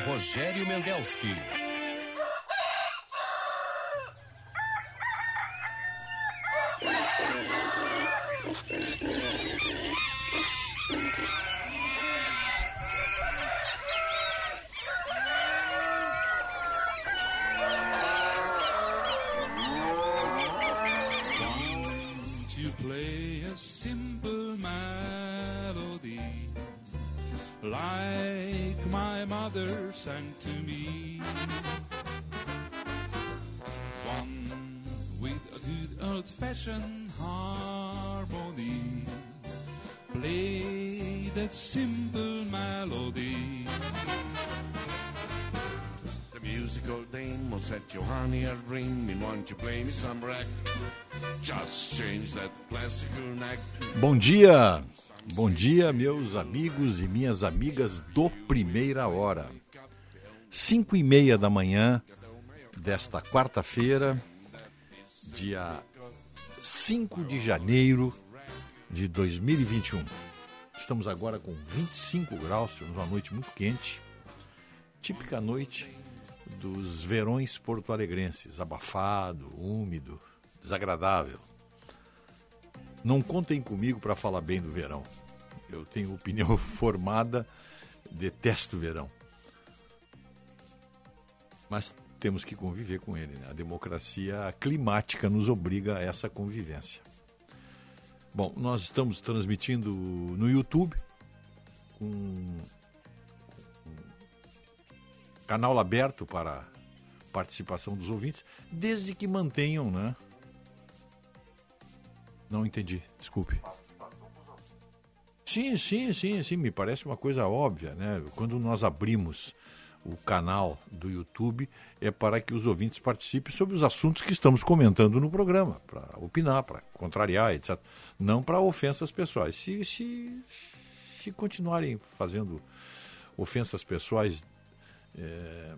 Rogério Mendelski. Dia, bom dia, meus amigos e minhas amigas do Primeira Hora. Cinco e meia da manhã desta quarta-feira, dia 5 de janeiro de 2021. Estamos agora com 25 graus, uma noite muito quente, típica noite dos verões porto-alegrenses, abafado, úmido, desagradável. Não contem comigo para falar bem do verão. Eu tenho opinião formada, detesto o verão. Mas temos que conviver com ele. Né? A democracia climática nos obriga a essa convivência. Bom, nós estamos transmitindo no YouTube com canal aberto para participação dos ouvintes, desde que mantenham, né? Não entendi, desculpe. Sim, sim, sim, sim, me parece uma coisa óbvia, né? Quando nós abrimos o canal do YouTube é para que os ouvintes participem sobre os assuntos que estamos comentando no programa, para opinar, para contrariar, etc. Não para ofensas pessoais. Se, se, se continuarem fazendo ofensas pessoais, é,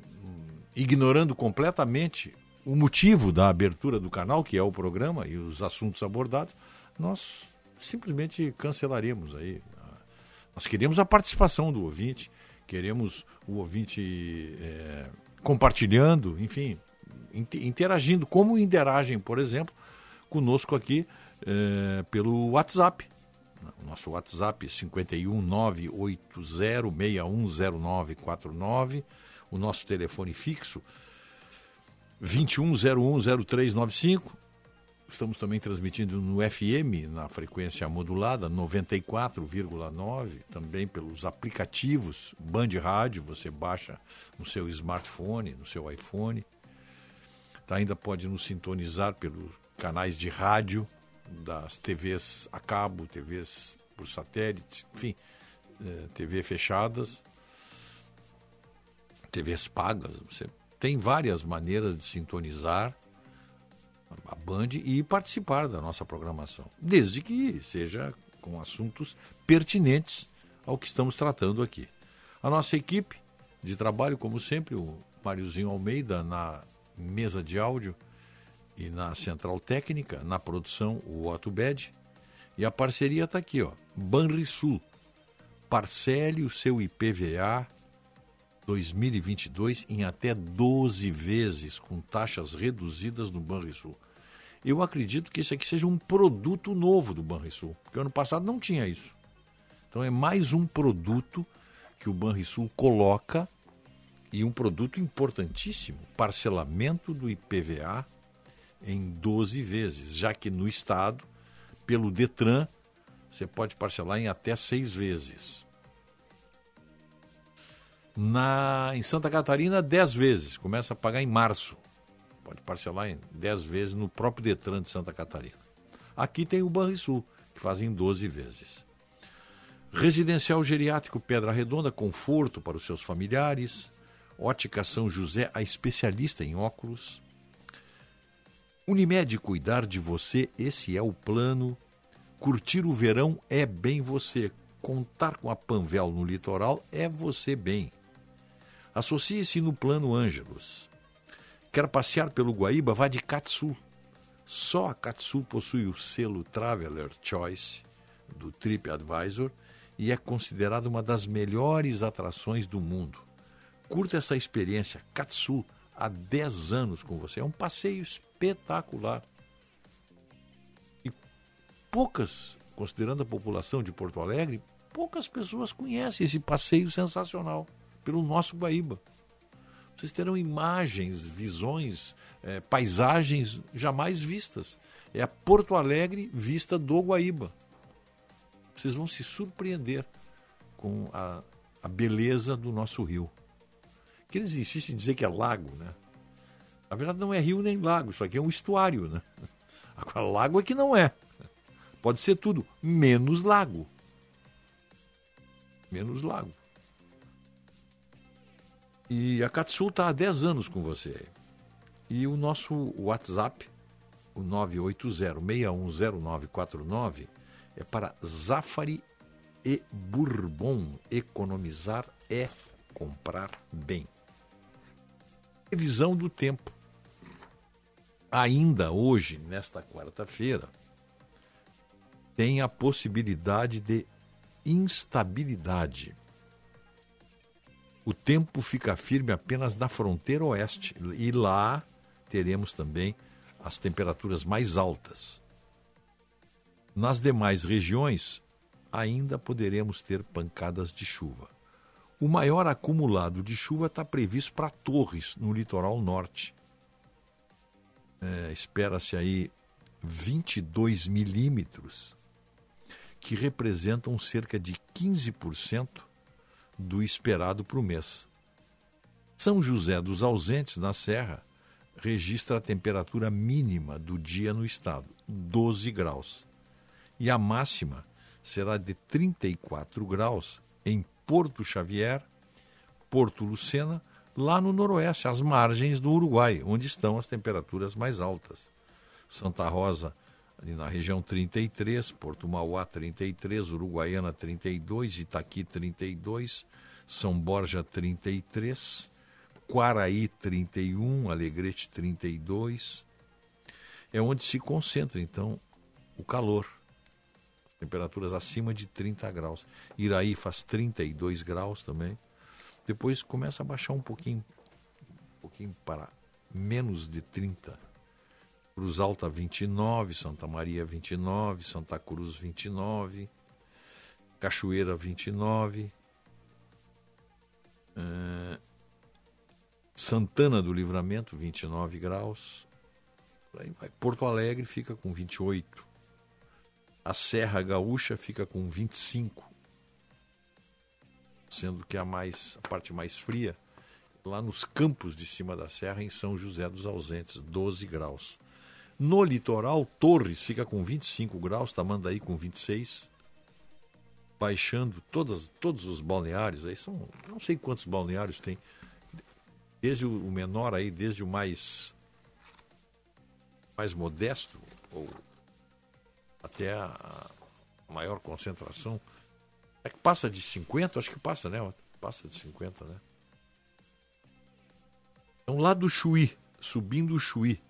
ignorando completamente o motivo da abertura do canal, que é o programa e os assuntos abordados, nós simplesmente cancelaremos aí. Nós queremos a participação do ouvinte, queremos o ouvinte é, compartilhando, enfim, interagindo, como interagem, por exemplo, conosco aqui é, pelo WhatsApp. Nosso WhatsApp 51980610949, o nosso telefone fixo 21010395. Estamos também transmitindo no FM, na frequência modulada, 94,9, também pelos aplicativos Band Rádio, você baixa no seu smartphone, no seu iPhone. Tá, ainda pode nos sintonizar pelos canais de rádio das TVs a cabo, TVs por satélite, enfim, eh, TV fechadas, TVs pagas. Você tem várias maneiras de sintonizar a Band e participar da nossa programação, desde que seja com assuntos pertinentes ao que estamos tratando aqui. A nossa equipe de trabalho, como sempre, o Máriozinho Almeida na mesa de áudio e na central técnica, na produção, o Otto Bed. E a parceria está aqui, ó, Banrisul. Parcele o seu IPVA 2022 em até 12 vezes, com taxas reduzidas no Banrisul. Eu acredito que esse aqui seja um produto novo do Banrisul, porque ano passado não tinha isso. Então é mais um produto que o Banrisul coloca e um produto importantíssimo, parcelamento do IPVA em 12 vezes, já que no estado, pelo Detran, você pode parcelar em até seis vezes. Na, em Santa Catarina, 10 vezes. Começa a pagar em março. Pode parcelar em 10 vezes no próprio Detran de Santa Catarina. Aqui tem o Banrisul, que fazem 12 vezes. Residencial Geriátrico Pedra Redonda, conforto para os seus familiares. Ótica São José, a especialista em óculos. Unimed cuidar de você, esse é o plano. Curtir o verão é bem você. Contar com a Panvel no litoral é você bem. Associe-se no Plano Ângelos. Quer passear pelo Guaíba? Vá de Katsu. Só a Katsu possui o selo Traveler Choice do TripAdvisor e é considerada uma das melhores atrações do mundo. Curta essa experiência. Katsu, há 10 anos com você. É um passeio espetacular. E poucas, considerando a população de Porto Alegre, poucas pessoas conhecem esse passeio sensacional pelo nosso Guaíba. Vocês terão imagens, visões, é, paisagens jamais vistas. É a Porto Alegre vista do Guaíba. Vocês vão se surpreender com a, a beleza do nosso rio. Que eles insistem em dizer que é lago, né? Na verdade não é rio nem lago, isso aqui é um estuário, né? Agora, lago é que não é. Pode ser tudo, menos lago. Menos lago. E a Katsu está há 10 anos com você. E o nosso WhatsApp, o 980-610949, é para Zafari e Bourbon. Economizar é comprar bem. Previsão do tempo. Ainda hoje, nesta quarta-feira, tem a possibilidade de instabilidade. O tempo fica firme apenas na fronteira oeste e lá teremos também as temperaturas mais altas. Nas demais regiões, ainda poderemos ter pancadas de chuva. O maior acumulado de chuva está previsto para Torres, no litoral norte. É, Espera-se aí 22 milímetros, que representam cerca de 15% do esperado para o mês. São José dos Ausentes, na Serra, registra a temperatura mínima do dia no estado, 12 graus e a máxima será de 34 graus em Porto Xavier, Porto Lucena, lá no noroeste, às margens do Uruguai, onde estão as temperaturas mais altas. Santa Rosa, ali na região 33, Porto Mauá 33, Uruguaiana 32, Itaqui 32, São Borja 33, Quaraí 31, Alegrete 32. É onde se concentra então o calor temperaturas acima de 30 graus. Iraí faz 32 graus também. Depois começa a baixar um pouquinho, um pouquinho para menos de 30. Cruz Alta 29, Santa Maria 29, Santa Cruz 29, Cachoeira 29, uh, Santana do Livramento 29 graus. Porto Alegre fica com 28. A Serra Gaúcha fica com 25, sendo que a, mais, a parte mais fria, lá nos campos de cima da serra, em São José dos Ausentes, 12 graus. No litoral, Torres fica com 25 graus, Tamandaí com 26, baixando todas, todos os balneários, aí são, não sei quantos balneários tem, desde o menor aí, desde o mais, mais modesto, ou até a maior concentração. É que passa de 50, acho que passa, né? Passa de 50, né? Então lá do Chuí, subindo o Chuí,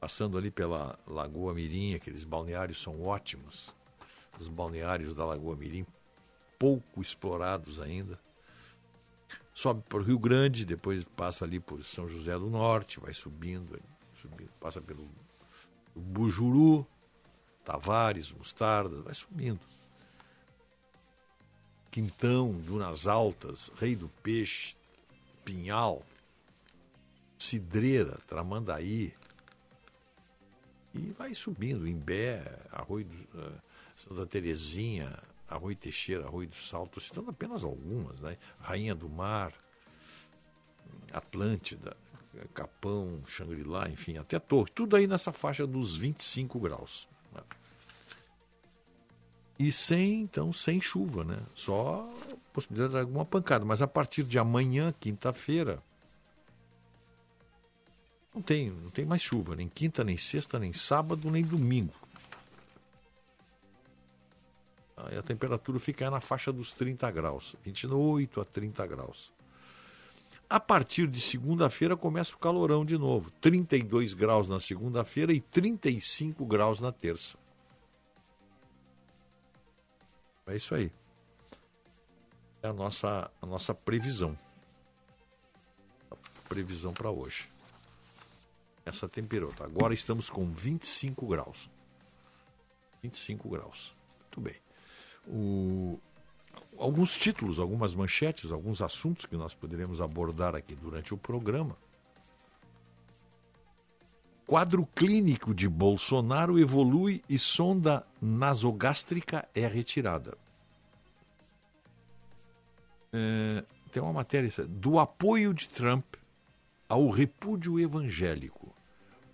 passando ali pela Lagoa Mirim, aqueles balneários são ótimos. Os balneários da Lagoa Mirim, pouco explorados ainda. Sobe para o Rio Grande, depois passa ali por São José do Norte, vai subindo, subindo passa pelo Bujuru, Tavares, Mostarda, vai subindo. Quintão, Dunas Altas, Rei do Peixe, Pinhal, Cidreira, Tramandaí. E vai subindo, Imbé, Arroio do, uh, Santa Terezinha, Arroio Teixeira, Arroio do Salto, citando apenas algumas, né? Rainha do Mar, Atlântida, Capão, Xangri-Lá, enfim, até Torre, tudo aí nessa faixa dos 25 graus. E sem, então, sem chuva, né? Só possibilidade de alguma pancada. Mas a partir de amanhã, quinta-feira, não tem, não tem mais chuva, nem quinta, nem sexta, nem sábado, nem domingo. Aí a temperatura fica na faixa dos 30 graus, 28 a 30 graus. A partir de segunda-feira começa o calorão de novo. 32 graus na segunda-feira e 35 graus na terça. É isso aí. É a nossa, a nossa previsão. previsão para hoje. Essa temperatura. Agora estamos com 25 graus. 25 graus. Muito bem. O... Alguns títulos, algumas manchetes, alguns assuntos que nós poderemos abordar aqui durante o programa. Quadro clínico de Bolsonaro evolui e sonda nasogástrica é retirada. É, tem uma matéria do apoio de Trump ao repúdio evangélico.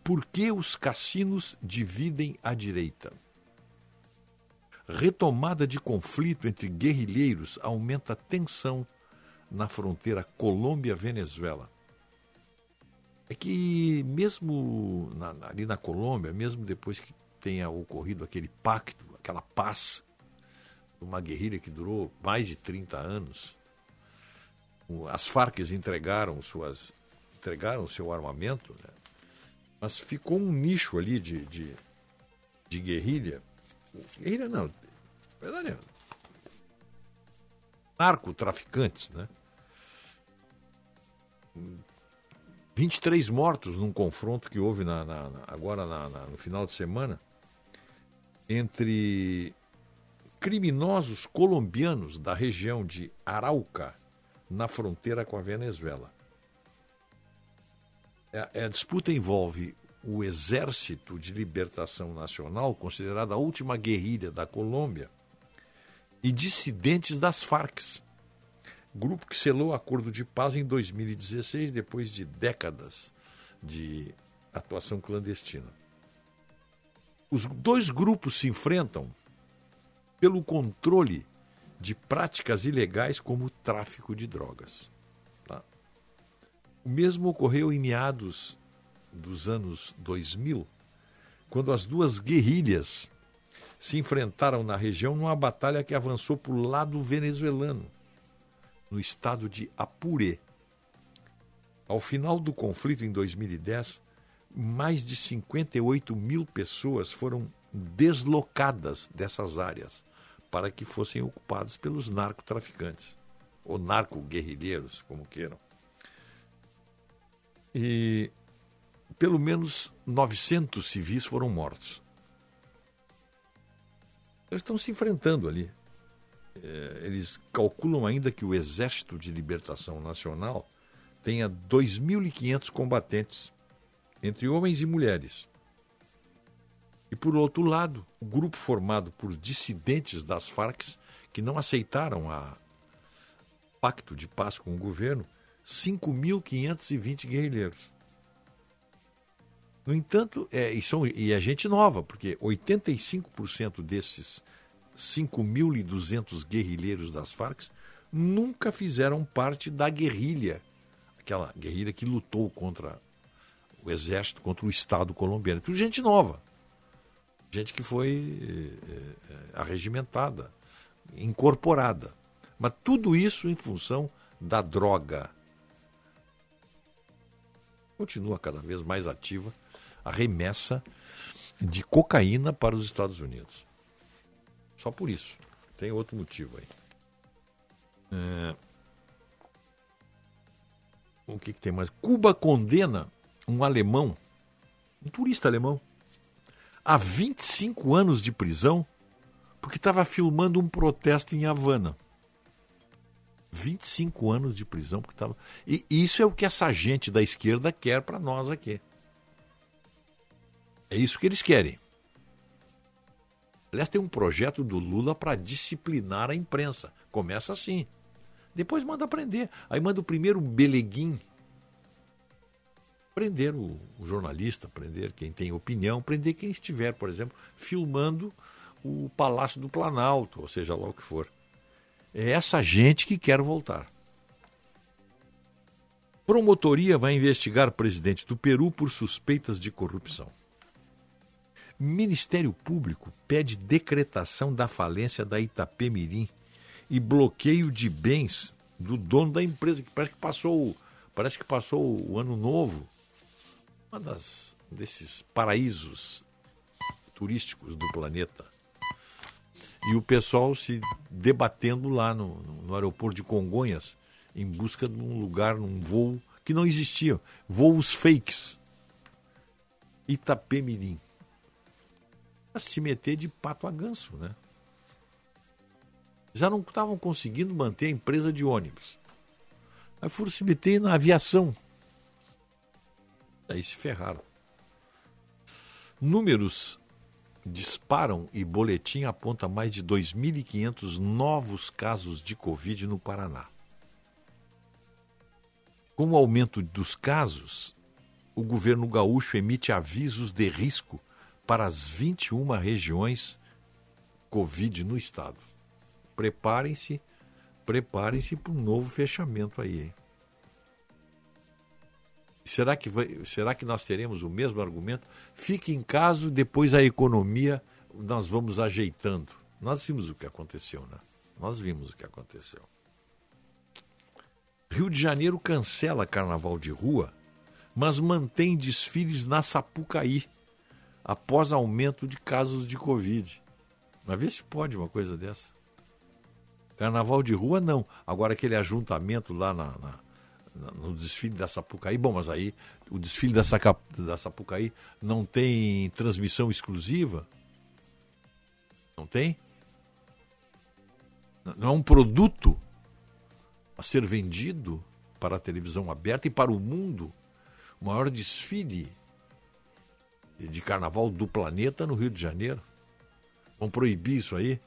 Por que os cassinos dividem a direita? Retomada de conflito entre guerrilheiros aumenta tensão na fronteira Colômbia-Venezuela. É que mesmo na, ali na Colômbia, mesmo depois que tenha ocorrido aquele pacto, aquela paz, uma guerrilha que durou mais de 30 anos, as Farc entregaram suas entregaram seu armamento, né? Mas ficou um nicho ali de, de, de guerrilha. Guerrilha não, verdade narcotraficantes, né? 23 mortos num confronto que houve na, na, na agora na, no final de semana entre criminosos colombianos da região de Arauca, na fronteira com a Venezuela. A, é, é, a disputa envolve o Exército de Libertação Nacional, considerada a última guerrilha da Colômbia, e dissidentes das Farc, grupo que selou o acordo de paz em 2016, depois de décadas de atuação clandestina. Os dois grupos se enfrentam pelo controle de práticas ilegais como o tráfico de drogas. O mesmo ocorreu em meados dos anos 2000, quando as duas guerrilhas se enfrentaram na região numa batalha que avançou para o lado venezuelano no estado de Apuré. Ao final do conflito em 2010, mais de 58 mil pessoas foram deslocadas dessas áreas para que fossem ocupadas pelos narcotraficantes, ou narco-guerrilheiros, como queiram. E pelo menos 900 civis foram mortos. Eles estão se enfrentando ali. É, eles calculam ainda que o Exército de Libertação Nacional tenha 2.500 combatentes, entre homens e mulheres. E por outro lado, o grupo formado por dissidentes das Farc que não aceitaram a pacto de paz com o governo, 5.520 guerrilheiros. No entanto, é, e, são, e é gente nova, porque 85% desses 5.200 guerrilheiros das Farc nunca fizeram parte da guerrilha, aquela guerrilha que lutou contra o exército, contra o Estado colombiano. Tudo gente nova, gente que foi é, arregimentada, incorporada. Mas tudo isso em função da droga. Continua cada vez mais ativa a remessa de cocaína para os Estados Unidos. Só por isso. Tem outro motivo aí. É... O que, que tem mais? Cuba condena um alemão, um turista alemão, a 25 anos de prisão porque estava filmando um protesto em Havana. 25 anos de prisão porque estava. E isso é o que essa gente da esquerda quer para nós aqui. É isso que eles querem. Aliás, tem um projeto do Lula para disciplinar a imprensa. Começa assim. Depois manda prender. Aí manda o primeiro beleguim. Prender o, o jornalista, prender quem tem opinião, prender quem estiver, por exemplo, filmando o Palácio do Planalto, ou seja lá o que for. É essa gente que quer voltar. Promotoria vai investigar presidente do Peru por suspeitas de corrupção. Ministério Público pede decretação da falência da Itapemirim e bloqueio de bens do dono da empresa, que parece que passou, parece que passou o ano novo, uma das desses paraísos turísticos do planeta. E o pessoal se debatendo lá no, no aeroporto de Congonhas em busca de um lugar, num voo que não existiam. Voos fakes. Itapemirim. A se meter de pato a ganso, né? Já não estavam conseguindo manter a empresa de ônibus. Aí foram se meter na aviação. Aí se ferraram. Números disparam e boletim aponta mais de 2.500 novos casos de Covid no Paraná. Com o aumento dos casos, o governo gaúcho emite avisos de risco para as 21 regiões Covid no estado. Preparem-se, preparem-se para um novo fechamento aí. Hein? Será que, vai, será que nós teremos o mesmo argumento? Fique em casa, depois a economia nós vamos ajeitando. Nós vimos o que aconteceu, né? Nós vimos o que aconteceu. Rio de Janeiro cancela carnaval de rua, mas mantém desfiles na Sapucaí após aumento de casos de Covid. Mas vê se pode uma coisa dessa. Carnaval de rua, não. Agora, aquele ajuntamento lá na, na no desfile da Sapucaí. Bom, mas aí o desfile da, Saca, da Sapucaí não tem transmissão exclusiva? Não tem? Não é um produto a ser vendido para a televisão aberta e para o mundo. O maior desfile de carnaval do planeta no Rio de Janeiro. Vão proibir isso aí?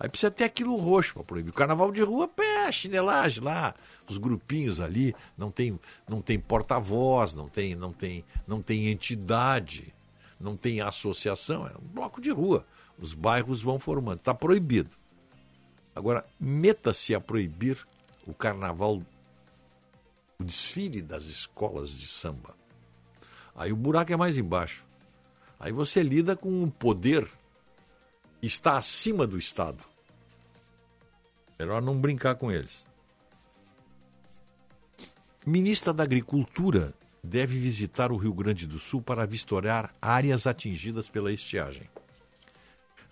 Aí precisa ter aquilo roxo para proibir. O carnaval de rua, pé, chinelagem lá, os grupinhos ali, não tem, não tem porta-voz, não tem, não tem, não tem entidade, não tem associação, é um bloco de rua. Os bairros vão formando, está proibido. Agora, meta-se a proibir o carnaval, o desfile das escolas de samba. Aí o buraco é mais embaixo. Aí você lida com um poder que está acima do Estado. Melhor não brincar com eles. Ministra da Agricultura deve visitar o Rio Grande do Sul para vistoriar áreas atingidas pela estiagem.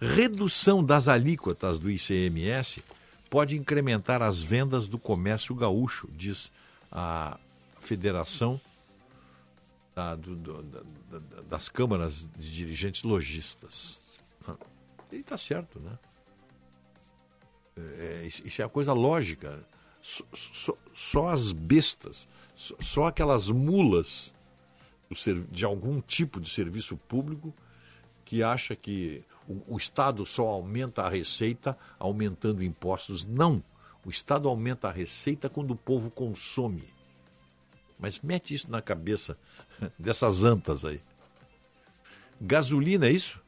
Redução das alíquotas do ICMS pode incrementar as vendas do comércio gaúcho, diz a Federação da, do, do, da, das Câmaras de Dirigentes Logistas. E está certo, né? É, isso é a coisa lógica. Só, só, as bestas, só, só aquelas mulas de algum tipo de serviço público que acha que o, o Estado só aumenta a receita aumentando impostos. Não. O Estado aumenta a receita quando o povo consome. Mas mete isso na cabeça dessas antas aí. Gasolina, é isso?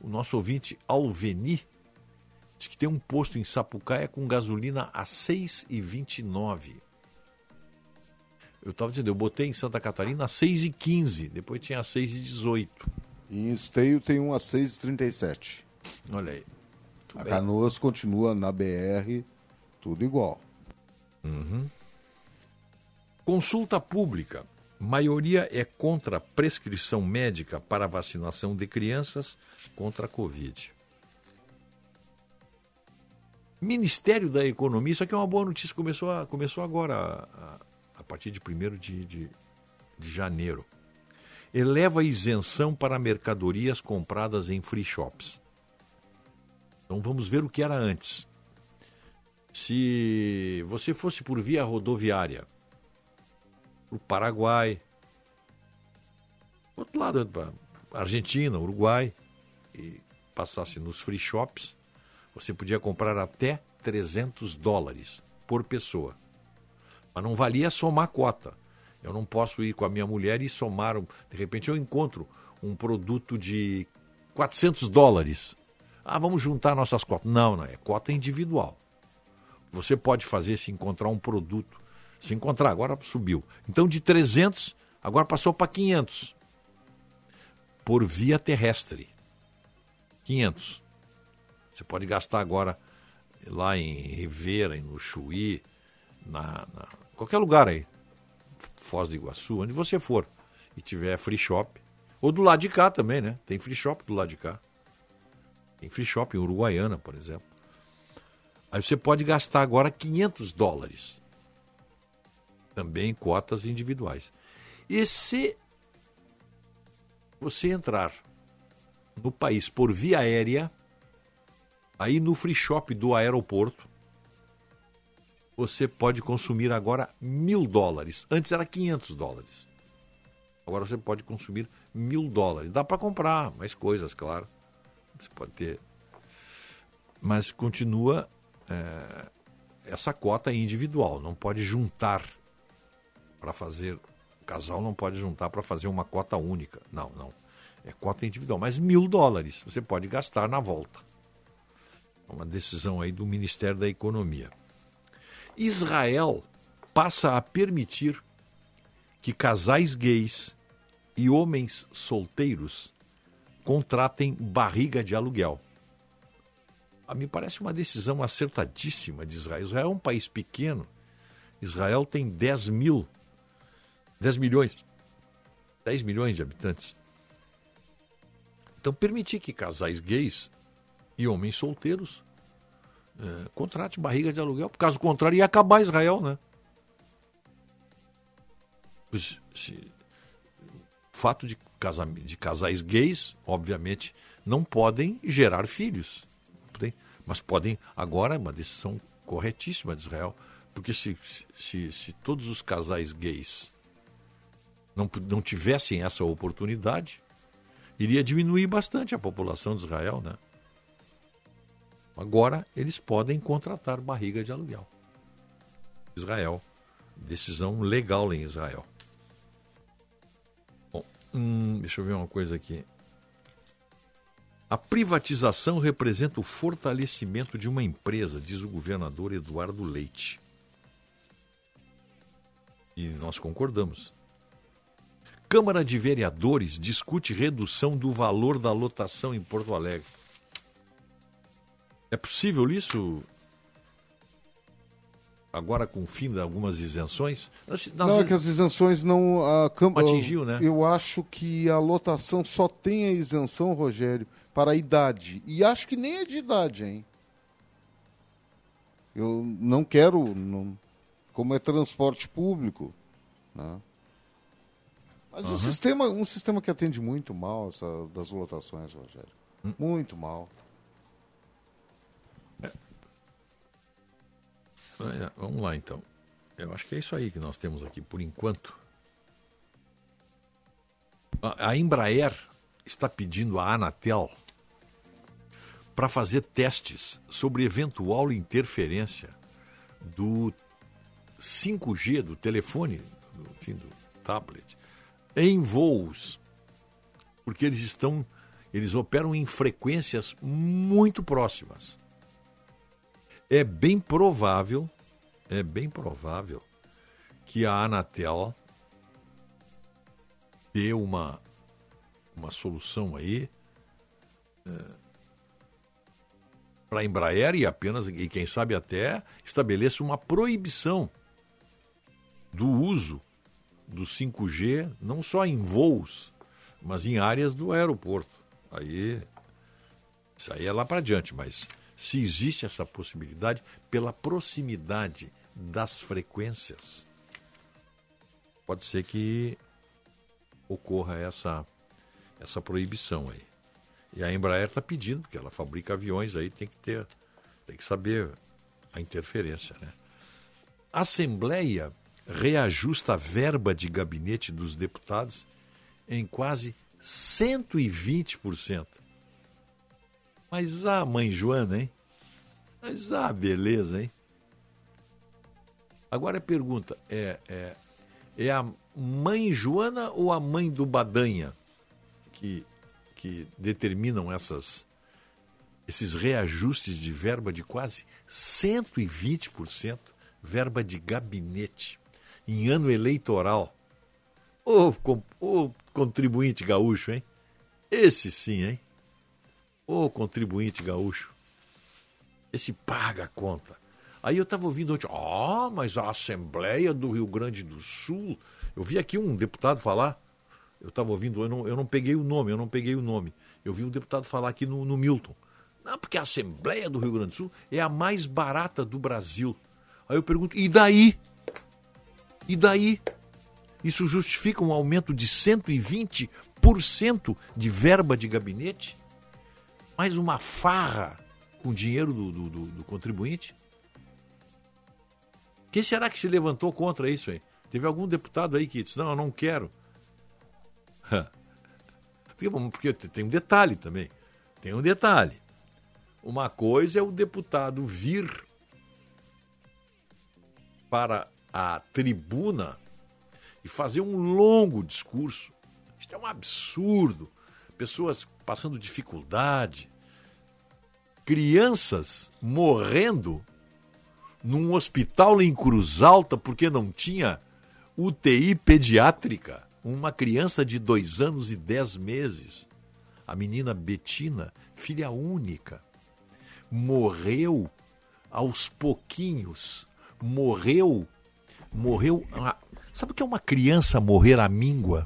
O nosso ouvinte Alveni Diz que tem um posto em Sapucaia com gasolina a 6,29. Eu estava dizendo, eu botei em Santa Catarina a 6,15, depois tinha a 6,18. E em Esteio tem um a 6,37. Olha aí. a bem. Canoas continua na BR, tudo igual. Uhum. Consulta pública. Maioria é contra prescrição médica para vacinação de crianças contra a Covid. Ministério da Economia, isso aqui é uma boa notícia, começou, a, começou agora, a, a partir de 1 de, de, de janeiro. Eleva a isenção para mercadorias compradas em free shops. Então vamos ver o que era antes. Se você fosse por via rodoviária, o Paraguai, outro lado, Argentina, Uruguai, e passasse nos free shops, você podia comprar até 300 dólares por pessoa. Mas não valia somar cota. Eu não posso ir com a minha mulher e somar. De repente eu encontro um produto de 400 dólares. Ah, vamos juntar nossas cotas. Não, não, é cota individual. Você pode fazer se encontrar um produto. Se encontrar, agora subiu. Então de 300, agora passou para 500. Por via terrestre. 500. Você pode gastar agora lá em Rivera, no Chuí, na, na, qualquer lugar aí, Foz do Iguaçu, onde você for, e tiver free shop, ou do lado de cá também, né? Tem free shop do lado de cá. Tem free shop em Uruguaiana, por exemplo. Aí você pode gastar agora 500 dólares. Também cotas individuais. E se você entrar no país por via aérea, aí no free shop do aeroporto, você pode consumir agora mil dólares. Antes era 500 dólares. Agora você pode consumir mil dólares. Dá para comprar mais coisas, claro. Você pode ter. Mas continua é, essa cota individual. Não pode juntar para fazer. O casal não pode juntar para fazer uma cota única. Não, não. É cota individual. Mas mil dólares você pode gastar na volta. Uma decisão aí do Ministério da Economia. Israel passa a permitir que casais gays e homens solteiros contratem barriga de aluguel. A me parece uma decisão acertadíssima de Israel. Israel é um país pequeno. Israel tem 10 mil, 10 milhões, 10 milhões de habitantes. Então, permitir que casais gays e homens solteiros é, contrate barriga de aluguel. Caso contrário, ia acabar Israel, né? Se, se, fato de, casa, de casais gays, obviamente, não podem gerar filhos. Mas podem, agora, é uma decisão corretíssima de Israel, porque se, se, se todos os casais gays não, não tivessem essa oportunidade, iria diminuir bastante a população de Israel, né? Agora eles podem contratar barriga de aluguel. Israel. Decisão legal em Israel. Bom, hum, deixa eu ver uma coisa aqui. A privatização representa o fortalecimento de uma empresa, diz o governador Eduardo Leite. E nós concordamos. Câmara de Vereadores discute redução do valor da lotação em Porto Alegre. É possível isso? Agora com o fim de algumas isenções? Nós, nós... Não, é que as isenções não. A cam... Atingiu, né? Eu acho que a lotação só tem a isenção, Rogério, para a idade. E acho que nem é de idade, hein? Eu não quero. Não... Como é transporte público. Né? Mas uhum. um, sistema, um sistema que atende muito mal essa, das lotações, Rogério. Hum. Muito mal. Vamos lá então. Eu acho que é isso aí que nós temos aqui por enquanto. A Embraer está pedindo à Anatel para fazer testes sobre eventual interferência do 5G do telefone, do, enfim, do tablet, em voos, porque eles estão, eles operam em frequências muito próximas é bem provável, é bem provável que a Anatel dê uma, uma solução aí é, para a Embraer e apenas, e quem sabe até, estabeleça uma proibição do uso do 5G, não só em voos, mas em áreas do aeroporto. Aí, isso aí é lá para adiante, mas se existe essa possibilidade pela proximidade das frequências. Pode ser que ocorra essa, essa proibição aí. E a Embraer está pedindo, porque ela fabrica aviões, aí tem que ter, tem que saber a interferência. Né? A Assembleia reajusta a verba de gabinete dos deputados em quase 120%. Mas a mãe Joana, hein? Mas ah, beleza, hein? Agora a pergunta é, é, é a mãe Joana ou a mãe do Badanha que, que determinam essas, esses reajustes de verba de quase 120%, verba de gabinete, em ano eleitoral? Ô, oh, contribuinte gaúcho, hein? Esse sim, hein? Ô contribuinte gaúcho, esse paga a conta. Aí eu estava ouvindo ontem, ah, mas a Assembleia do Rio Grande do Sul. Eu vi aqui um deputado falar, eu estava ouvindo, eu não, eu não peguei o nome, eu não peguei o nome. Eu vi um deputado falar aqui no, no Milton. Não, porque a Assembleia do Rio Grande do Sul é a mais barata do Brasil. Aí eu pergunto, e daí? E daí? Isso justifica um aumento de 120% de verba de gabinete? Mais uma farra com dinheiro do, do, do, do contribuinte? Quem será que se levantou contra isso aí? Teve algum deputado aí que disse: Não, eu não quero. Porque tem um detalhe também. Tem um detalhe. Uma coisa é o deputado vir para a tribuna e fazer um longo discurso. Isso é um absurdo. Pessoas passando dificuldade, crianças morrendo num hospital em Cruz Alta porque não tinha UTI pediátrica. Uma criança de dois anos e dez meses, a menina Betina, filha única, morreu aos pouquinhos. Morreu, morreu. Sabe o que é uma criança morrer à míngua?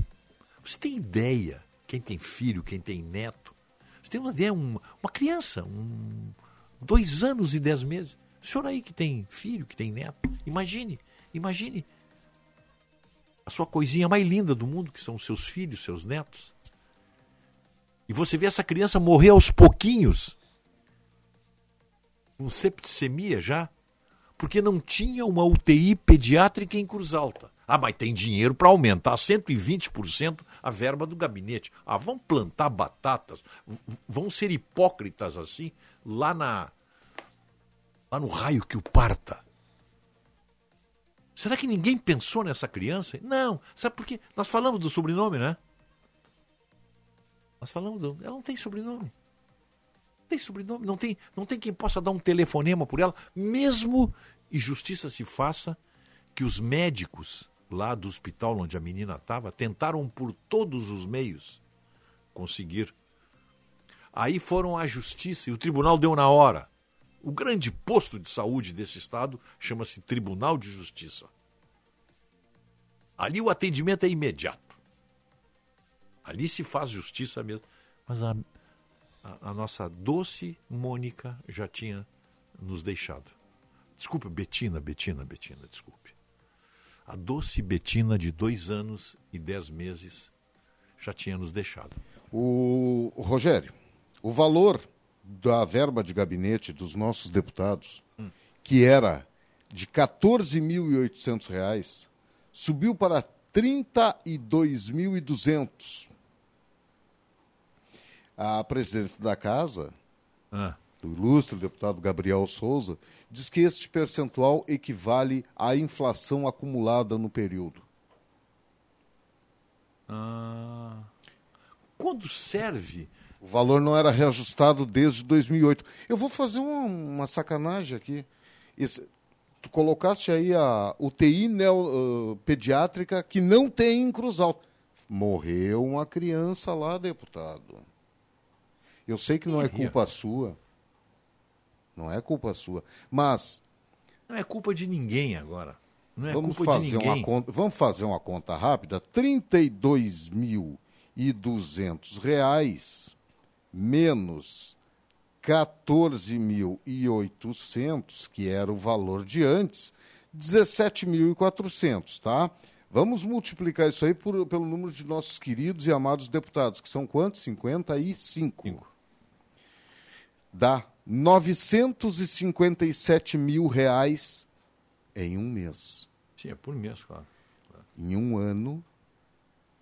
Você tem ideia? Quem tem filho, quem tem neto, uma ideia? Uma, uma criança, um, dois anos e dez meses. O senhor aí que tem filho, que tem neto, imagine, imagine a sua coisinha mais linda do mundo, que são os seus filhos, seus netos. E você vê essa criança morrer aos pouquinhos, com septicemia já, porque não tinha uma UTI pediátrica em Cruz Alta. Ah, mas tem dinheiro para aumentar 120% a verba do gabinete. Ah, vão plantar batatas, vão ser hipócritas assim, lá na lá no raio que o parta. Será que ninguém pensou nessa criança? Não. Sabe por quê? Nós falamos do sobrenome, né? Nós falamos do. Ela não tem sobrenome. Não tem sobrenome. Não tem, não tem quem possa dar um telefonema por ela. Mesmo e justiça se faça que os médicos lá do hospital onde a menina estava tentaram por todos os meios conseguir. Aí foram à justiça e o tribunal deu na hora. O grande posto de saúde desse estado chama-se Tribunal de Justiça. Ali o atendimento é imediato. Ali se faz justiça mesmo. Mas a, a, a nossa doce Mônica já tinha nos deixado. Desculpe, Betina, Betina, Betina, desculpe. A doce Betina de dois anos e dez meses já tinha nos deixado. O, Rogério, o valor da verba de gabinete dos nossos deputados, hum. que era de R$ 14.800, subiu para 32.200. A presidência da casa, ah. do ilustre deputado Gabriel Souza, diz que este percentual equivale à inflação acumulada no período. Ah. Quando serve o valor não era reajustado desde 2008. Eu vou fazer uma, uma sacanagem aqui. Esse, tu colocaste aí a UTI neo, uh, pediátrica que não tem em Cruz Alta. Morreu uma criança lá, deputado. Eu sei que não é culpa sua. Não é culpa sua. Mas. Não é culpa de ninguém agora. Não é vamos culpa fazer de ninguém. Uma conta, vamos fazer uma conta rápida. R$ 32.200 menos 14.800, que era o valor de antes, 17.400, tá? Vamos multiplicar isso aí por, pelo número de nossos queridos e amados deputados, que são quantos? 55. Cinco. Dá 957 mil reais em um mês. Sim, é por mês, claro. Em um ano,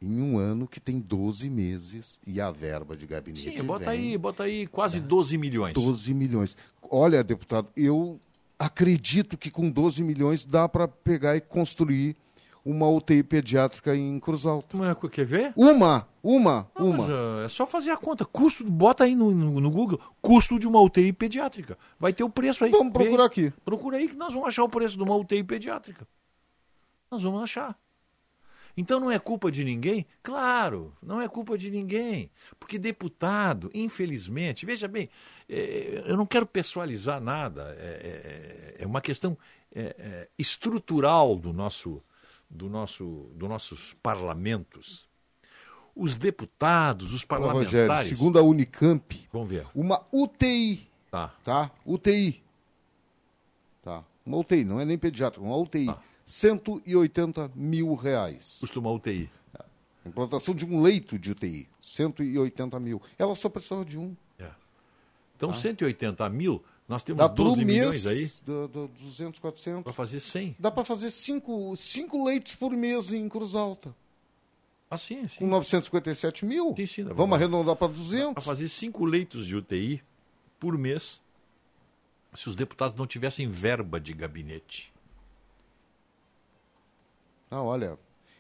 em um ano que tem 12 meses e a verba de gabinete. Sim, bota aí, bota aí quase 12 milhões. 12 milhões. Olha, deputado, eu acredito que com 12 milhões dá para pegar e construir uma UTI pediátrica em Cruz Alta. Mas, quer ver? Uma, uma, Não, uma. Uh, é só fazer a conta. Custo, bota aí no, no, no, Google, custo de uma UTI pediátrica. Vai ter o preço aí. Vamos procurar aqui. Procura aí que nós vamos achar o preço de uma UTI pediátrica. Nós vamos achar. Então não é culpa de ninguém? Claro, não é culpa de ninguém. Porque deputado, infelizmente, veja bem, é, eu não quero pessoalizar nada, é, é, é uma questão é, é, estrutural do nosso, do nosso, dos nossos parlamentos. Os deputados, os parlamentares. Rogério, segundo a Unicamp, vamos ver. uma UTI. Tá. Tá? UTI. Tá. Uma UTI, não é nem pediátrica, uma UTI. Tá 180 mil reais. Custa uma UTI. Implantação de um leito de UTI, 180 mil. Ela só precisava de um. É. Então, 180 mil, nós temos Dá por 12 mês, milhões aí do, do 200, 400. para fazer 100. Dá para fazer cinco, cinco leitos por mês em Cruz Alta. Ah, sim, Com sim. 957 mil. Sim, sim, Vamos arredondar para Para 200. fazer 5 leitos de UTI por mês, se os deputados não tivessem verba de gabinete. Ah, olha,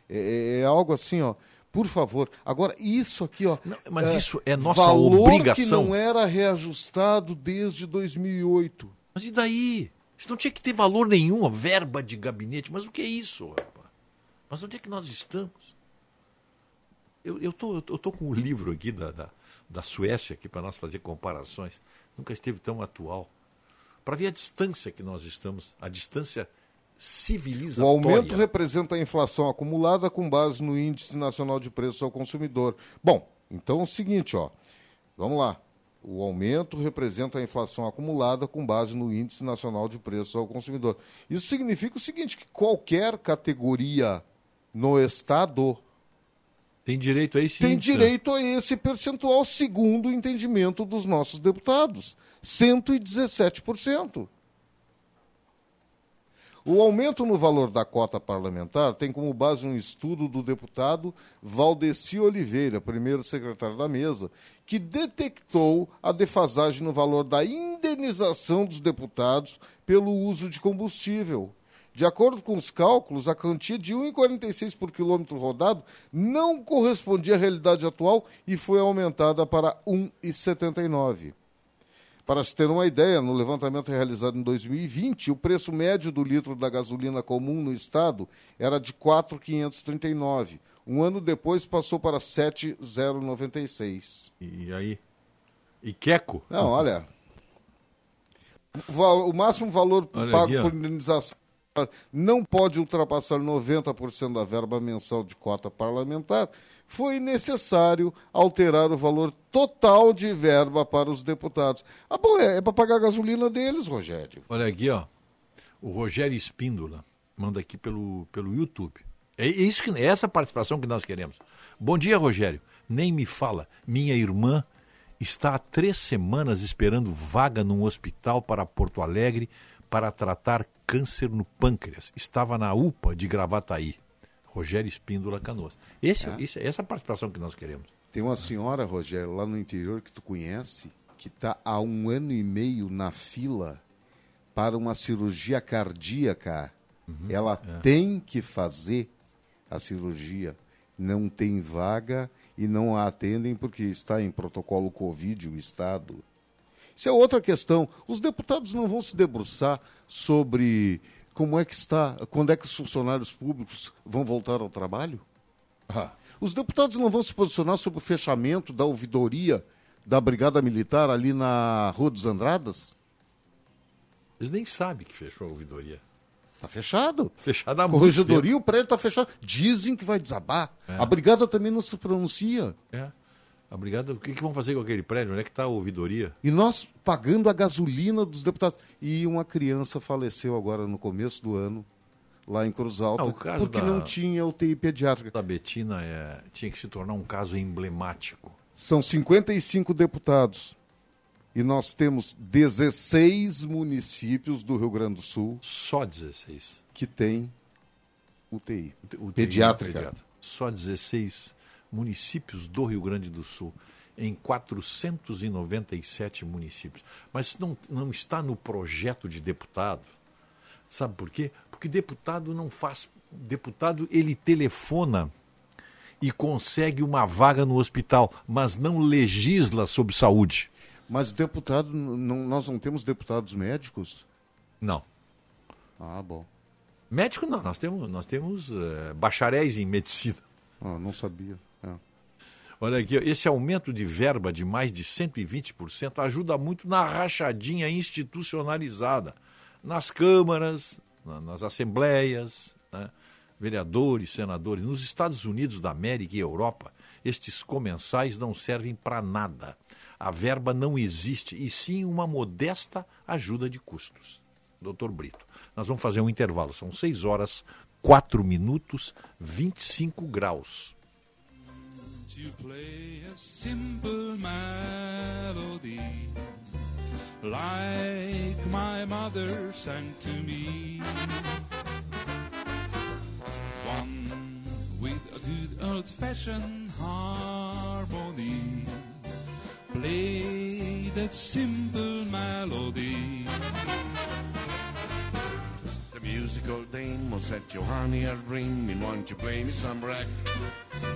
é, é algo assim, ó. Por favor. Agora, isso aqui, ó. Não, mas isso é nossa valor obrigação. que não era reajustado desde 2008. Mas e daí? Isso não tinha que ter valor nenhum, a verba de gabinete. Mas o que é isso, rapaz? Mas onde é que nós estamos? Eu, eu, tô, eu tô com o livro aqui da, da, da Suécia aqui para nós fazer comparações. Nunca esteve tão atual. Para ver a distância que nós estamos, a distância O civilizatória. aumento representa a inflação acumulada com base no Índice Nacional de Preços ao Consumidor. Bom, então é o seguinte, ó. Vamos lá. O aumento representa a inflação acumulada com base no Índice Nacional de Preços ao Consumidor. Isso significa o seguinte, que qualquer categoria no Estado Tem direito a esse tem índice, né? direito a esse percentual, segundo o entendimento dos nossos deputados. 117%. O aumento no valor da cota parlamentar tem como base um estudo do deputado Valdeci Oliveira, primeiro secretário da mesa, que detectou a defasagem no valor da indenização dos deputados pelo uso de combustível. De acordo com os cálculos, a quantia de 1,46 por quilômetro rodado não correspondia à realidade atual e foi aumentada para 1,79. Para se ter uma ideia, no levantamento realizado em 2020, o preço médio do litro da gasolina comum no estado era de R$ 4,539. Um ano depois passou para 7,096. E aí? E Queco? Não, olha. O, máximo valor Olha pago aqui, por indenização não pode ultrapassar 90% da verba mensal de cota parlamentar. Foi necessário alterar o valor total de verba para os deputados. Ah, bom, é, é para pagar a gasolina deles, Rogério. Olha aqui, ó. O Rogério Espíndola manda aqui pelo, pelo YouTube. É isso que, é essa participação que nós queremos. Bom dia, Rogério. Nem me fala. Minha irmã está há três semanas esperando vaga num hospital para Porto Alegre para tratar câncer no pâncreas. Estava na UPA de Gravataí. Rogério Espíndola Canoas. Esse, isso, essa é a participação que nós queremos. Tem uma senhora, Rogério, lá no interior que tu conhece, que está há um ano e meio na fila para uma cirurgia cardíaca. Ela tem que fazer a cirurgia. Não tem vaga e não a atendem porque está em protocolo Covid o Estado. Isso é outra questão. Os deputados não vão se debruçar sobre como é que está, quando é que os funcionários públicos vão voltar ao trabalho? Os deputados não vão se posicionar sobre o fechamento da ouvidoria da Brigada Militar ali na Rua dos Andradas? Eles nem sabem que fechou a ouvidoria. Está fechado. Fechada há muito Corregedoria, o prédio está fechado. Dizem que vai desabar. É. A Brigada também não se pronuncia. É. A brigada, o que, que vão fazer com aquele prédio? Onde é que está a ouvidoria? E nós pagando a gasolina dos deputados. E uma criança faleceu agora no começo do ano, lá em Cruz Alta, Ah, porque da- não tinha UTI pediátrica. Da Betina é, tinha que se tornar um caso emblemático. São 55 deputados. E nós temos 16 municípios do Rio Grande do Sul Só 16. que têm UTI. UTI, Pediátrica. pediatra. Só 16 municípios do Rio Grande do Sul, em 497 municípios. Mas não, não está no projeto de deputado. Sabe por quê? Porque deputado não faz. Deputado, ele telefona e consegue uma vaga no hospital, mas não legisla sobre saúde. Mas deputado, não- nós não temos deputados médicos? Não. Ah, bom. Médico não, nós temos, nós temos eh, bacharéis em medicina. Ah, não sabia. Olha aqui, esse aumento de verba de mais de 120% ajuda muito na rachadinha institucionalizada. Nas câmaras, na- nas assembleias, né, vereadores, senadores. Nos Estados Unidos da América e Europa, estes comensais não servem para nada. A verba não existe, e sim uma modesta ajuda de custos. doutor Brito. Nós vamos fazer um intervalo, são 6 horas, 4 minutos, 25 graus. To play a simple melody like my mother sang to me. One with a good old fashioned harmony. Play that simple melody. Musical dame will set your honey a ring. Won't you play me some rack?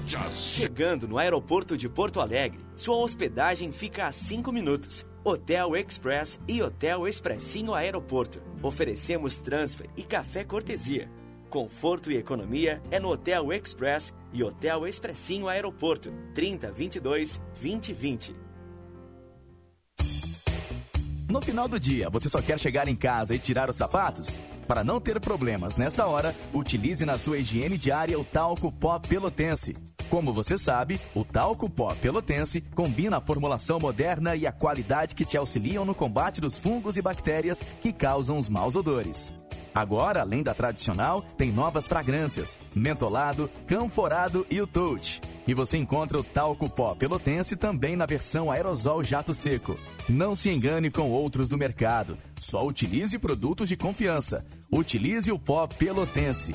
Just Chegando no aeroporto de Porto Alegre, sua hospedagem fica a 5 minutos. Hotel Express e Hotel Expressinho Aeroporto. Oferecemos transfer e café cortesia. Conforto e economia é no Hotel Express e Hotel Expressinho Aeroporto. 30 22 2020. No final do dia, você só quer chegar em casa e tirar os sapatos? Para não ter problemas nesta hora, utilize na sua higiene diária o talco pó pelotense. Como você sabe, o talco pó pelotense combina a formulação moderna e a qualidade que te auxiliam no combate dos fungos e bactérias que causam os maus odores. Agora, além da tradicional, tem novas fragrâncias: mentolado, canforado e o touch. E você encontra o talco pó pelotense também na versão aerosol jato seco. Não se engane com outros do mercado. Só utilize produtos de confiança. Utilize o pó pelotense.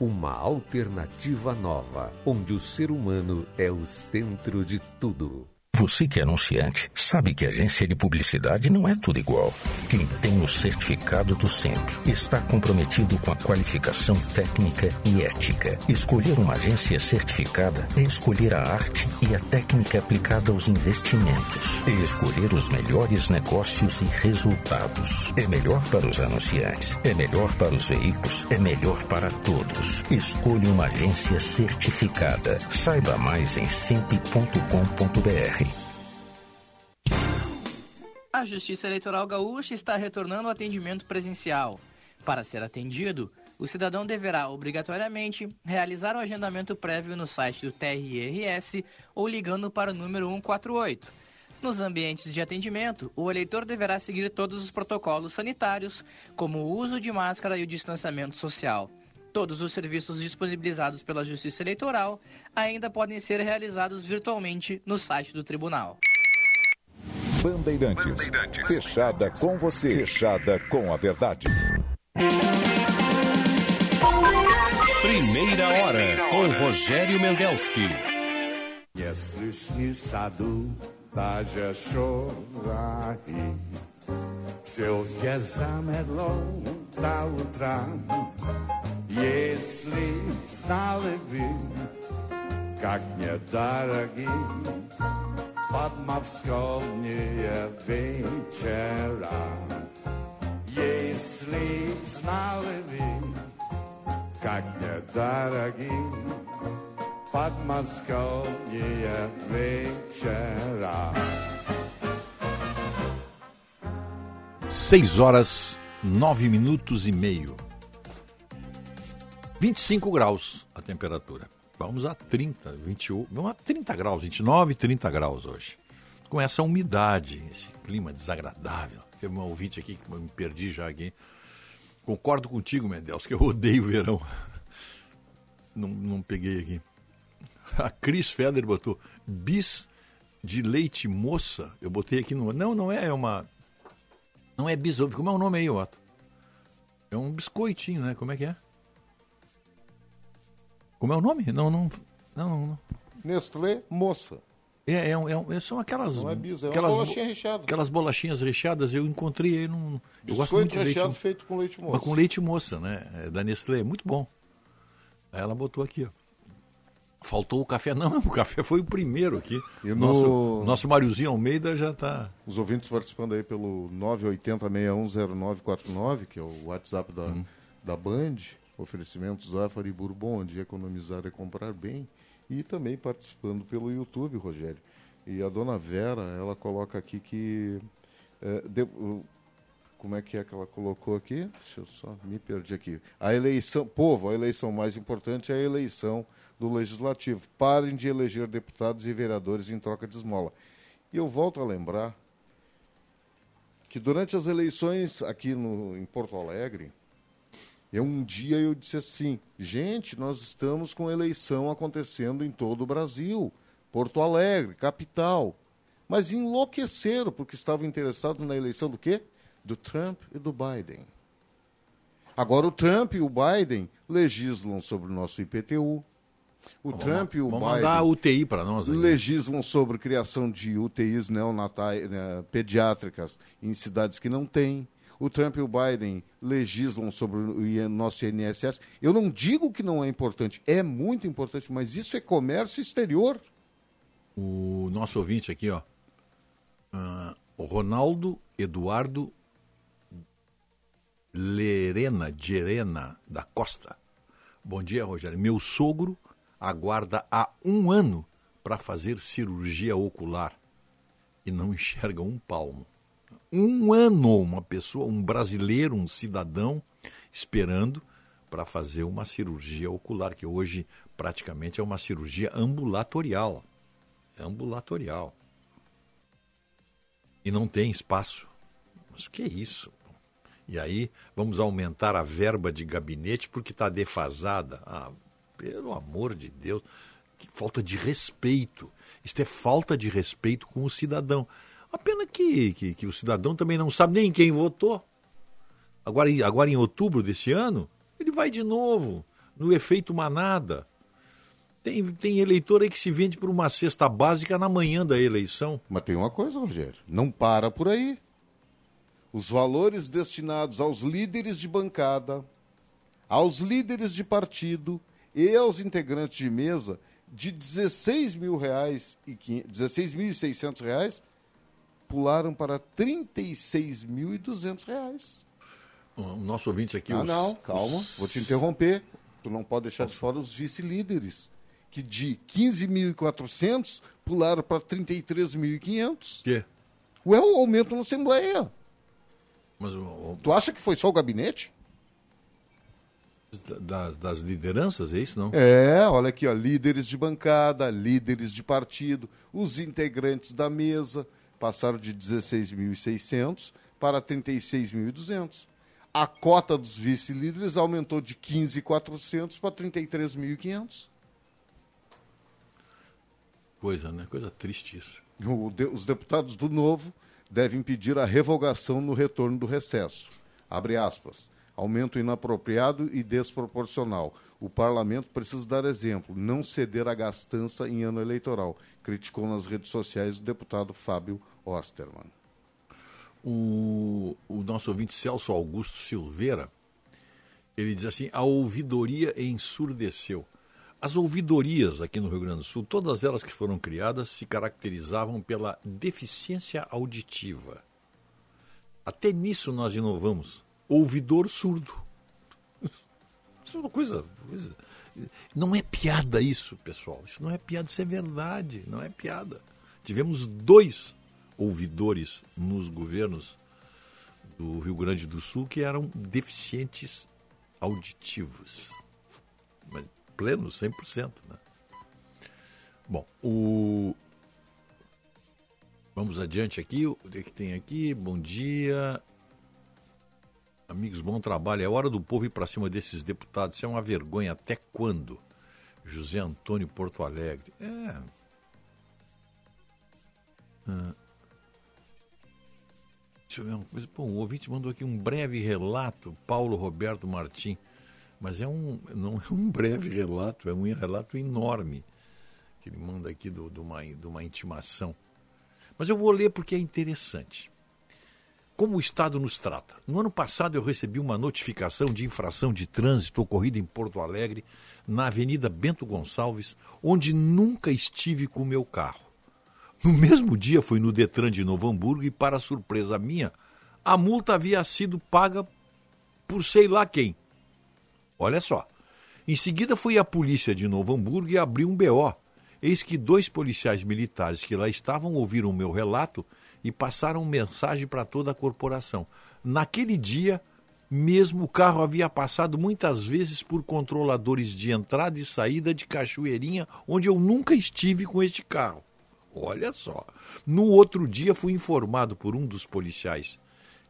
uma alternativa nova, onde o ser humano é o centro de tudo. Você que é anunciante, sabe que agência de publicidade não é tudo igual. Quem tem o certificado do centro está comprometido com a qualificação técnica e ética. Escolher uma agência certificada é escolher a arte e a técnica aplicada aos investimentos. É escolher os melhores negócios e resultados. É melhor para os anunciantes, é melhor para os veículos, é melhor para todos. Escolha uma agência certificada. Saiba mais em simp.com.br. A Justiça Eleitoral Gaúcha está retornando ao atendimento presencial. Para ser atendido, o cidadão deverá obrigatoriamente realizar o agendamento prévio no site do TRRS ou ligando para o número 148. Nos ambientes de atendimento, o eleitor deverá seguir todos os protocolos sanitários, como o uso de máscara e o distanciamento social. Todos os serviços disponibilizados pela Justiça Eleitoral ainda podem ser realizados virtualmente no site do tribunal. Bandeirantes. Bandeirantes. Fechada com você. Fechada com a verdade. Primeira hora com Rogério Mendelski. Yes, jeśli w sadu tazie szorami, przyjdzie za merlą do utra. Jeśli znaliby, jak недороги, Под московнее вечера, Если б знали вы, как недороги, подмосковнее вечера. 6 horas 9 minutos e meio. 25 graus a temperatura. Vamos a 30, 28, vamos a 30 graus, 29, 30 graus hoje. Com essa umidade, esse clima desagradável. Teve um ouvinte aqui que me perdi já aqui. Concordo contigo, Mendels, que eu odeio o verão. Não, não peguei aqui. A Cris Feder botou bis de leite moça. Eu botei aqui no. Não, não é, é uma. Não é bis. Como é o nome aí, Otto? É um biscoitinho, né? Como é que é? Como é o nome? Não, não. Não, não. não. Nestlé Moça. É, é, um- é, um- são aquelas. Não é bis, é aquelas, bolachinha recheada. Aquelas bolachinhas recheadas, eu encontrei aí num. Eu gosto muito de leite. recheado feito com leite moça. Mas com leite moça, né? É da Nestlé, muito bom. Aí ela botou aqui, ó. Faltou o café. Não, o café foi o primeiro aqui. E no- Nosso, nosso Mariozinho Almeida já tá. Os ouvintes participando aí pelo 980-610949, que é o WhatsApp da, Uhum. da Band, oferecimentos Zafari e Bourbon, de economizar é comprar bem, e também participando pelo YouTube, Rogério. E a dona Vera, ela coloca aqui que. eh, de- como é que é que ela colocou aqui? Deixa eu só me perdi aqui. A eleição, povo, a eleição mais importante é a eleição do legislativo. Parem de eleger deputados e vereadores em troca de esmola. E eu volto a lembrar que durante as eleições aqui no, em Porto Alegre, eu um dia eu disse assim, gente, nós estamos com eleição acontecendo em todo o Brasil, Porto Alegre, capital. Mas enlouqueceram porque estavam interessados na eleição do quê? Do Trump e do Biden. Agora o Trump e o Biden legislam sobre o nosso IPTU. O Trump e o Vamos Biden mandar a UTI para nós. aí. legislam sobre criação de UTIs neonatais, né, pediátricas em cidades que não têm. O Trump e o Biden legislam sobre o nosso INSS. Eu não digo que não é importante, é muito importante, mas isso é comércio exterior. O nosso ouvinte aqui, ó. o Ronaldo Eduardo Lerena, Gerena da Costa. Bom dia, Rogério. Meu sogro aguarda há um ano para fazer cirurgia ocular e não enxerga um palmo. Um ano, uma pessoa, um brasileiro, um cidadão, esperando para fazer uma cirurgia ocular, que hoje praticamente é uma cirurgia ambulatorial. Ambulatorial. E não tem espaço. Mas o que é isso? E aí vamos aumentar a verba de gabinete porque está defasada. Ah, pelo amor de Deus, que falta de respeito. Isto é falta de respeito com o cidadão. A pena que, que, que o cidadão também não sabe nem quem votou. Agora, agora em outubro desse ano, ele vai de novo, no efeito manada. Tem, tem eleitor aí que se vende por uma cesta básica na manhã da eleição. Mas tem uma coisa, Rogério, não para por aí. Os valores destinados aos líderes de bancada, aos líderes de partido e aos integrantes de mesa de 16 mil reais e 16.600 reais pularam para 36.200 reais. O nosso ouvinte aqui... Ah, os- não, calma, os- vou te interromper. Tu não pode deixar de fora os vice-líderes, que de 15.400 pularam para 33.500. Quê? Ué, o aumento na Assembleia. Mas o- Tu acha que foi só o gabinete? das, das lideranças, é isso não? É, olha aqui, ó, líderes de bancada, líderes de partido, os integrantes da mesa passaram de 16.600 para 36.200. A cota dos vice-líderes aumentou de 15.400 para 33.500. Coisa, né? Coisa triste isso. De- os deputados do Novo devem pedir a revogação no retorno do recesso. Abre aspas. Aumento inapropriado e desproporcional. O parlamento precisa dar exemplo, não ceder à gastança em ano eleitoral, criticou nas redes sociais o deputado Fábio Osterman. O, o nosso ouvinte Celso Augusto Silveira, ele diz assim, a ouvidoria ensurdeceu. As ouvidorias aqui no Rio Grande do Sul, todas elas que foram criadas, se caracterizavam pela deficiência auditiva. Até nisso nós inovamos. Ouvidor surdo. Isso é uma coisa, coisa- Não é piada isso, pessoal. Isso não é piada, isso é verdade. Não é piada. Tivemos dois ouvidores nos governos do Rio Grande do Sul que eram deficientes auditivos. Mas pleno, 100%. Né? Bom, o... vamos adiante aqui. O que, é tem aqui? Bom dia. Amigos, bom trabalho. É hora do povo ir para cima desses deputados. Isso é uma vergonha. Até quando? José Antônio Porto Alegre. É. Ah. Deixa eu ver uma coisa. Pô, o ouvinte mandou aqui um breve relato, Paulo Roberto Martim. Mas é um, não é um breve relato, é um relato enorme que ele manda aqui do, de, uma, de uma intimação. Mas eu vou ler porque é interessante. Como o Estado nos trata? No ano passado eu recebi uma notificação de infração de trânsito ocorrida em Porto Alegre, na Avenida Bento Gonçalves, onde nunca estive com o meu carro. No mesmo dia fui no Detran de Novo Hamburgo e, para surpresa minha, a multa havia sido paga por sei lá quem. Olha só. Em seguida fui à polícia de Novo Hamburgo e abri um BO. Eis que dois policiais militares que lá estavam ouviram o meu relato e passaram mensagem para toda a corporação. Naquele dia, mesmo o carro havia passado muitas vezes por controladores de entrada e saída de Cachoeirinha, onde eu nunca estive com este carro. Olha só. No outro dia fui informado por um dos policiais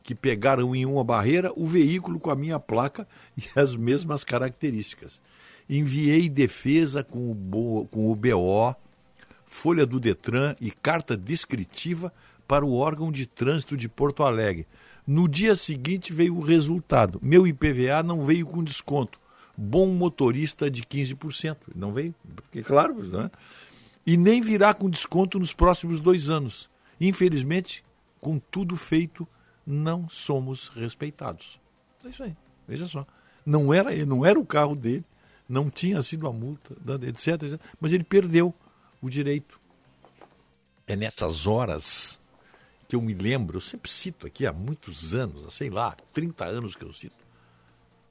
que pegaram em uma barreira o veículo com a minha placa e as mesmas características. Enviei defesa com o, Bo, folha do Detran e carta descritiva para o órgão de trânsito de Porto Alegre. No dia seguinte veio o resultado. Meu IPVA não veio com desconto. Bom motorista de 15%. Não veio? Porque, claro, né? e nem virá com desconto nos próximos dois anos. Infelizmente, com tudo feito, não somos respeitados. É isso aí, veja só. Não era, não era o carro dele, não tinha sido a multa, etc, etc, mas ele perdeu o direito. É nessas horas que eu me lembro, eu sempre cito aqui há muitos anos, sei lá, 30 anos que eu cito,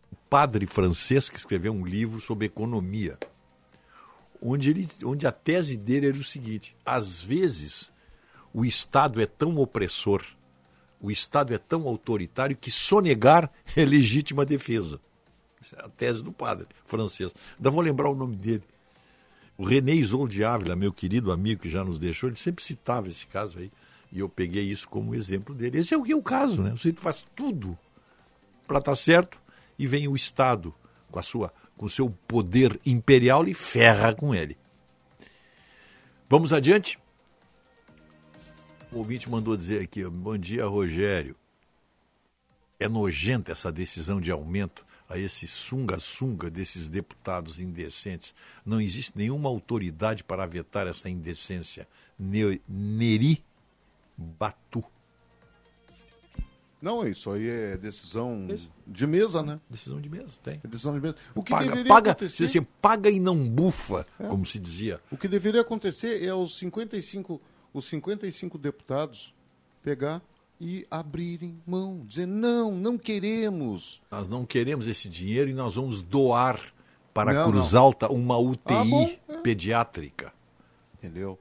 o padre francês que escreveu um livro sobre economia onde, ele, onde a tese dele era o seguinte: às vezes o Estado é tão opressor, o Estado é tão autoritário que sonegar é legítima defesa. É a tese do padre francês. Ainda vou lembrar o nome dele. O René Isolde Ávila, meu querido amigo que já nos deixou, ele sempre citava esse caso aí. E eu peguei isso como exemplo dele. Esse é o que é o caso, né? O sujeito faz tudo para estar tá certo e vem o Estado com a sua com seu poder imperial e ferra com ele. Vamos adiante? O ouvinte mandou dizer aqui: bom dia, Rogério. É nojenta essa decisão de aumento a esse sunga-sunga desses deputados indecentes. Não existe nenhuma autoridade para vetar essa indecência. Neri Batu. Não, isso aí é decisão isso. de mesa, né? Decisão de mesa, tem. É decisão de mesa. O que paga, deveria paga, acontecer... Assim, paga e não bufa, é. como se dizia. O que deveria acontecer é os 55, os 55 deputados pegar e abrirem mão, dizer não, não queremos. Nós não queremos esse dinheiro e nós vamos doar para não, Cruz não. Alta uma UTI ah, bom, é. pediátrica. Entendeu?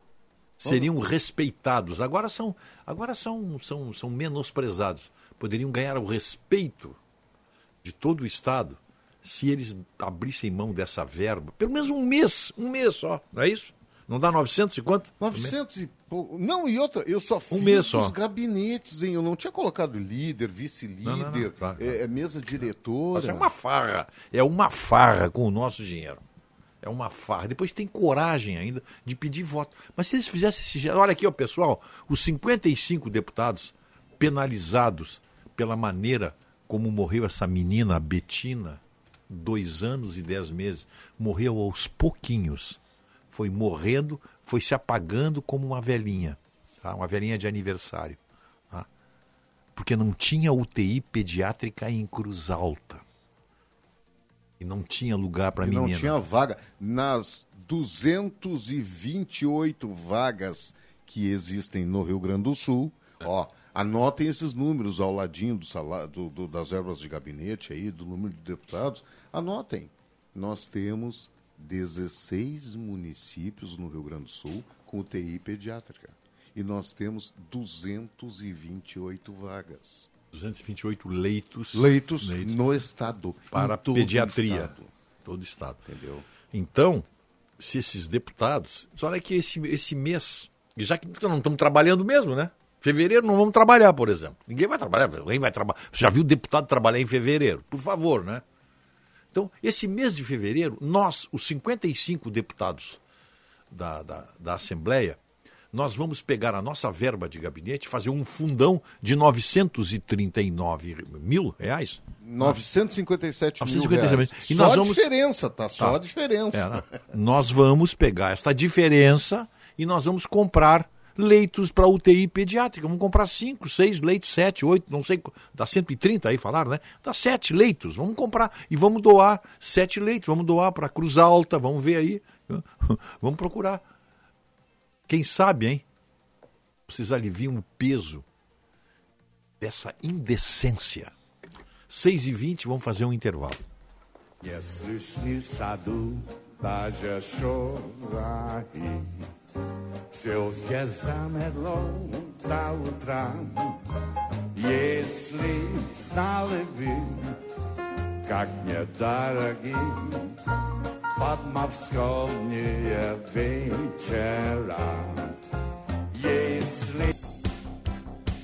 Seriam respeitados. Agora são, agora são, são, são menosprezados poderiam ganhar o respeito de todo o Estado se eles abrissem mão dessa verba. Pelo menos um mês, um mês só, não é isso? Não dá 900 e quanto? 900 e pouco. Não, e outra, eu só fiz um mês só. os gabinetes, hein? Eu não tinha colocado líder, vice-líder, tá, tá. é, mesa diretora. Mas é uma farra. É uma farra com o nosso dinheiro. É uma farra. Depois tem coragem ainda de pedir voto. Mas se eles fizessem esse. Olha aqui, ó, pessoal, os 55 deputados penalizados pela maneira como morreu essa menina, a Betina, dois anos e dez meses. Morreu aos pouquinhos. Foi morrendo, foi se apagando como uma velhinha, tá? uma velhinha de aniversário. Tá? Porque não tinha UTI pediátrica em Cruz Alta. E não tinha lugar para menina. Não tinha vaga. Nas 228 vagas que existem no Rio Grande do Sul, é. ó, Anotem esses números ao ladinho do salário, do, do, das verbas de gabinete aí, do número de deputados. Anotem. Nós temos 16 municípios no Rio Grande do Sul com UTI pediátrica. E nós temos 228 vagas. 228 leitos. Leitos, leitos no estado. Para pediatria. Estado. Todo o estado. Entendeu? Então, se esses deputados. Olha que esse, esse mês, já que não estamos trabalhando mesmo, né? Fevereiro não vamos trabalhar, por exemplo. Ninguém vai trabalhar, ninguém vai trabalhar. Você já viu deputado trabalhar em fevereiro? Por favor, né? Então, esse mês de fevereiro, nós, os 55 deputados da, da, da Assembleia, nós vamos pegar a nossa verba de gabinete, fazer um fundão de 939 mil reais. 957 mil 957 reais. E só nós a vamos... diferença, tá? Só Tá. a diferença. É, né? nós vamos pegar esta diferença e nós vamos comprar leitos para UTI pediátrica. Vamos comprar 5, 6 leitos, 7, 8, não sei, dá 130 aí falaram, né? Dá 7 leitos, vamos comprar e vamos doar 7 leitos, vamos doar para Cruz Alta, vamos ver aí, vamos procurar. Quem sabe, hein? Vocês aliviam o peso dessa indecência. 6 e 20 vamos fazer um intervalo. Jestli sadu takže šorahy, Přijezdě zamedlou ta utra, Jestli znali by, как мне дороги, Padma wskomnie wyciera. Jeśli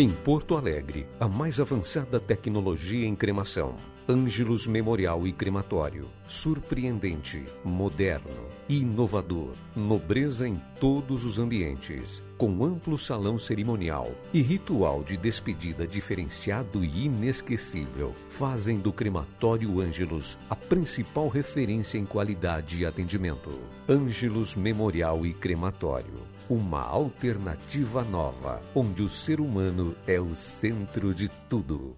Em Porto Alegre, a mais avançada tecnologia em cremação. Ângelos Memorial e Crematório. Surpreendente, moderno, inovador, nobreza em todos os ambientes, com amplo salão cerimonial e ritual de despedida diferenciado e inesquecível, fazem do Crematório Ângelos a principal referência em qualidade e atendimento. Ângelos Memorial e Crematório. Uma alternativa nova, onde o ser humano é o centro de tudo.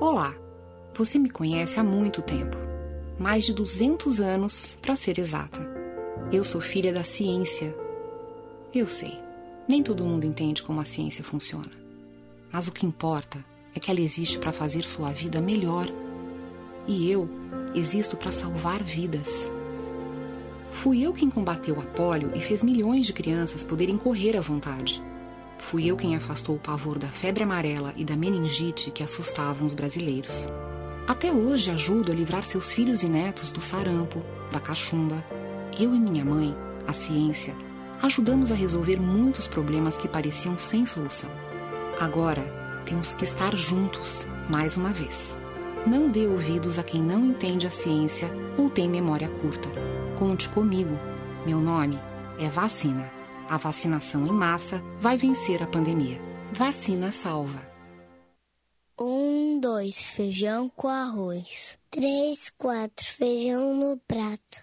Olá, você me conhece há muito tempo mais de 200 anos, para ser exata. Eu sou filha da ciência. Eu sei, nem todo mundo entende como a ciência funciona. Mas o que importa é que ela existe para fazer sua vida melhor. E eu existo para salvar vidas. Fui eu quem combateu a polio e fez milhões de crianças poderem correr à vontade. Fui eu quem afastou o pavor da febre amarela e da meningite que assustavam os brasileiros. Até hoje ajudo a livrar seus filhos e netos do sarampo, da cachumba. Eu e minha mãe, a ciência, ajudamos a resolver muitos problemas que pareciam sem solução. Agora, temos que estar juntos, mais uma vez. Não dê ouvidos a quem não entende a ciência ou tem memória curta. Conte comigo. Meu nome é Vacina. A vacinação em massa vai vencer a pandemia. Vacina salva. Um, dois, feijão com arroz. Três, quatro, feijão no prato.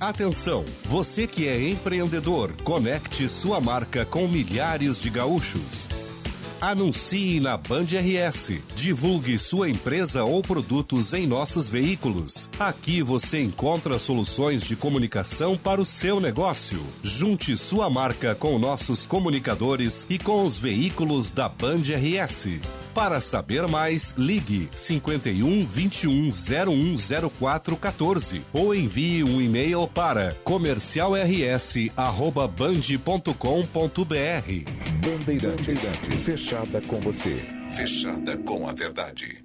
Atenção, você que é empreendedor, conecte sua marca com milhares de gaúchos. Anuncie na Band RS. Divulgue sua empresa ou produtos em nossos veículos. Aqui você encontra soluções de comunicação para o seu negócio. Junte sua marca com nossos comunicadores e com os veículos da Band RS. Para saber mais, ligue 51 21 0104 14 ou envie um e-mail para comercialrs@band.com.br. Bandeirantes, fechada com você. Fechada com a verdade.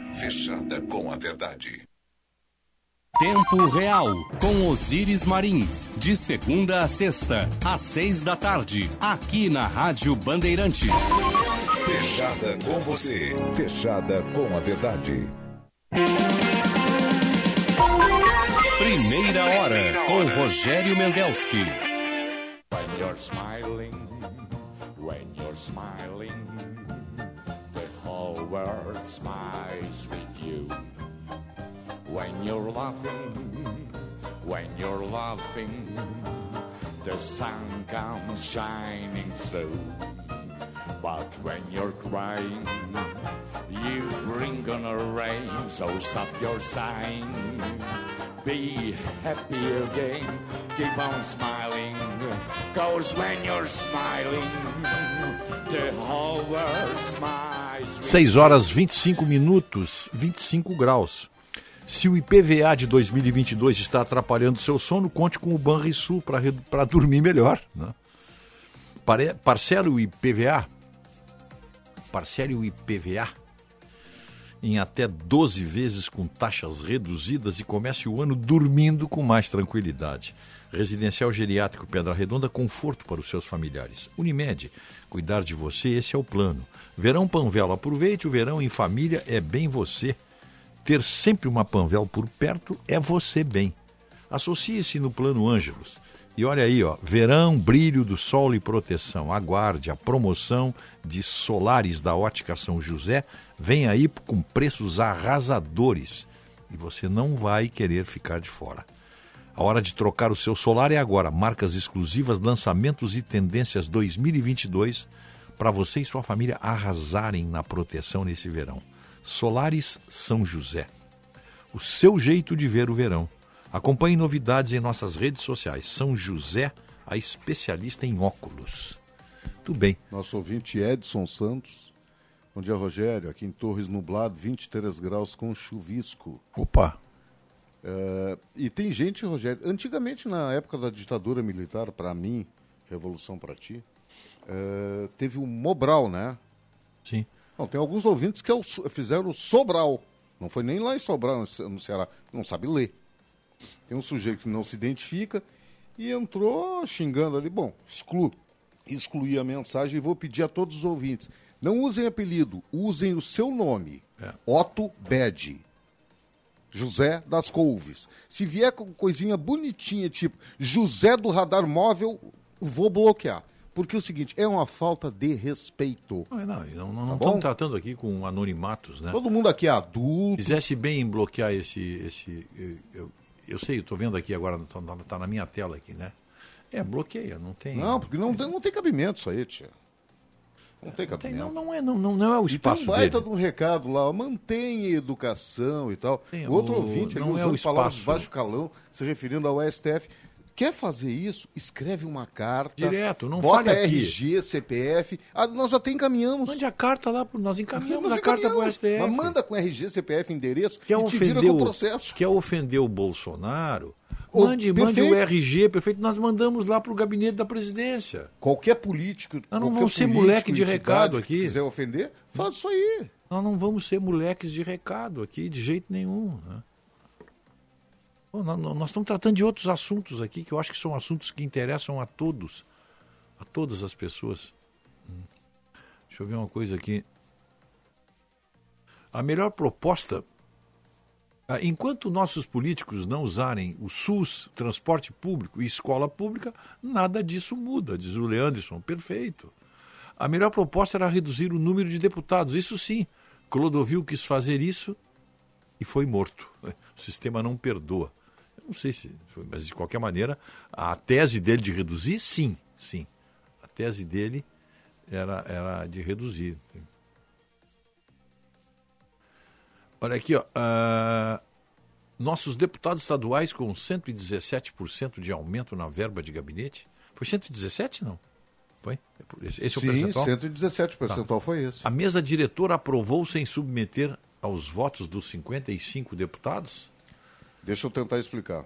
Fechada com a verdade. Tempo Real, com Osíris Marins, de segunda a sexta, às seis da tarde, aqui na Rádio Bandeirantes. Fechada com você. Fechada com a verdade. Primeira hora, com Rogério Mendelski. When you're smiling, when you're smiling, world smiles with you. When you're laughing, when you're laughing, the sun comes shining through. But when you're crying, you bring on a rain, so stop your sighing. Be happy again, keep on smiling, cause when you're smiling, the whole world smiles. with 6 horas 25 minutos, 25 graus. Se o IPVA de 2022 está atrapalhando seu sono, conte com o Banrisul para dormir melhor. Né? Pare, parcele o IPVA, parcele o IPVA em até 12 vezes com taxas reduzidas e comece o ano dormindo com mais tranquilidade. Residencial Geriátrico Pedra Redonda, conforto para os seus familiares. Unimed, cuidar de você, esse é o plano. Verão Panvel, aproveite o verão em família, é bem você. Ter sempre uma Panvel por perto é você bem. Associe-se no Plano Ângelos. E olha aí, ó, verão, brilho do sol e proteção. Aguarde a promoção de solares da Ótica São José. Vem aí com preços arrasadores. E você não vai querer ficar de fora. A hora de trocar o seu solar é agora. Marcas exclusivas, lançamentos e tendências 2022 para você e sua família arrasarem na proteção nesse verão. Solares São José. O seu jeito de ver o verão. Acompanhe novidades em nossas redes sociais. São José, a especialista em óculos. Tudo bem. Nosso ouvinte Edson Santos. Bom dia, Rogério. Aqui em Torres Nublado, 23 graus com chuvisco. Opa! É, e tem gente, Rogério, antigamente na época da ditadura militar, para mim, revolução para ti, é, teve o Mobral, né? Sim. Não, tem alguns ouvintes que é fizeram o Sobral. Não foi nem lá em Sobral, no Ceará. Não sabe ler. Tem um sujeito que não se identifica e entrou xingando ali. Bom, exclu, excluí a mensagem e vou pedir a todos os ouvintes. Não usem apelido, usem o seu nome. Otto Bed. José das Couves. Se vier com coisinha bonitinha, tipo José do Radar Móvel, vou bloquear. Porque é o seguinte, é uma falta de respeito. Não, não, não, não Tá estamos tratando aqui com anonimatos, né? Todo mundo aqui é adulto. Fizesse bem em bloquear esse. esse eu, sei, estou vendo aqui agora, está na minha tela aqui, né? É, bloqueia, não tem. Não, porque não, tem- não tem cabimento isso aí, tia. Não tem cabimento. Não, não, é, não, não, não é o tem espaço um baita dele. de um recado lá, mantenha a educação e tal. Tem, o outro o- ouvinte ali não é usando o palavras de espaço. baixo calão, se referindo ao STF. Quer fazer isso? Escreve uma carta. Direto, não bota fale aqui. RG, CPF. Ah, nós até encaminhamos. Mande a carta lá, nós encaminhamos Nós a carta para o encaminhamos. STF. Mas manda com RG, CPF, endereço Quer e te vira ofender, o processo. quer ofender o Bolsonaro? Mande, mande o perfeito. RG, perfeito. Nós mandamos lá para o gabinete da presidência. Qualquer político. Nós não qualquer vamos ser moleque de recado aqui. quiser ofender, faz isso aí. Nós não vamos ser moleques de recado aqui, de jeito nenhum. né? Nós, nós estamos tratando de outros assuntos aqui, que eu acho que são assuntos que interessam a todos, a todas as pessoas. Hum. Deixa eu ver uma coisa aqui. A melhor proposta. ah, Enquanto nossos políticos não usarem o SUS, transporte público e escola pública, nada disso muda, diz o Leanderson. Perfeito. A melhor proposta era reduzir o número de deputados. Isso sim. Clodovil quis fazer isso e foi morto. O sistema não perdoa. Não sei se foi, mas de qualquer maneira, a tese dele de reduzir, sim, sim. A tese dele era, era de reduzir. Olha aqui, ó. ah, nossos deputados estaduais com 117% de aumento na verba de gabinete. Foi 117, não? Foi? Esse esse é o Sim, percentual? 117 percentual foi esse. A mesa diretora aprovou sem submeter aos votos dos 55 deputados? Deixa eu tentar explicar.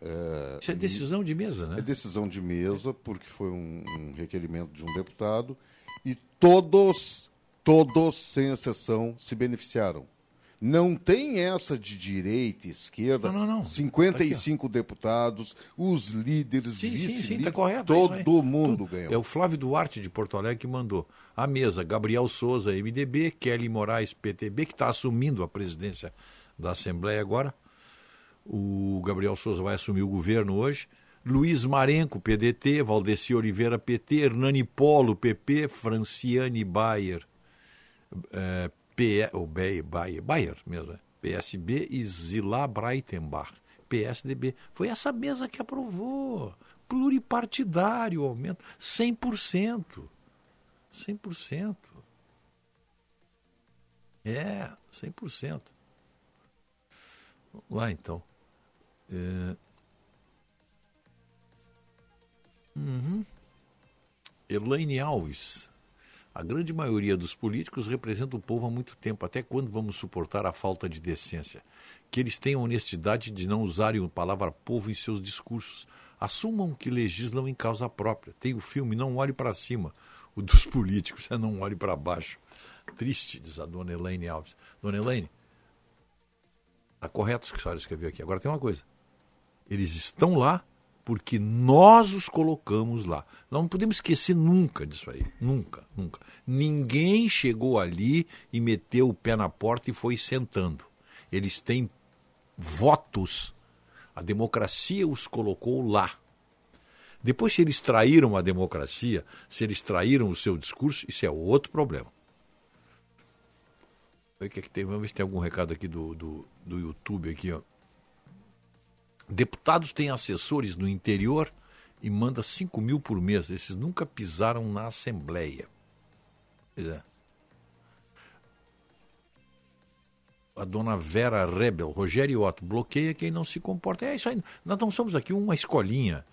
É, Isso é decisão de mesa, né? É decisão de mesa, porque foi um, um requerimento de um deputado, e todos, todos, sem exceção, se beneficiaram. Não tem essa de direita e esquerda. Não, não, não. 55 deputados, os líderes, vice-líderes, tá correto. é todo mundo Tudo. ganhou. É o Flávio Duarte de Porto Alegre que mandou. A mesa, Gabriel Souza, MDB, Kelly Moraes, PTB, que está assumindo a presidência da Assembleia agora. O Gabriel Souza vai assumir o governo hoje. Luiz Marenco, PDT, Valdeci Oliveira, PT, Hernani Polo, PP, Franciane Bayer, eh, PE, ou Bayer, Bayer, Bayer mesmo, né? PSB e Zilá Breitenbach, PSDB. Foi essa mesa que aprovou. Pluripartidário, aumento, 100%. 100%. É, 100%. Vamos lá, então. É... Uhum. Elaine Alves. A grande maioria dos políticos representa o povo há muito tempo. Até quando vamos suportar a falta de decência? Que eles tenham honestidade de não usarem a palavra povo em seus discursos. Assumam que legislam em causa própria. Tem o filme Não Olhe para Cima, o dos políticos, é Não Olhe para Baixo. Triste, diz a dona Elaine Alves. Dona Elaine, está correto o que a senhora escreveu aqui. Agora tem uma coisa. Eles estão lá porque nós os colocamos lá. Nós não podemos esquecer nunca disso aí. Nunca, nunca. Ninguém chegou ali e meteu o pé na porta e foi sentando. Eles têm votos. A democracia os colocou lá. Depois, se eles traíram a democracia, se eles traíram o seu discurso, isso é outro problema. O que é que tem? Vamos ver se tem algum recado aqui do, do, do YouTube aqui, ó. Deputados têm assessores no interior e manda 5 mil por mês. Esses nunca pisaram na Assembleia. Pois é. A dona Vera Rebel, Rogério Otto, bloqueia quem não se comporta. É isso aí. Nós não somos aqui uma escolinha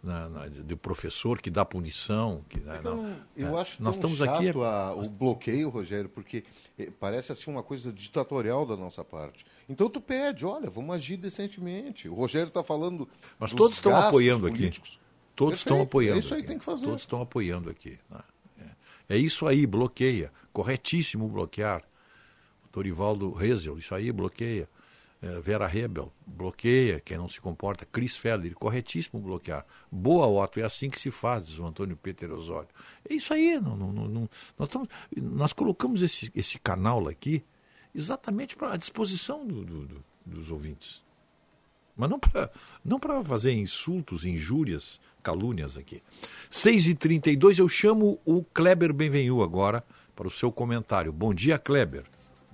na, na, de professor que dá punição. Que, né, Eu, não. não- eu É, acho nós estamos aqui. a- o bloqueio, Rogério, porque eh, parece assim uma coisa ditatorial da nossa parte. Então tu pede, olha, vamos agir decentemente. O Rogério está falando. Mas dos todos estão apoiando políticos. aqui. Todos estão Perfeito, apoiando. É isso aí aqui. tem que fazer. Todos estão apoiando aqui. né? É. É isso aí, bloqueia. Corretíssimo bloquear. Dorivaldo Rezel, isso aí, bloqueia. É, Vera Rebel, bloqueia quem não se comporta. Chris Feller, corretíssimo bloquear. Boa, Otto, é assim que se faz, diz o Antônio Peter Osório. É isso aí, não, não, não- não- nós, estamos- nós colocamos esse, esse canal aqui exatamente para a disposição do- do- do- dos ouvintes. Mas não para não fazer insultos, injúrias, calúnias aqui. 6h32, eu chamo o Kleber Benvenu agora para o seu comentário. Bom dia, Kleber.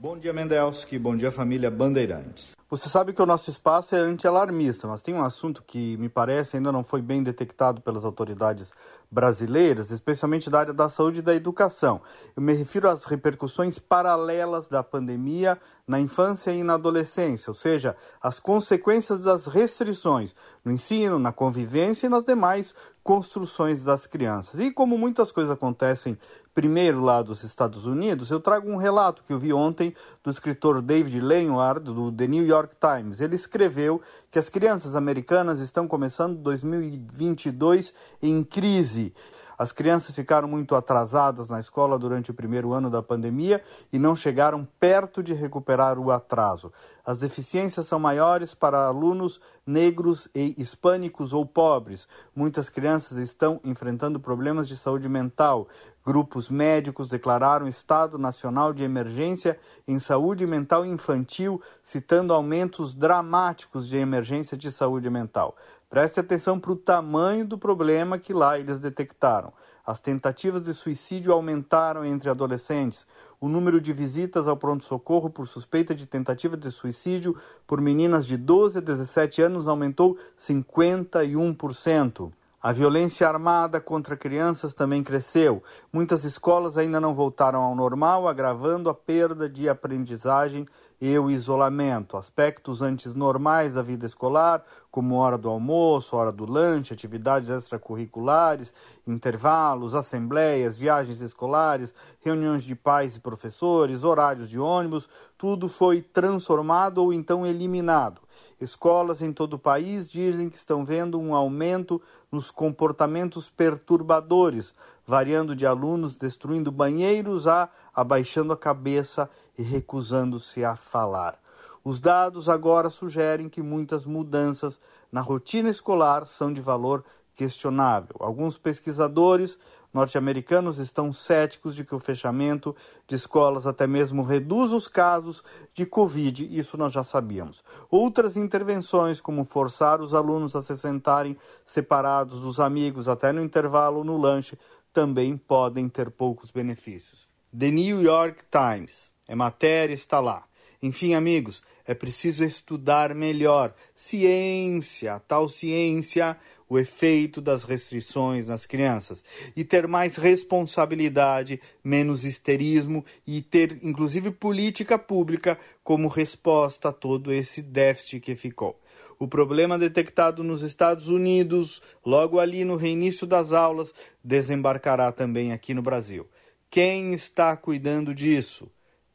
Bom dia, Mendelski. Bom dia, família Bandeirantes. Você sabe que o nosso espaço é anti-alarmista, mas tem um assunto que me parece ainda não foi bem detectado pelas autoridades brasileiras, especialmente da área da saúde e da educação. Eu me refiro às repercussões paralelas da pandemia na infância e na adolescência, ou seja, as consequências das restrições no ensino, na convivência e nas demais construções das crianças. E como muitas coisas acontecem primeiro lá dos Estados Unidos, eu trago um relato que eu vi ontem do escritor David Leonard, do The New York Times. Ele escreveu que as crianças americanas estão começando 2022 em crise. As crianças ficaram muito atrasadas na escola durante o primeiro ano da pandemia e não chegaram perto de recuperar o atraso. As deficiências são maiores para alunos negros e hispânicos ou pobres. Muitas crianças estão enfrentando problemas de saúde mental. Grupos médicos declararam estado nacional de emergência em saúde mental infantil, citando aumentos dramáticos de emergência de saúde mental. Preste atenção para o tamanho do problema que lá eles detectaram. As tentativas de suicídio aumentaram entre adolescentes. O número de visitas ao pronto-socorro por suspeita de tentativa de suicídio por meninas de 12 a 17 anos aumentou 51%. A violência armada contra crianças também cresceu. Muitas escolas ainda não voltaram ao normal, agravando a perda de aprendizagem e o isolamento. Aspectos antes normais da vida escolar, como hora do almoço, hora do lanche, atividades extracurriculares, intervalos, assembleias, viagens escolares, reuniões de pais e professores, horários de ônibus, tudo foi transformado ou então eliminado. Escolas em todo o país dizem que estão vendo um aumento nos comportamentos perturbadores, variando de alunos destruindo banheiros a abaixando a cabeça e recusando-se a falar. Os dados agora sugerem que muitas mudanças na rotina escolar são de valor questionável. Alguns pesquisadores norte-americanos estão céticos de que o fechamento de escolas até mesmo reduz os casos de Covid, isso nós já sabíamos. Outras intervenções, como forçar os alunos a se sentarem separados dos amigos até no intervalo no lanche, também podem ter poucos benefícios. The New York Times, é matéria, está lá. Enfim, amigos, é preciso estudar melhor. Ciência, tal ciência, o efeito das restrições nas crianças. E ter mais responsabilidade, menos histerismo e ter, inclusive, política pública como resposta a todo esse déficit que ficou. O problema detectado nos Estados Unidos, logo ali no reinício das aulas, desembarcará também aqui no Brasil. Quem está cuidando disso?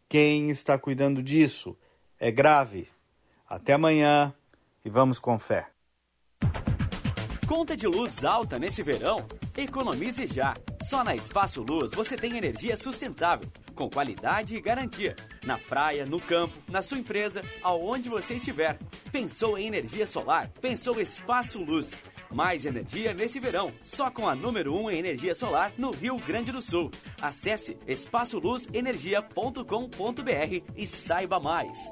Quem está cuidando disso? É grave. Até amanhã e vamos com fé. Conta de luz alta nesse verão? Economize já. Só na Espaço Luz você tem energia sustentável, com qualidade e garantia. Na praia, no campo, na sua empresa, aonde você estiver. Pensou em energia solar? Pensou Espaço Luz. Mais energia nesse verão, só com a número 1 um em energia solar no Rio Grande do Sul. Acesse espaçoluzenergia.com.br e saiba mais.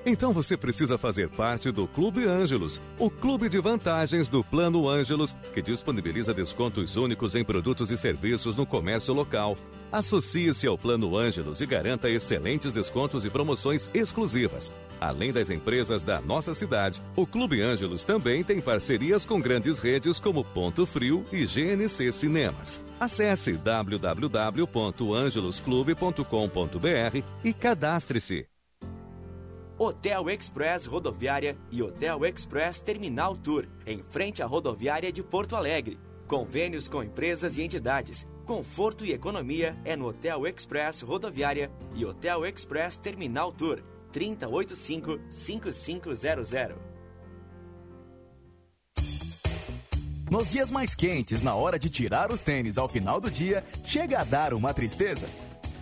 Então você precisa fazer parte do Clube Ângelos, o clube de vantagens do Plano Ângelos, que disponibiliza descontos únicos em produtos e serviços no comércio local. Associe-se ao Plano Ângelos e garanta excelentes descontos e promoções exclusivas. Além das empresas da nossa cidade, o Clube Ângelos também tem parcerias com grandes redes como Ponto Frio e GNC Cinemas. Acesse www.angelosclube.com.br e cadastre-se. Hotel Express Rodoviária e Hotel Express Terminal Tour, em frente à rodoviária de Porto Alegre. Convênios com empresas e entidades. Conforto e economia é no Hotel Express Rodoviária e Hotel Express Terminal Tour. 3085-5500. Nos dias mais quentes, na hora de tirar os tênis ao final do dia, chega a dar uma tristeza?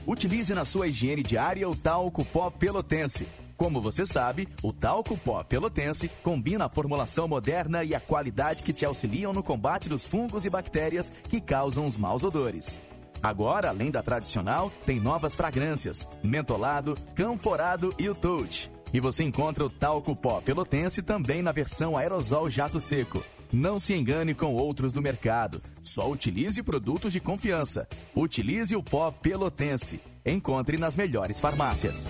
Utilize na sua higiene diária o talco pó pelotense. Como você sabe, o talco pó pelotense combina a formulação moderna e a qualidade que te auxiliam no combate dos fungos e bactérias que causam os maus odores. Agora, além da tradicional, tem novas fragrâncias: mentolado, canforado e o touch. E você encontra o talco pó pelotense também na versão aerosol jato seco. Não se engane com outros do mercado. Só utilize produtos de confiança. Utilize o pó pelotense. Encontre nas melhores farmácias.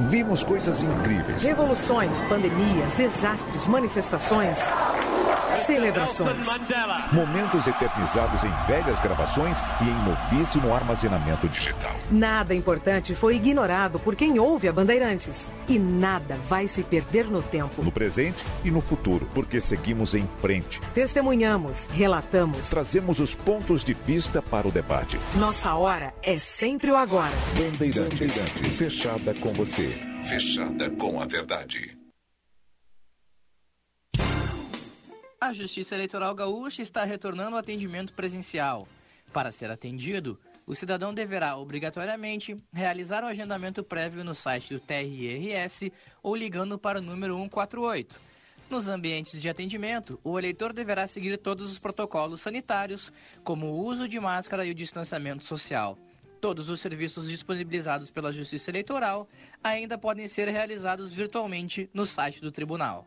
Vimos coisas incríveis. Revoluções, pandemias, desastres, manifestações. Celebrações. Momentos eternizados em velhas gravações e em novíssimo armazenamento digital. Nada importante foi ignorado por quem ouve a Bandeirantes. E nada vai se perder no tempo. No presente e no futuro, porque seguimos em frente. Testemunhamos, relatamos. Trazemos os pontos de vista para o debate. Nossa hora é sempre o agora. Bandeirantes, Bandeirantes. fechada com você. Fechada com a verdade. A Justiça Eleitoral Gaúcha está retornando ao atendimento presencial. Para ser atendido, o cidadão deverá obrigatoriamente realizar o agendamento prévio no site do TRRS ou ligando para o número 148. Nos ambientes de atendimento, o eleitor deverá seguir todos os protocolos sanitários, como o uso de máscara e o distanciamento social. Todos os serviços disponibilizados pela Justiça Eleitoral ainda podem ser realizados virtualmente no site do tribunal.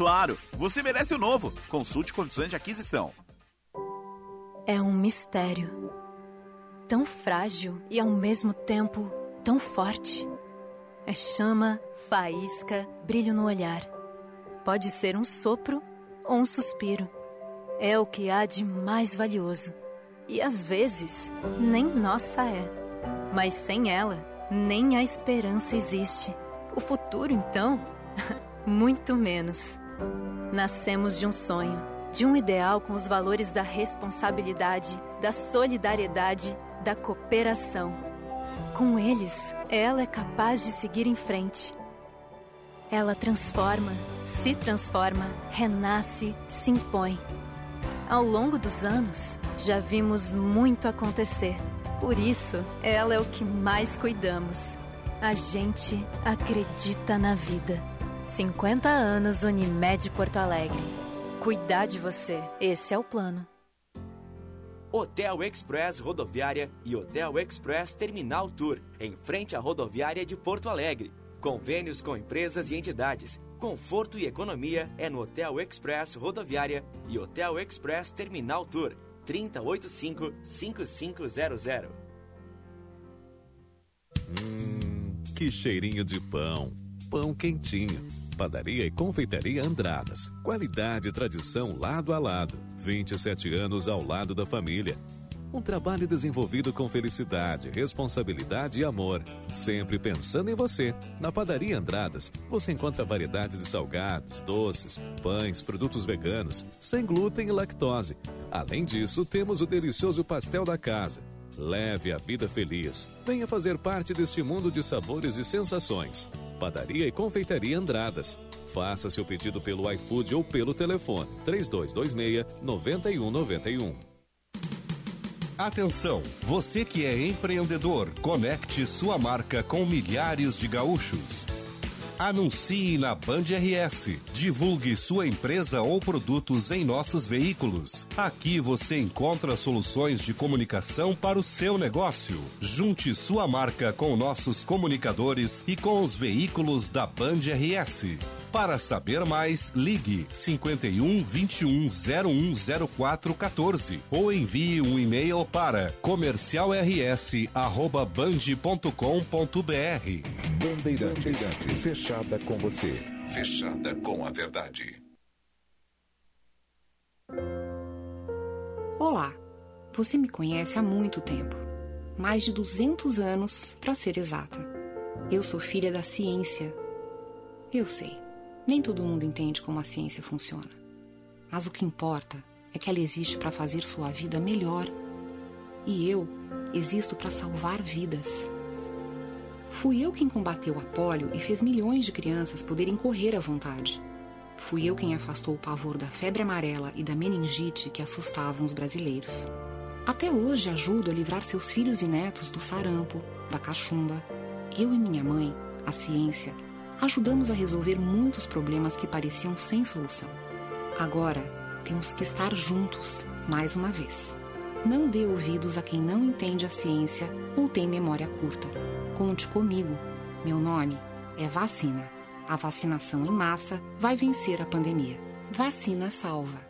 Claro, você merece o novo. Consulte condições de aquisição. É um mistério. Tão frágil e ao mesmo tempo tão forte. É chama, faísca, brilho no olhar. Pode ser um sopro ou um suspiro. É o que há de mais valioso. E às vezes, nem nossa é. Mas sem ela, nem a esperança existe. O futuro, então, muito menos. Nascemos de um sonho, de um ideal com os valores da responsabilidade, da solidariedade, da cooperação. Com eles, ela é capaz de seguir em frente. Ela transforma, se transforma, renasce, se impõe. Ao longo dos anos, já vimos muito acontecer. Por isso, ela é o que mais cuidamos. A gente acredita na vida. 50 anos Unimed Porto Alegre. Cuidar de você, esse é o plano. Hotel Express Rodoviária e Hotel Express Terminal Tour, em frente à rodoviária de Porto Alegre. Convênios com empresas e entidades. Conforto e economia é no Hotel Express Rodoviária e Hotel Express Terminal Tour. 3085-5500. Hum, que cheirinho de pão. Pão quentinho. Padaria e Confeitaria Andradas. Qualidade e tradição lado a lado. 27 anos ao lado da família. Um trabalho desenvolvido com felicidade, responsabilidade e amor. Sempre pensando em você. Na Padaria Andradas, você encontra variedade de salgados, doces, pães, produtos veganos, sem glúten e lactose. Além disso, temos o delicioso pastel da casa. Leve a vida feliz. Venha fazer parte deste mundo de sabores e sensações. Padaria e Confeitaria Andradas. Faça seu pedido pelo iFood ou pelo telefone 3226 9191. Atenção, você que é empreendedor, conecte sua marca com milhares de gaúchos. Anuncie na Band RS. Divulgue sua empresa ou produtos em nossos veículos. Aqui você encontra soluções de comunicação para o seu negócio. Junte sua marca com nossos comunicadores e com os veículos da Band RS. Para saber mais, ligue 51 21 0104 14 ou envie um e-mail para comercialrs@band.com.br. Bandeirantes, fechada com você. Fechada com a verdade. Olá, você me conhece há muito tempo mais de 200 anos, para ser exata. Eu sou filha da ciência. Eu sei, nem todo mundo entende como a ciência funciona. Mas o que importa é que ela existe para fazer sua vida melhor. E eu existo para salvar vidas. Fui eu quem combateu a polio e fez milhões de crianças poderem correr à vontade. Fui eu quem afastou o pavor da febre amarela e da meningite que assustavam os brasileiros. Até hoje ajudo a livrar seus filhos e netos do sarampo, da cachumba. Eu e minha mãe, a ciência, ajudamos a resolver muitos problemas que pareciam sem solução. Agora, temos que estar juntos, mais uma vez. Não dê ouvidos a quem não entende a ciência ou tem memória curta. Conte comigo. Meu nome é Vacina. A vacinação em massa vai vencer a pandemia. Vacina salva.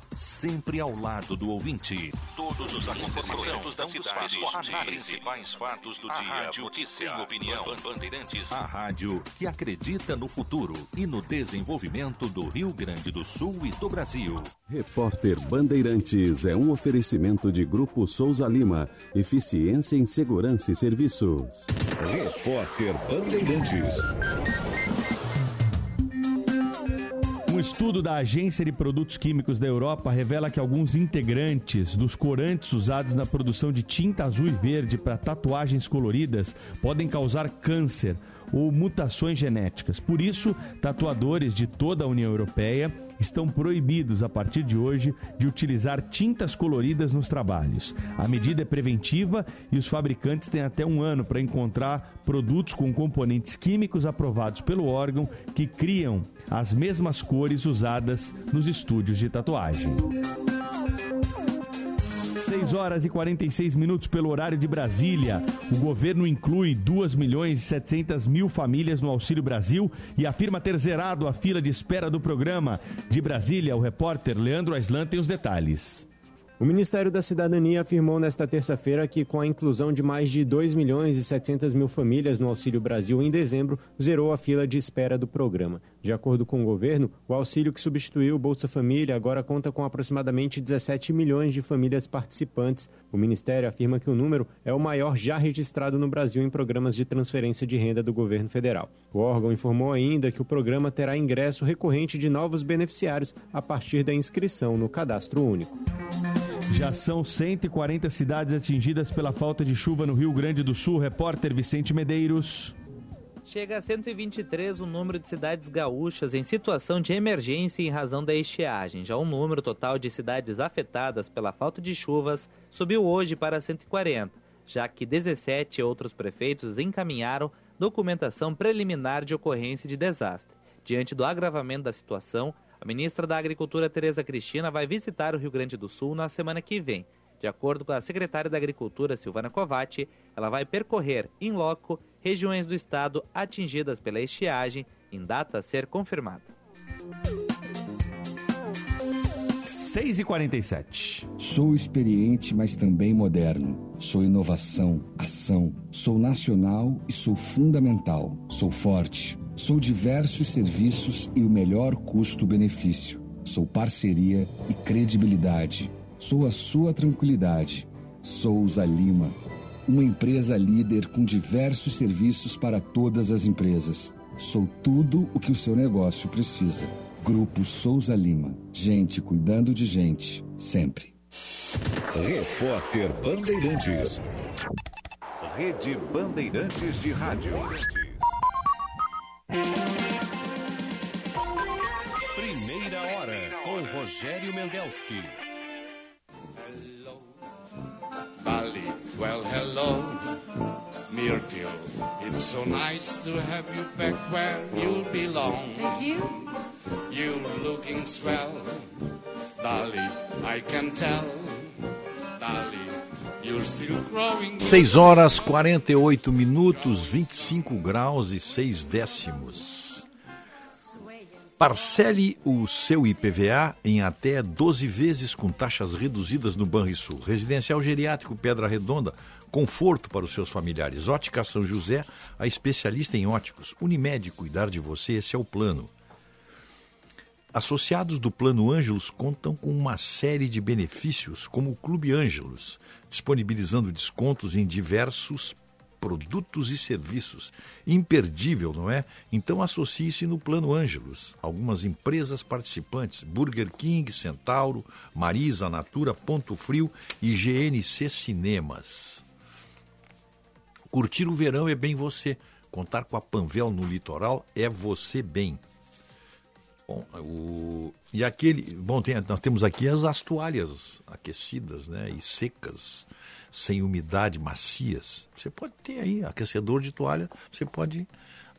sempre ao lado do ouvinte. Todos os acontecimentos da cidade, os principais fatos do dia, rádio notícia, opinião. Bandeirantes, a rádio que acredita no futuro e no desenvolvimento do Rio Grande do Sul e do Brasil. Repórter Bandeirantes é um oferecimento de Grupo Souza Lima. Eficiência em Segurança e Serviços. Repórter Bandeirantes. Estudo da Agência de Produtos Químicos da Europa revela que alguns integrantes dos corantes usados na produção de tinta azul e verde para tatuagens coloridas podem causar câncer ou mutações genéticas. Por isso, tatuadores de toda a União Europeia estão proibidos a partir de hoje de utilizar tintas coloridas nos trabalhos. A medida é preventiva e os fabricantes têm até um ano para encontrar produtos com componentes químicos aprovados pelo órgão que criam as mesmas cores usadas nos estúdios de tatuagem. 6 horas e 46 minutos pelo horário de Brasília. O governo inclui 2 milhões e 700 mil famílias no Auxílio Brasil e afirma ter zerado a fila de espera do programa. De Brasília, o repórter Leandro Aislan tem os detalhes. O Ministério da Cidadania afirmou nesta terça-feira que, com a inclusão de mais de 2 milhões e 700 mil famílias no Auxílio Brasil em dezembro, zerou a fila de espera do programa. De acordo com o governo, o auxílio que substituiu o Bolsa Família agora conta com aproximadamente 17 milhões de famílias participantes. O Ministério afirma que o número é o maior já registrado no Brasil em programas de transferência de renda do governo federal. O órgão informou ainda que o programa terá ingresso recorrente de novos beneficiários a partir da inscrição no Cadastro Único. Já são 140 cidades atingidas pela falta de chuva no Rio Grande do Sul. Repórter Vicente Medeiros. Chega a 123 o número de cidades gaúchas em situação de emergência em razão da estiagem. Já o número total de cidades afetadas pela falta de chuvas subiu hoje para 140, já que 17 outros prefeitos encaminharam documentação preliminar de ocorrência de desastre. Diante do agravamento da situação, a ministra da Agricultura, Tereza Cristina, vai visitar o Rio Grande do Sul na semana que vem. De acordo com a secretária da Agricultura, Silvana Covatti, ela vai percorrer, em loco, regiões do estado atingidas pela estiagem, em data a ser confirmada. 6 e 47 Sou experiente, mas também moderno. Sou inovação, ação. Sou nacional e sou fundamental. Sou forte. Sou diversos serviços e o melhor custo-benefício. Sou parceria e credibilidade. Sou a sua tranquilidade. Souza Lima. Uma empresa líder com diversos serviços para todas as empresas. Sou tudo o que o seu negócio precisa. Grupo Souza Lima. Gente cuidando de gente, sempre. Repórter Bandeirantes. Rede Bandeirantes de Rádio. Primeira hora com Rogério Mendelski. Myrtle. It's so nice to have you back where you belong. Thank you. You looking swell, Dolly. I can tell, Dolly. You're still growing. 6 horas 48 minutos, 25 graus e 6 décimos. Parcele o seu IPVA em até 12 vezes com taxas reduzidas no Banrisul. Residencial Geriátrico Pedra Redonda Conforto para os seus familiares. Ótica São José, a especialista em óticos. Unimed, cuidar de você, esse é o plano. Associados do Plano Ângelos contam com uma série de benefícios, como o Clube Ângelos, disponibilizando descontos em diversos produtos e serviços. Imperdível, não é? Então associe-se no Plano Ângelos. Algumas empresas participantes: Burger King, Centauro, Marisa, Natura, Ponto Frio e GNC Cinemas. Curtir o verão é bem você. Contar com a Panvel no litoral é você bem. Bom, o... E aquele. Bom, tem, nós temos aqui as, as toalhas aquecidas né, e secas, sem umidade, macias. Você pode ter aí aquecedor de toalha, você pode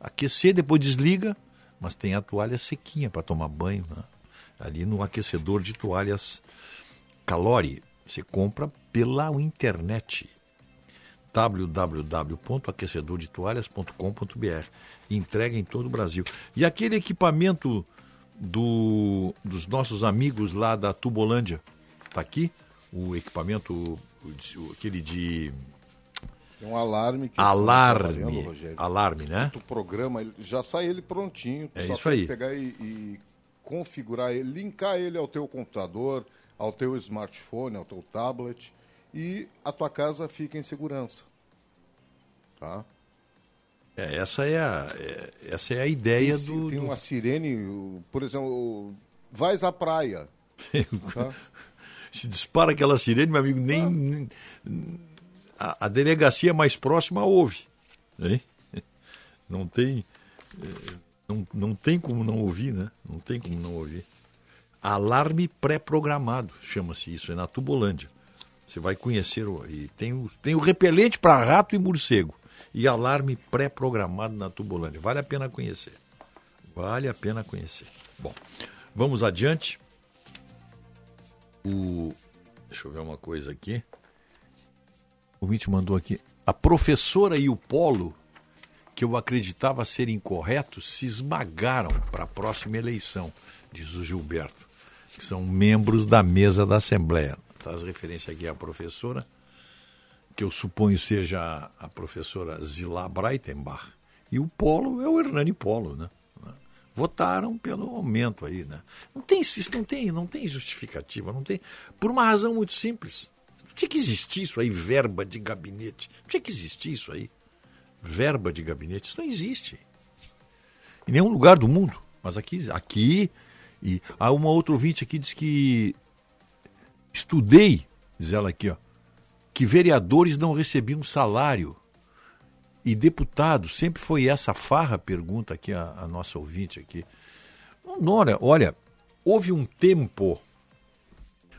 aquecer, depois desliga, mas tem a toalha sequinha para tomar banho. Né? Ali no aquecedor de toalhas Calori. Você compra pela internet www.aquecedordetoalhas.com.br. Entrega em todo o Brasil. E aquele equipamento do, dos nossos amigos lá da Tubolândia, está aqui? O equipamento, aquele de. É um alarme que alarme, alarme, né? O programa já sai ele prontinho. É isso aí. Pegar e, e configurar ele, linkar ele ao teu computador, ao teu smartphone, ao teu tablet e a tua casa fica em segurança. Tá? É, essa, é a, é, essa é a ideia tem, do. Tem uma sirene, por exemplo, vais à praia. tá? Se dispara aquela sirene, meu amigo, nem. Ah. A, a, delegacia mais próxima ouve. Hein? Não tem. É, não, não tem como não ouvir, né? Não tem como não ouvir. Alarme pré-programado, chama-se isso, é na Tubolândia. Você vai conhecer. O, e tem o, tem o repelente para rato e morcego. E alarme pré-programado na Tubolândia. Vale a pena conhecer. Vale a pena conhecer. Bom, vamos adiante. O, deixa eu ver uma coisa aqui. O Mitch mandou aqui. A professora e o polo, que eu acreditava serem corretos, se esmagaram para a próxima eleição, diz o Gilberto, que são membros da mesa da Assembleia faz referência aqui à professora, que eu suponho seja a professora Zilá Breitenbach, e o Polo é o Hernani Polo, né? Votaram pelo aumento aí, né? Não tem isso, não tem, não tem justificativa, não tem, por uma razão muito simples. Não tinha que existir isso aí, verba de gabinete. Não tinha que existir isso aí. Verba de gabinete, isso não existe. Em nenhum lugar do mundo. Mas aqui, aqui e há uma outra ouvinte aqui diz que Estudei, diz ela aqui, ó, que vereadores não recebiam salário. E deputados, sempre foi essa farra, pergunta aqui a, a nossa ouvinte aqui. Nora, olha, houve um tempo,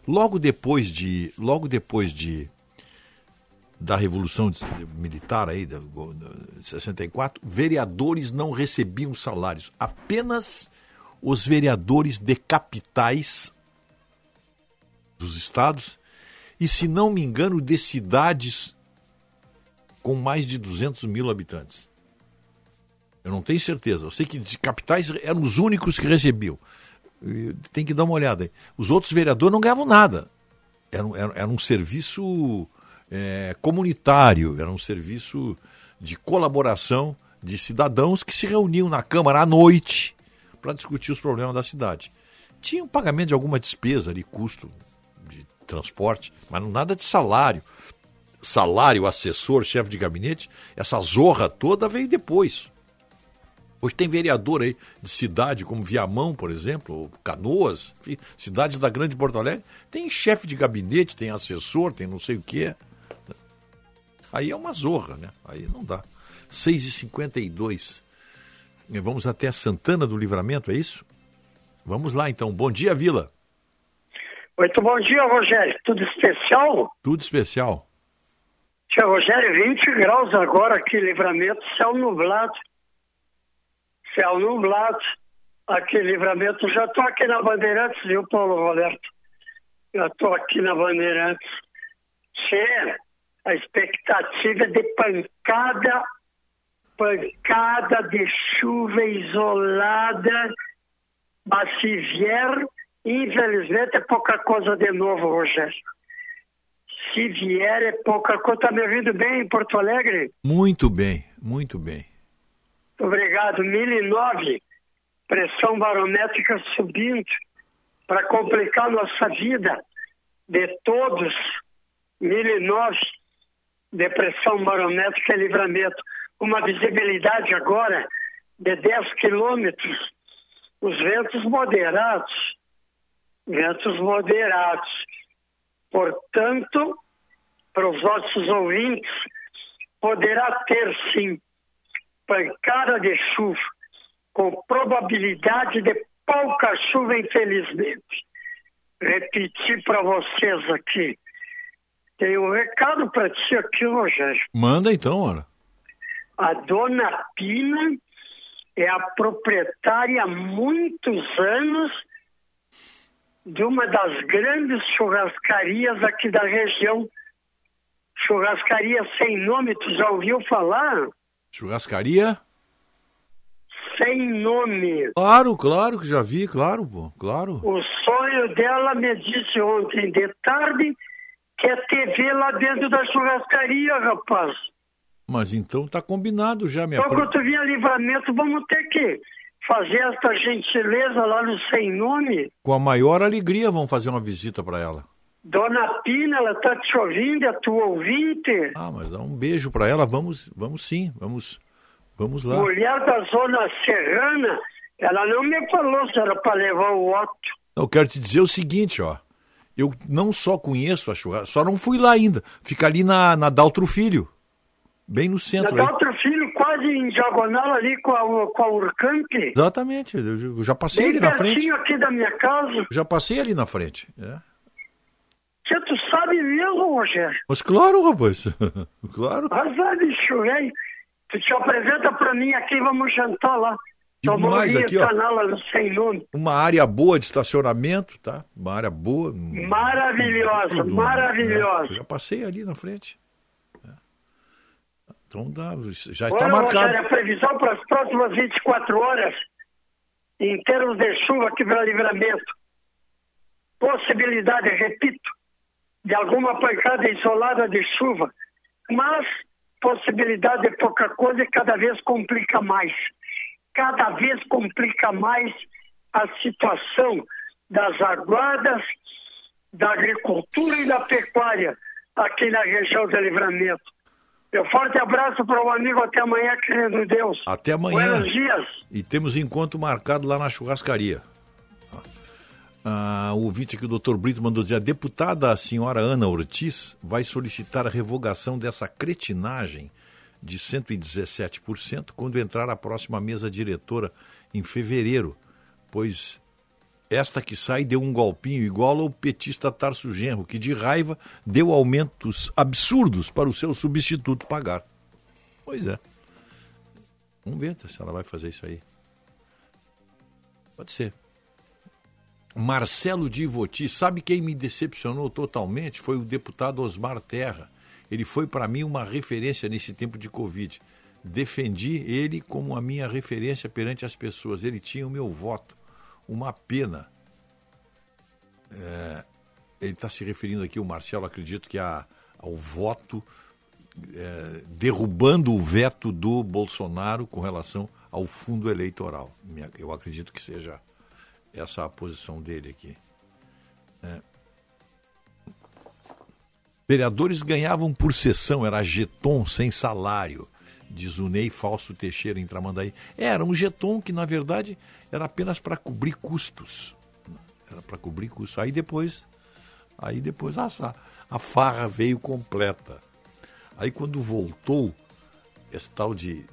logo depois de, logo depois de da Revolução Militar aí, de 64, vereadores não recebiam salários. Apenas os vereadores de capitais dos estados e, se não me engano, de cidades com mais de 200 mil habitantes. Eu não tenho certeza. Eu sei que de capitais eram os únicos que recebiam. Tem que dar uma olhada aí. Os outros vereadores não ganhavam nada. Era, era, era um serviço é, comunitário, era um serviço de colaboração de cidadãos que se reuniam na Câmara à noite para discutir os problemas da cidade. Tinha um pagamento de alguma despesa ali, custo, transporte, mas nada de salário. Salário, assessor, chefe de gabinete, essa zorra toda veio depois. Hoje tem vereador aí de cidade como Viamão, por exemplo, ou Canoas, enfim, cidades da Grande Porto Alegre, tem chefe de gabinete, tem assessor, tem não sei o quê. Aí é uma zorra, né? Aí não dá. 6h52. Vamos até Santana do Livramento, é isso? Vamos lá então. Bom dia, Vila. Muito bom dia, Rogério. Tudo especial? Tudo especial. Tia Rogério, 20 graus agora aqui, livramento, céu nublado. Céu nublado. Aqui, livramento. Já estou aqui na Bandeirantes, viu, Paulo Roberto? Já estou aqui na Bandeirantes. Che, a expectativa é de pancada, pancada de chuva isolada, mas se vier Infelizmente é pouca coisa de novo, Rogério. Se vier é pouca coisa. Tá me ouvindo bem em Porto Alegre? Muito bem, muito bem. Obrigado. 1009, pressão barométrica subindo para complicar nossa vida de todos. 1009, depressão barométrica livramento. Uma visibilidade agora de 10 quilômetros. Os ventos moderados. Ventos moderados. Portanto, para os nossos ouvintes, poderá ter sim pancada de chuva, com probabilidade de pouca chuva, infelizmente. Repetir para vocês aqui. Tem um recado para ti aqui, Rogério. Manda então, ora. A dona Pina é a proprietária há muitos anos de uma das grandes churrascarias aqui da região. Churrascaria sem nome, tu já ouviu falar? Churrascaria? Sem nome. Claro, claro que já vi, claro, pô, claro. O sonho dela me disse ontem de tarde que é TV lá dentro da churrascaria, rapaz. Mas então tá combinado já, minha Só pro- quando tu vir a livramento, vamos ter que fazer esta gentileza lá no Sem Nome. Com a maior alegria vão fazer uma visita para ela. Dona Pina, ela tá te ouvindo, é tua ouvinte. Ah, mas dá um beijo para ela, vamos, vamos sim, vamos, vamos lá. Mulher da zona serrana, ela não me falou se era para levar o Otto. Eu quero te dizer o seguinte, ó. Eu não só conheço a churrasca, só não fui lá ainda. Fica ali na, na Daltro Filho, bem no centro. Na aí. Em diagonal ali com a, com a Urcamp. Exatamente, eu já passei Bem ali na frente. aqui da minha casa. Já passei ali na frente. é. Você tu sabe mesmo, Rogério? Mas claro, rapaz. claro. Azar, bicho, velho. Tu te apresenta pra mim aqui, vamos jantar lá. Digo Tomar mais um aqui, ó. Uma área boa de estacionamento, tá? Uma área boa. Maravilhosa, né? maravilhosa. Eu já passei ali na frente. Então dá, já Olha, está marcado. Rogério, a previsão para as próximas 24 horas, em termos de chuva aqui para livramento. Possibilidade, repito, de alguma pancada isolada de chuva, mas possibilidade de pouca coisa e cada vez complica mais. Cada vez complica mais a situação das aguadas, da agricultura e da pecuária aqui na região do livramento. Meu forte abraço para o amigo até amanhã, querendo Deus. Até amanhã. Buenos dias. E temos encontro marcado lá na churrascaria. Ah, o ouvinte aqui, o doutor Brito, mandou dizer: a deputada a senhora Ana Ortiz vai solicitar a revogação dessa cretinagem de 117% quando entrar a próxima mesa diretora em fevereiro, pois esta que sai deu um golpinho igual ao petista Tarso Genro, que de raiva deu aumentos absurdos para o seu substituto pagar. Pois é. Vamos ver se ela vai fazer isso aí. Pode ser. Marcelo Divoti, sabe quem me decepcionou totalmente? Foi o deputado Osmar Terra. Ele foi para mim uma referência nesse tempo de Covid. Defendi ele como a minha referência perante as pessoas. Ele tinha o meu voto. Uma pena. É, ele está se referindo aqui, o Marcelo, acredito que a, ao voto, é, derrubando o veto do Bolsonaro com relação ao fundo eleitoral. Eu acredito que seja essa a posição dele aqui. É. Vereadores ganhavam por sessão, era jeton sem salário, diz o Ney Fausto Teixeira em Tramandaí. Era um jeton que, na verdade, era apenas para cobrir custos. Era para cobrir custos. Aí depois, aí depois a, a farra veio completa. Aí quando voltou esse tal de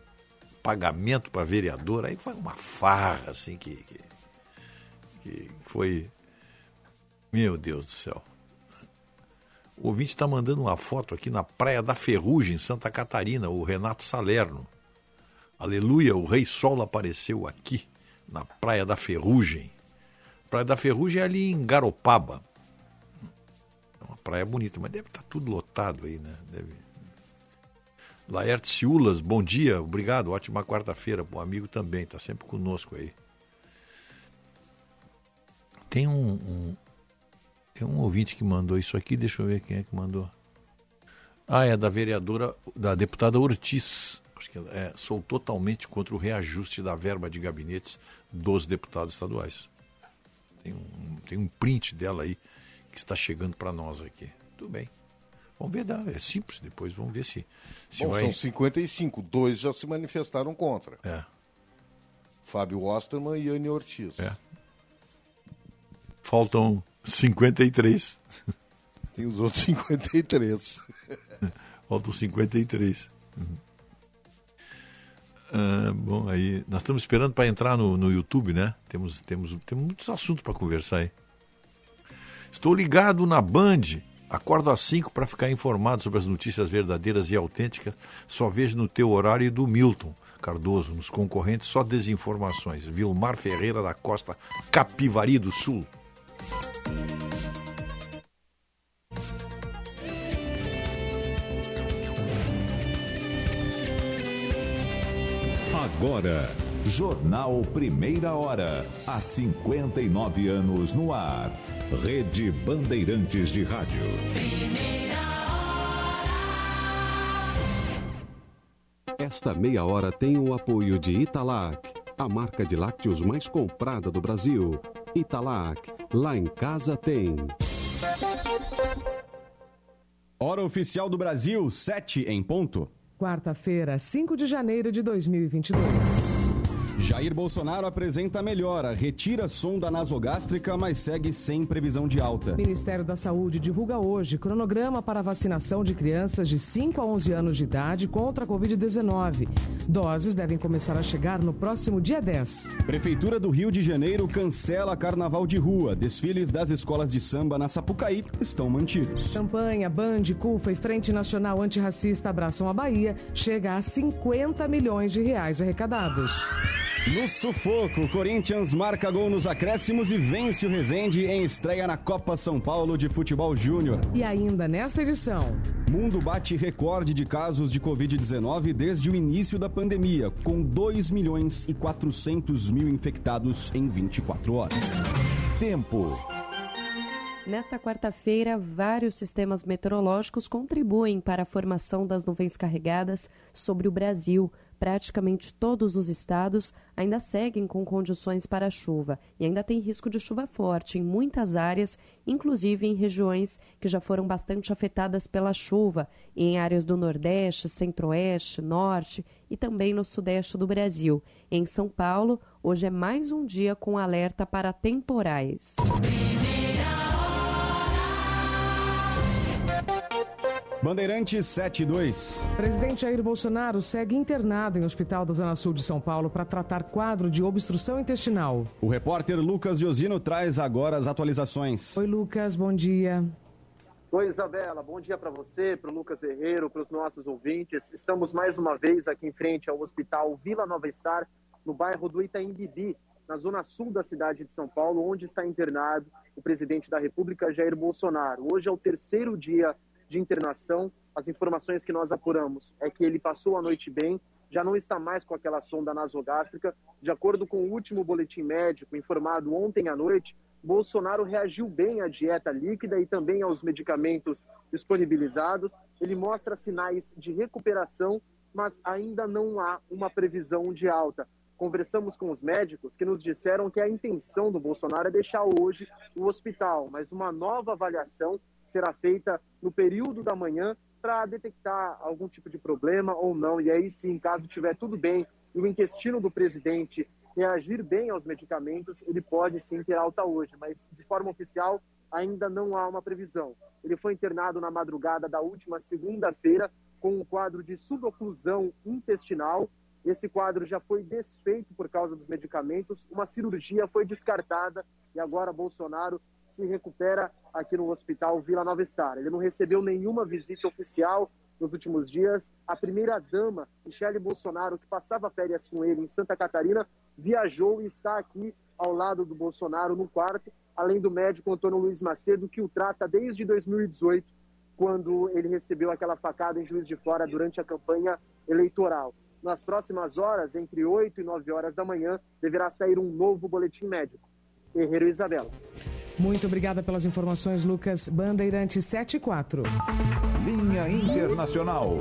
pagamento para vereador, aí foi uma farra assim que, que, que foi. Meu Deus do céu. O ouvinte está mandando uma foto aqui na Praia da Ferrugem, em Santa Catarina, o Renato Salerno. Aleluia, o Rei Sol apareceu aqui, na Praia da Ferrugem. Praia da Ferrugem é ali em Garopaba. É uma praia bonita, mas deve estar tudo lotado aí, né? Deve... Laerte Ciulas, bom dia, obrigado, ótima quarta-feira. O amigo também, está sempre conosco aí. Tem um, um- tem um ouvinte que mandou isso aqui, deixa eu ver quem é que mandou. Ah, é da vereadora, da deputada Ortiz. Acho que ela é, sou totalmente contra o reajuste da verba de gabinetes dos deputados estaduais. Tem um, tem um print dela aí que está chegando para nós aqui. Tudo bem. Vamos ver, é simples, depois vamos ver se, se Bom, vai... São 55, dois já se manifestaram contra. É. Fábio Osterman e Anne Ortiz. É. Faltam 53. Tem os outros 53. Faltam 53. Uhum. Ah, bom, aí nós estamos esperando para entrar no, no YouTube, né? Temos, temos, temos muitos assuntos para conversar aí. Estou ligado na Band. Acordo às 5 para ficar informado sobre as notícias verdadeiras e autênticas. Só vejo no teu horário do Milton Cardoso. Nos concorrentes, só desinformações. Vilmar Ferreira da Costa, Capivari do Sul. Agora, Jornal Primeira Hora. Há 59 anos no ar. Rede Bandeirantes de Rádio. Esta meia hora tem o apoio de Italac, a marca de lácteos mais comprada do Brasil. Italac, lá em casa tem. Hora oficial do Brasil, 7 em ponto. Quarta-feira, 5 de janeiro de 2022. Jair Bolsonaro apresenta melhora, retira sonda nasogástrica, mas segue sem previsão de alta. Ministério da Saúde divulga hoje cronograma para vacinação de crianças de 5 a 11 anos de idade contra a Covid-19. Doses devem começar a chegar no próximo dia 10. Prefeitura do Rio de Janeiro cancela carnaval de rua. Desfiles das escolas de samba na Sapucaí estão mantidos. Campanha Band, CUFA e Frente Nacional Antirracista Abraçam a Bahia chega a 50 milhões de reais arrecadados. No sufoco, Corinthians marca gol nos acréscimos e vence o Resende em estreia na Copa São Paulo de Futebol Júnior. E ainda nesta edição. Mundo bate recorde de casos de Covid-19 desde o início da pandemia, com 2 milhões e 400 mil infectados em 24 horas. Tempo. Nesta quarta-feira, vários sistemas meteorológicos contribuem para a formação das nuvens carregadas sobre o Brasil. Praticamente todos os estados ainda seguem com condições para chuva e ainda tem risco de chuva forte em muitas áreas, inclusive em regiões que já foram bastante afetadas pela chuva, em áreas do Nordeste, Centro-Oeste, Norte e também no Sudeste do Brasil. Em São Paulo, hoje é mais um dia com alerta para temporais. Bandeirantes 72. Presidente Jair Bolsonaro segue internado em hospital da Zona Sul de São Paulo para tratar quadro de obstrução intestinal. O repórter Lucas Josino traz agora as atualizações. Oi, Lucas, bom dia. Oi, Isabela, bom dia para você, para o Lucas Herreiro, para os nossos ouvintes. Estamos mais uma vez aqui em frente ao Hospital Vila Nova Star, no bairro do Itaim Bibi, na zona sul da cidade de São Paulo, onde está internado o presidente da República, Jair Bolsonaro. Hoje é o terceiro dia de internação. As informações que nós apuramos é que ele passou a noite bem, já não está mais com aquela sonda nasogástrica. De acordo com o último boletim médico informado ontem à noite, Bolsonaro reagiu bem à dieta líquida e também aos medicamentos disponibilizados. Ele mostra sinais de recuperação, mas ainda não há uma previsão de alta. Conversamos com os médicos que nos disseram que a intenção do Bolsonaro é deixar hoje o hospital, mas uma nova avaliação será feita no período da manhã para detectar algum tipo de problema ou não. E aí, sim, caso tiver tudo bem e o intestino do presidente reagir bem aos medicamentos, ele pode sim ter alta hoje, mas de forma oficial ainda não há uma previsão. Ele foi internado na madrugada da última segunda-feira com um quadro de suboclusão intestinal. Esse quadro já foi desfeito por causa dos medicamentos, uma cirurgia foi descartada e agora Bolsonaro se recupera aqui no Hospital Vila Nova Star. Ele não recebeu nenhuma visita oficial nos últimos dias. A primeira-dama, Michele Bolsonaro, que passava férias com ele em Santa Catarina, viajou e está aqui ao lado do Bolsonaro no quarto, além do médico Antônio Luiz Macedo, que o trata desde 2018, quando ele recebeu aquela facada em Juiz de Fora durante a campanha eleitoral. Nas próximas horas, entre 8 e 9 horas da manhã, deverá sair um novo boletim médico. Herreiro Isabela. Muito obrigada pelas informações, Lucas. Bandeirante 74. Linha Internacional.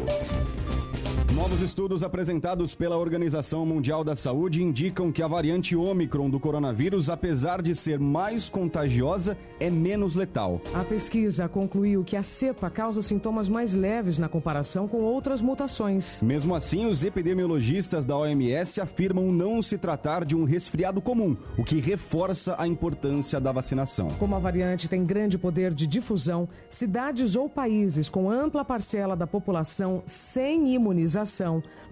Novos estudos apresentados pela Organização Mundial da Saúde indicam que a variante Ômicron do coronavírus, apesar de ser mais contagiosa, é menos letal. A pesquisa concluiu que a cepa causa sintomas mais leves na comparação com outras mutações. Mesmo assim, os epidemiologistas da OMS afirmam não se tratar de um resfriado comum, o que reforça a importância da vacinação. Como a variante tem grande poder de difusão, cidades ou países com ampla parcela da população sem imunização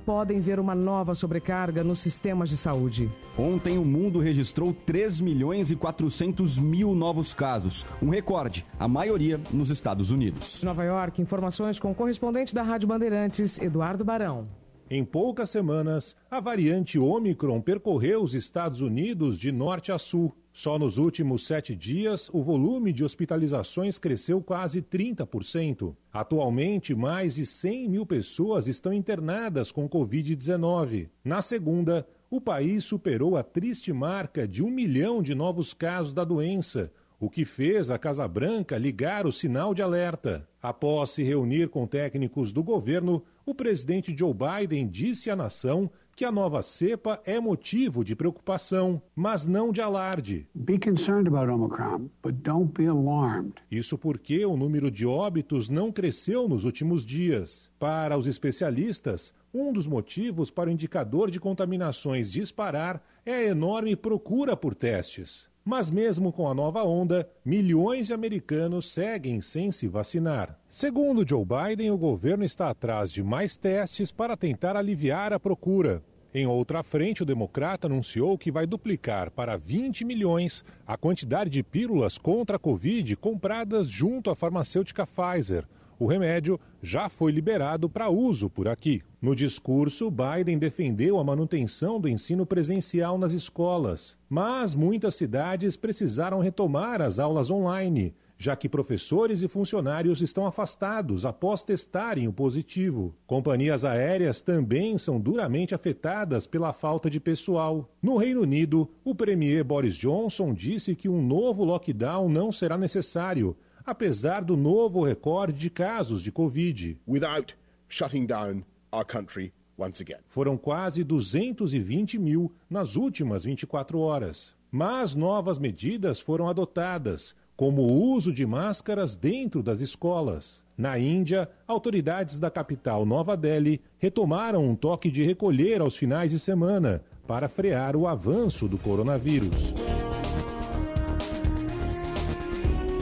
podem ver uma nova sobrecarga nos sistemas de saúde. Ontem o mundo registrou 3 milhões e 400 mil novos casos, um recorde, a maioria nos Estados Unidos. Nova York, informações com o correspondente da Rádio Bandeirantes, Eduardo Barão. Em poucas semanas, a variante Omicron percorreu os Estados Unidos de norte a sul. Só nos últimos sete dias, o volume de hospitalizações cresceu quase 30%. Atualmente, mais de 100 mil pessoas estão internadas com Covid-19. Na segunda, o país superou a triste marca de um milhão de novos casos da doença, o que fez a Casa Branca ligar o sinal de alerta. Após se reunir com técnicos do governo, o presidente Joe Biden disse à nação que a nova cepa é motivo de preocupação, mas não de alarde. Be concerned about Omicron, but don't be alarmed. Isso porque o número de óbitos não cresceu nos últimos dias. Para os especialistas, um dos motivos para o indicador de contaminações disparar é a enorme procura por testes. Mas mesmo com a nova onda, milhões de americanos seguem sem se vacinar. Segundo Joe Biden, o governo está atrás de mais testes para tentar aliviar a procura. Em outra frente, o democrata anunciou que vai duplicar para 20 milhões a quantidade de pílulas contra a Covid compradas junto à farmacêutica Pfizer. O remédio já foi liberado para uso por aqui. No discurso, Biden defendeu a manutenção do ensino presencial nas escolas, mas muitas cidades precisaram retomar as aulas online, já que professores e funcionários estão afastados após testarem o positivo. Companhias aéreas também são duramente afetadas pela falta de pessoal. No Reino Unido, o premier Boris Johnson disse que um novo lockdown não será necessário apesar do novo recorde de casos de Covid. Without shutting down our country once again. Foram quase 220 mil nas últimas 24 horas. Mas novas medidas foram adotadas, como o uso de máscaras dentro das escolas. Na Índia, autoridades da capital Nova Delhi retomaram um toque de recolher aos finais de semana para frear o avanço do coronavírus.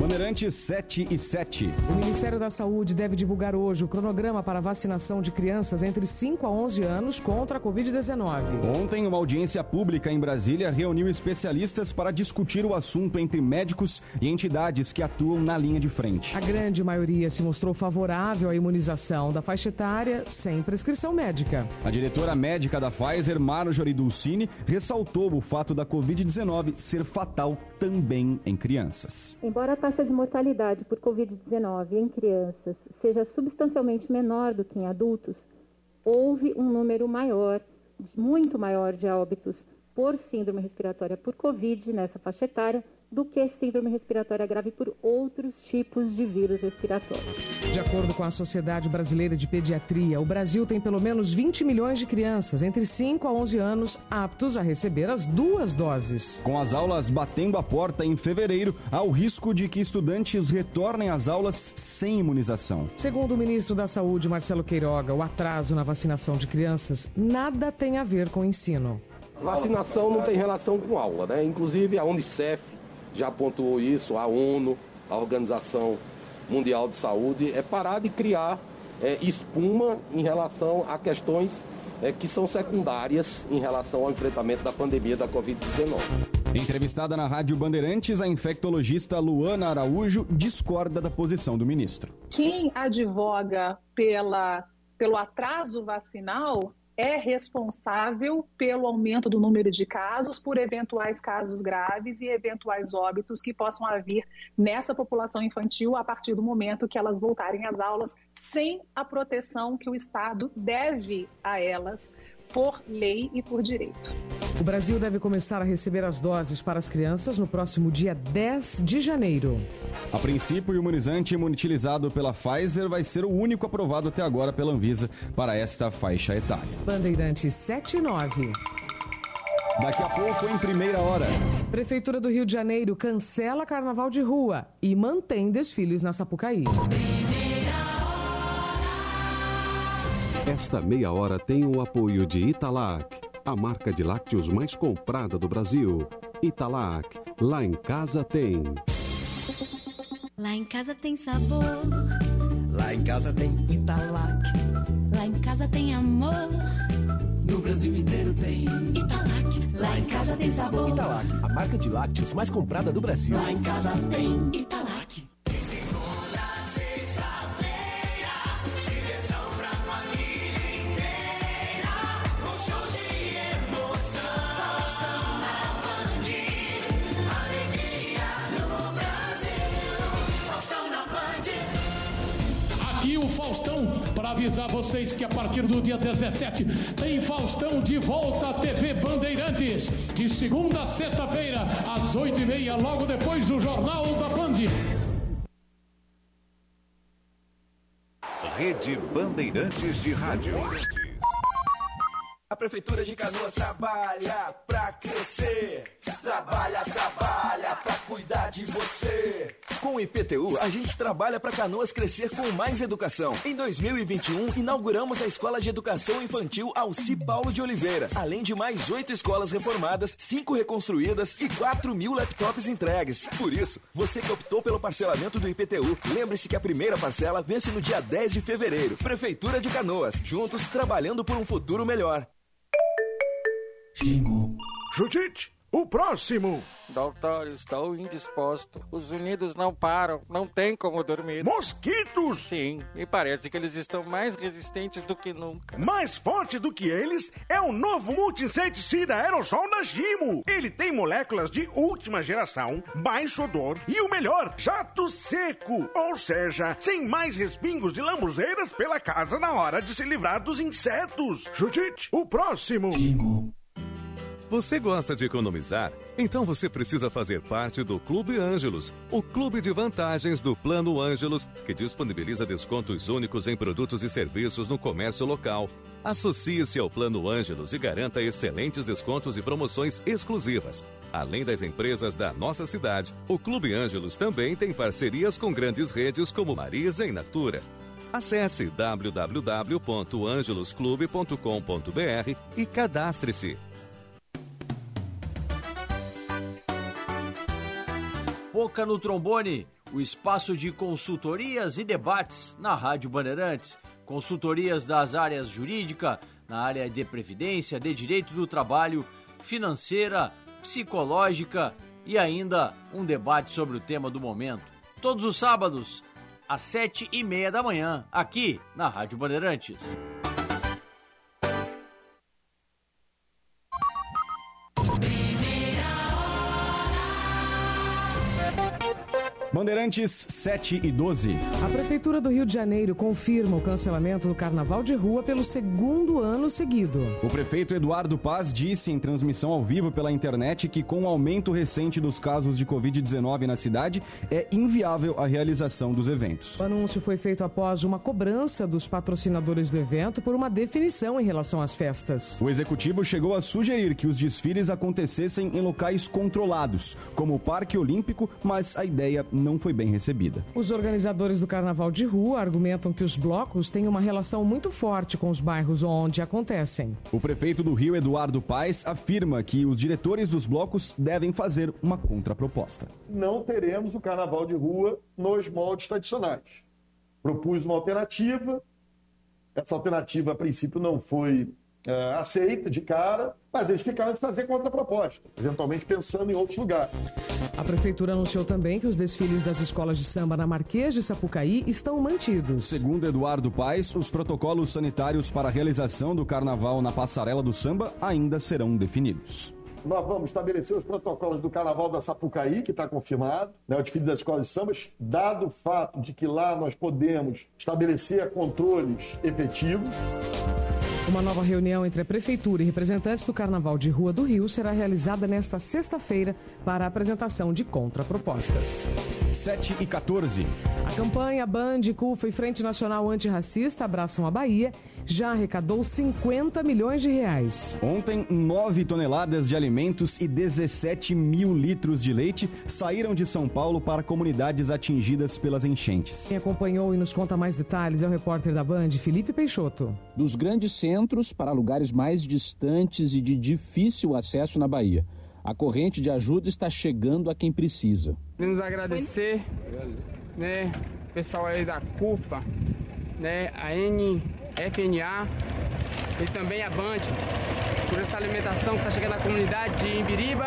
Bandeirantes 7 e 7. O Ministério da Saúde deve divulgar hoje o cronograma para vacinação de crianças entre 5 a 11 anos contra a Covid-19. Ontem, uma audiência pública em Brasília reuniu especialistas para discutir o assunto entre médicos e entidades que atuam na linha de frente. A grande maioria se mostrou favorável à imunização da faixa etária sem prescrição médica. A diretora médica da Pfizer, Marjorie Dulcini, ressaltou o fato da Covid-19 ser fatal também em crianças. Embora a taxa de mortalidade por Covid-19 em crianças seja substancialmente menor do que em adultos, houve um número maior, muito maior de óbitos por síndrome respiratória por Covid nessa faixa etária do que síndrome respiratória grave por outros tipos de vírus respiratórios. De acordo com a Sociedade Brasileira de Pediatria, o Brasil tem pelo menos 20 milhões de crianças entre 5 a 11 anos aptos a receber as duas doses. Com as aulas batendo a porta em fevereiro, há o risco de que estudantes retornem às aulas sem imunização. Segundo o ministro da Saúde, Marcelo Queiroga, o atraso na vacinação de crianças nada tem a ver com o ensino. Vacinação não tem relação com aula, né? Inclusive a Unicef já pontuou isso, a ONU, a Organização Mundial de Saúde, é parar de criar é, espuma em relação a questões é, que são secundárias em relação ao enfrentamento da pandemia da Covid-19. Entrevistada na Rádio Bandeirantes, a infectologista Luana Araújo discorda da posição do ministro. Quem advoga pela, pelo atraso vacinal é responsável pelo aumento do número de casos, por eventuais casos graves e eventuais óbitos que possam haver nessa população infantil a partir do momento que elas voltarem às aulas sem a proteção que o Estado deve a elas por lei e por direito. O Brasil deve começar a receber as doses para as crianças no próximo dia 10 de janeiro. A princípio, o imunizante imunotilizado pela Pfizer vai ser o único aprovado até agora pela Anvisa para esta faixa etária. Bandeirantes 7 e 9. Daqui a pouco, em primeira hora. Prefeitura do Rio de Janeiro cancela carnaval de rua e mantém desfiles na Sapucaí. Esta meia hora tem o apoio de Italac, a marca de lácteos mais comprada do Brasil. Italac, lá em casa tem. Lá em casa tem sabor. Lá em casa tem Italac. Lá em casa tem amor. No Brasil inteiro tem Italac. Lá em casa tem sabor. Italac, a marca de lácteos mais comprada do Brasil. Lá em casa tem Italac. Faustão, para avisar vocês que a partir do dia 17 tem Faustão de volta à TV Bandeirantes, de segunda a sexta-feira, às 8h30, logo depois do Jornal da Band. Rede Bandeirantes de Rádio. A Prefeitura de Canoas trabalha pra crescer. Trabalha, trabalha pra cuidar de você. Com o IPTU, a gente trabalha para Canoas crescer com mais educação. Em 2021, inauguramos a Escola de Educação Infantil Alci Paulo de Oliveira, além de mais oito escolas reformadas, cinco reconstruídas e 4 mil laptops entregues. Por isso, você que optou pelo parcelamento do IPTU, lembre-se que a primeira parcela vence no dia 10 de fevereiro. Prefeitura de Canoas, juntos trabalhando por um futuro melhor. Judite, o próximo. Doutor, estou indisposto. Os unidos não param, não tem como dormir. Mosquitos? Sim, e parece que eles estão mais resistentes do que nunca. Mais forte do que eles é o novo multi-inseticida aerossol da Gimo. Ele tem moléculas de última geração, baixo odor e o melhor, jato seco. Ou seja, sem mais respingos de lambuzeiras pela casa na hora de se livrar dos insetos. Judite, o próximo. Você gosta de economizar? Então você precisa fazer parte do Clube Ângelos, o clube de vantagens do Plano Ângelos, que disponibiliza descontos únicos em produtos e serviços no comércio local. Associe-se ao Plano Ângelos e garanta excelentes descontos e promoções exclusivas. Além das empresas da nossa cidade, o Clube Ângelos também tem parcerias com grandes redes como Marisa e Natura. Acesse www.angelosclube.com.br e cadastre-se. Boca no Trombone, o espaço de consultorias e debates na Rádio Bandeirantes. Consultorias das áreas jurídica, na área de previdência, de direito do trabalho, financeira, psicológica e ainda um debate sobre o tema do momento. Todos os sábados, às sete e meia da manhã, aqui na Rádio Bandeirantes. Bandeirantes 7 e 12. A Prefeitura do Rio de Janeiro confirma o cancelamento do Carnaval de Rua pelo segundo ano seguido. O prefeito Eduardo Paz disse em transmissão ao vivo pela internet que, com o aumento recente dos casos de Covid-19 na cidade, é inviável a realização dos eventos. O anúncio foi feito após uma cobrança dos patrocinadores do evento por uma definição em relação às festas. O executivo chegou a sugerir que os desfiles acontecessem em locais controlados, como o Parque Olímpico, mas a ideia não foi bem recebida. Os organizadores do Carnaval de Rua argumentam que os blocos têm uma relação muito forte com os bairros onde acontecem. O prefeito do Rio, Eduardo Paes, afirma que os diretores dos blocos devem fazer uma contraproposta. Não teremos o Carnaval de Rua nos moldes tradicionais. Propus uma alternativa, essa alternativa a princípio não foi é, aceita de cara, mas eles ficaram de fazer contraproposta, eventualmente pensando em outros lugares. A prefeitura anunciou também que os desfiles das escolas de samba na Marquês de Sapucaí estão mantidos. Segundo Eduardo Paes, os protocolos sanitários para a realização do carnaval na passarela do samba ainda serão definidos. Nós vamos estabelecer os protocolos do Carnaval da Sapucaí, que está confirmado, né, o desfile das escolas de sambas, dado o fato de que lá nós podemos estabelecer controles efetivos. Uma nova reunião entre a Prefeitura e representantes do Carnaval de Rua do Rio será realizada nesta sexta-feira para a apresentação de contrapropostas. 7 e 14. A campanha Band, CUFA e Frente Nacional Antirracista Abraçam a Bahia já arrecadou 50 milhões de reais. Ontem, 9 toneladas de alimentos e 17 mil litros de leite saíram de São Paulo para comunidades atingidas pelas enchentes. Quem acompanhou e nos conta mais detalhes é o repórter da Band, Felipe Peixoto. Dos grandes centros para lugares mais distantes e de difícil acesso na Bahia. A corrente de ajuda está chegando a quem precisa. Queremos agradecer, né, pessoal aí da CUPA, né, a NFNA e também a Band por essa alimentação que está chegando na comunidade de Imbiriba,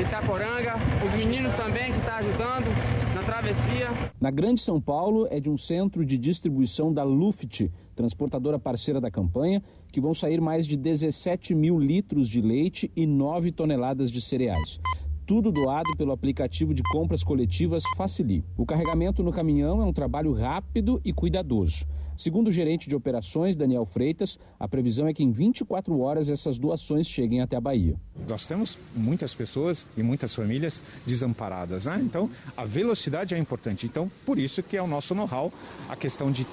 Itaporanga, os meninos também que estão tá ajudando na travessia. Na Grande São Paulo é de um centro de distribuição da Luft, transportadora parceira da campanha, que vão sair mais de 17 mil litros de leite e 9 toneladas de cereais tudo doado pelo aplicativo de compras coletivas Facili. O carregamento no caminhão é um trabalho rápido e cuidadoso. Segundo o gerente de operações, Daniel Freitas, a previsão é que em 24 horas essas doações cheguem até a Bahia. Nós temos muitas pessoas e muitas famílias desamparadas, né? Então, a velocidade é importante. Então, por isso que é o nosso know-how, a questão de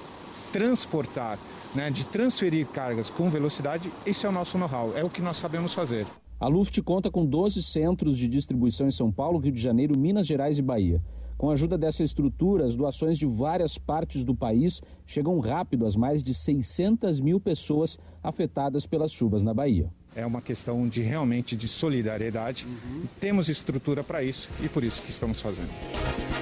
transportar, né, de transferir cargas com velocidade, esse é o nosso know-how, é o que nós sabemos fazer. A Luft conta com 12 centros de distribuição em São Paulo, Rio de Janeiro, Minas Gerais e Bahia. Com a ajuda dessa estrutura, as doações de várias partes do país chegam rápido às mais de 600 mil pessoas afetadas pelas chuvas na Bahia. É uma questão de realmente de solidariedade. Uhum. Temos estrutura para isso e por isso que estamos fazendo.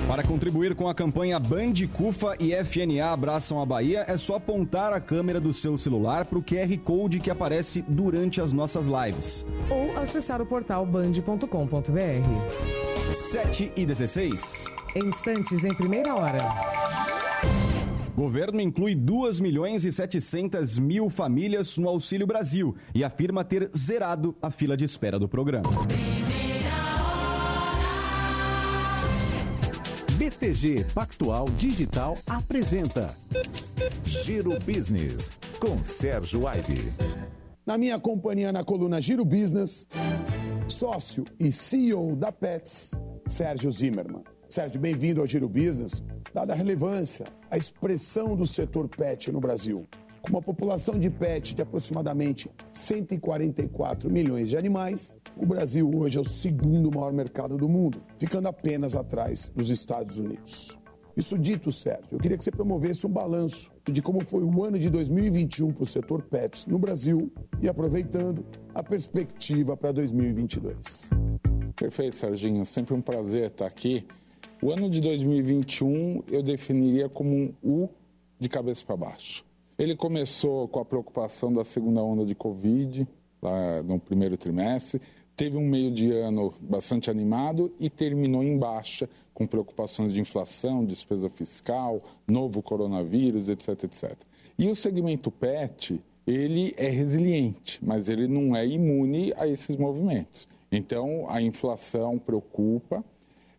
Para contribuir com a campanha Band, CUFA e FNA Abraçam a Bahia, é só apontar a câmera do seu celular para o QR Code que aparece durante as nossas lives. Ou acessar o portal band.com.br. 7 e 16. Instantes em primeira hora. Governo inclui 2 milhões e 700 mil famílias no Auxílio Brasil e afirma ter zerado a fila de espera do programa. BTG Pactual Digital apresenta Giro Business com Sérgio Aibe. Na minha companhia na coluna Giro Business, sócio e CEO da Pets, Sérgio Zimmermann. Sérgio, bem-vindo ao Giro Business. Dada a relevância, a expressão do setor pet no Brasil, com uma população de pet de aproximadamente 144 milhões de animais, o Brasil hoje é o segundo maior mercado do mundo, ficando apenas atrás dos Estados Unidos. Isso dito, Sérgio, eu queria que você promovesse um balanço de como foi o ano de 2021 para o setor pets no Brasil e aproveitando a perspectiva para 2022. Perfeito, Serginho. Sempre um prazer estar aqui. O ano de 2021 eu definiria como um U de cabeça para baixo. Ele começou com a preocupação da segunda onda de Covid, lá no primeiro trimestre, teve um meio de ano bastante animado e terminou em baixa, com preocupações de inflação, despesa fiscal, novo coronavírus, etc, etc. E o segmento PET, ele é resiliente, mas ele não é imune a esses movimentos. Então, a inflação preocupa,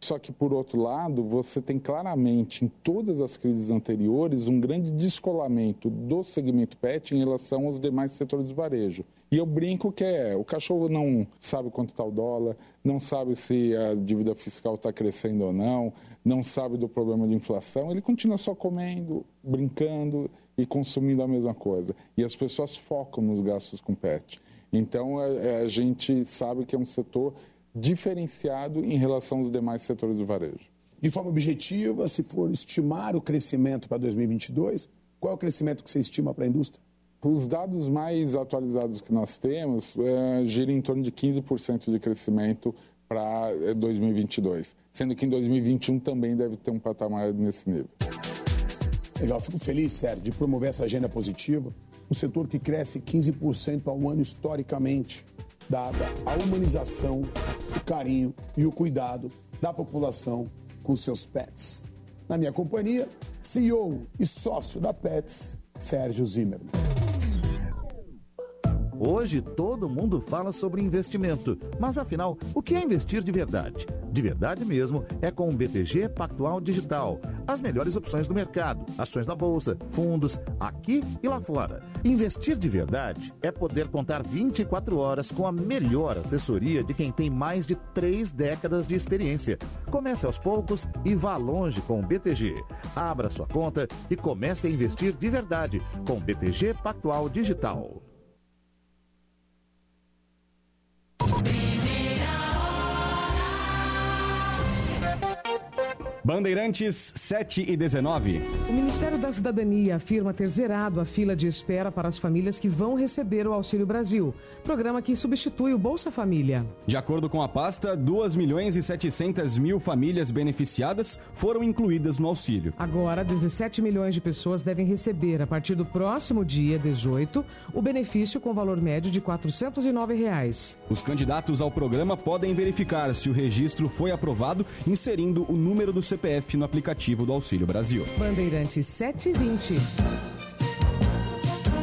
só que, por outro lado, você tem claramente, em todas as crises anteriores, um grande descolamento do segmento PET em relação aos demais setores de varejo. E eu brinco que é, o cachorro não sabe quanto está o dólar, não sabe se a dívida fiscal está crescendo ou não, não sabe do problema de inflação, ele continua só comendo, brincando e consumindo a mesma coisa. E as pessoas focam nos gastos com PET. Então, a, é, é, a gente sabe que é um setor diferenciado em relação aos demais setores do varejo. De forma objetiva, se for estimar o crescimento para 2022, qual é o crescimento que você estima para a indústria? Os dados mais atualizados que nós temos é, giram em torno de 15% de crescimento para 2022, sendo que em 2021 também deve ter um patamar nesse nível. Legal, fico feliz, Sérgio, de promover essa agenda positiva. Um setor que cresce 15% ao ano historicamente, dada a humanização, o carinho e o cuidado da população com seus pets. Na minha companhia, CEO e sócio da Pets, Sérgio Zimmermann. Hoje todo mundo fala sobre investimento, mas afinal, o que é investir de verdade? De verdade mesmo é com o BTG Pactual Digital. As melhores opções do mercado, ações da bolsa, fundos, aqui e lá fora. Investir de verdade é poder contar 24 horas com a melhor assessoria de quem tem mais de três décadas de experiência. Comece aos poucos e vá longe com o BTG. Abra sua conta e comece a investir de verdade com o BTG Pactual Digital. Be Bandeirantes 7 e 19. O Ministério da Cidadania afirma ter zerado a fila de espera para as famílias que vão receber o Auxílio Brasil, programa que substitui o Bolsa Família. De acordo com a pasta, 2 milhões e 700 mil famílias beneficiadas foram incluídas no auxílio. Agora, 17 milhões de pessoas devem receber, a partir do próximo dia 18, o benefício com valor médio de 409 reais. Os candidatos ao programa podem verificar se o registro foi aprovado inserindo o número do CPF no aplicativo do Auxílio Brasil. Bandeirantes 720.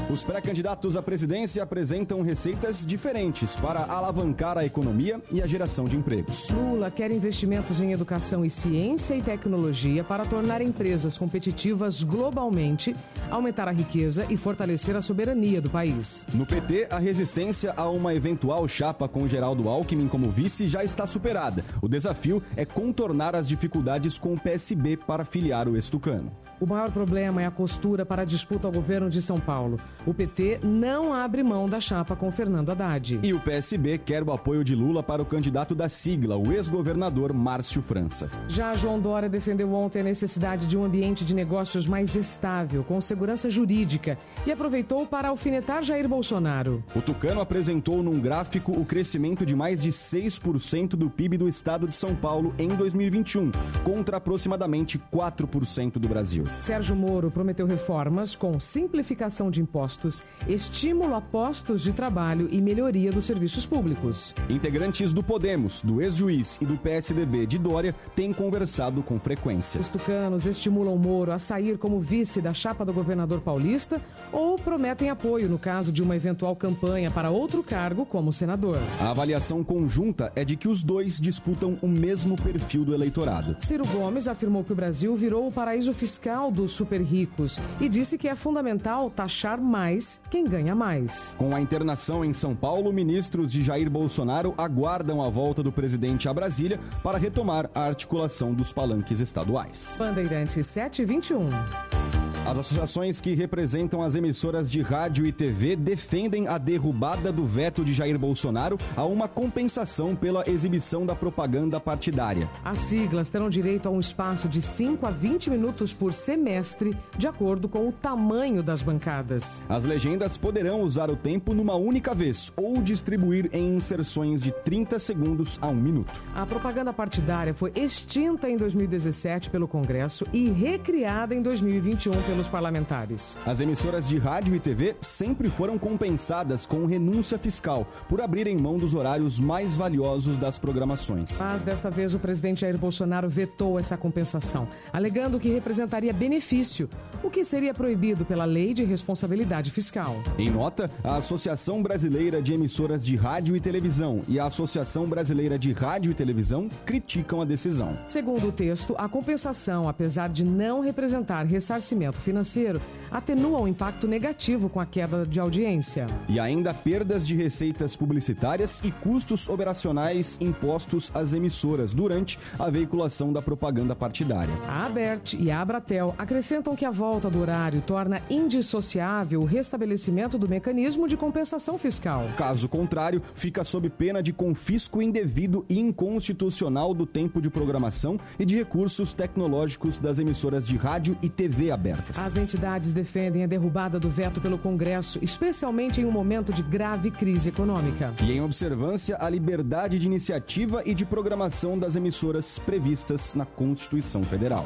Os pré-candidatos à presidência apresentam receitas diferentes para alavancar a economia e a geração de empregos. Lula quer investimentos em educação e ciência e tecnologia para tornar empresas competitivas globalmente, aumentar a riqueza e fortalecer a soberania do país. No PT, a resistência a uma eventual chapa com Geraldo Alckmin como vice já está superada. O desafio é contornar as dificuldades com o PSB para filiar o ex-tucano. O maior problema é a costura para a disputa ao governo de São Paulo. O PT não abre mão da chapa com Fernando Haddad. E o PSB quer o apoio de Lula para o candidato da sigla, o ex-governador Márcio França. Já João Dória defendeu ontem a necessidade de um ambiente de negócios mais estável, com segurança jurídica, e aproveitou para alfinetar Jair Bolsonaro. O Tucano apresentou num gráfico o crescimento de mais de 6% do PIB do estado de São Paulo em 2021, contra aproximadamente 4% do Brasil. Sérgio Moro prometeu reformas com simplificação de impostos, estímulo a postos de trabalho e melhoria dos serviços públicos. Integrantes do Podemos, do ex-juiz e do PSDB de Dória têm conversado com frequência. Os tucanos estimulam Moro a sair como vice da chapa do governador paulista ou prometem apoio no caso de uma eventual campanha para outro cargo como senador. A avaliação conjunta é de que os dois disputam o mesmo perfil do eleitorado. Ciro Gomes afirmou que o Brasil virou o paraíso fiscal dos super ricos e disse que é fundamental taxar mais quem ganha mais. Com a internação em São Paulo, ministros de Jair Bolsonaro aguardam a volta do presidente a Brasília para retomar a articulação dos palanques estaduais. Bandeirantes 721. As associações que representam as emissoras de rádio e TV defendem a derrubada do veto de Jair Bolsonaro a uma compensação pela exibição da propaganda partidária. As siglas terão direito a um espaço de 5 a 20 minutos por semestre, de acordo com o tamanho das bancadas. As legendas poderão usar o tempo numa única vez ou distribuir em inserções de 30 segundos a um minuto. A propaganda partidária foi extinta em 2017 pelo Congresso e recriada em 2021 pelos parlamentares. As emissoras de rádio e TV sempre foram compensadas com renúncia fiscal por abrirem mão dos horários mais valiosos das programações. Mas desta vez o presidente Jair Bolsonaro vetou essa compensação, alegando que representaria benefício, o que seria proibido pela Lei de Responsabilidade Fiscal. Em nota, a Associação Brasileira de Emissoras de Rádio e Televisão e a Associação Brasileira de Rádio e Televisão criticam a decisão. Segundo o texto, a compensação, apesar de não representar ressarcimento financeiro, atenua o impacto negativo com a queda de audiência. E ainda perdas de receitas publicitárias e custos operacionais impostos às emissoras durante a veiculação da propaganda partidária. A Abert e a Abratel acrescentam que a volta do horário torna indissociável o restabelecimento do mecanismo de compensação fiscal. Caso contrário, fica sob pena de confisco indevido e inconstitucional do tempo de programação e de recursos tecnológicos das emissoras de rádio e TV As entidades defendem a derrubada do veto pelo Congresso, especialmente em um momento de grave crise econômica. E em observância à liberdade de iniciativa e de programação das emissoras previstas na Constituição Federal.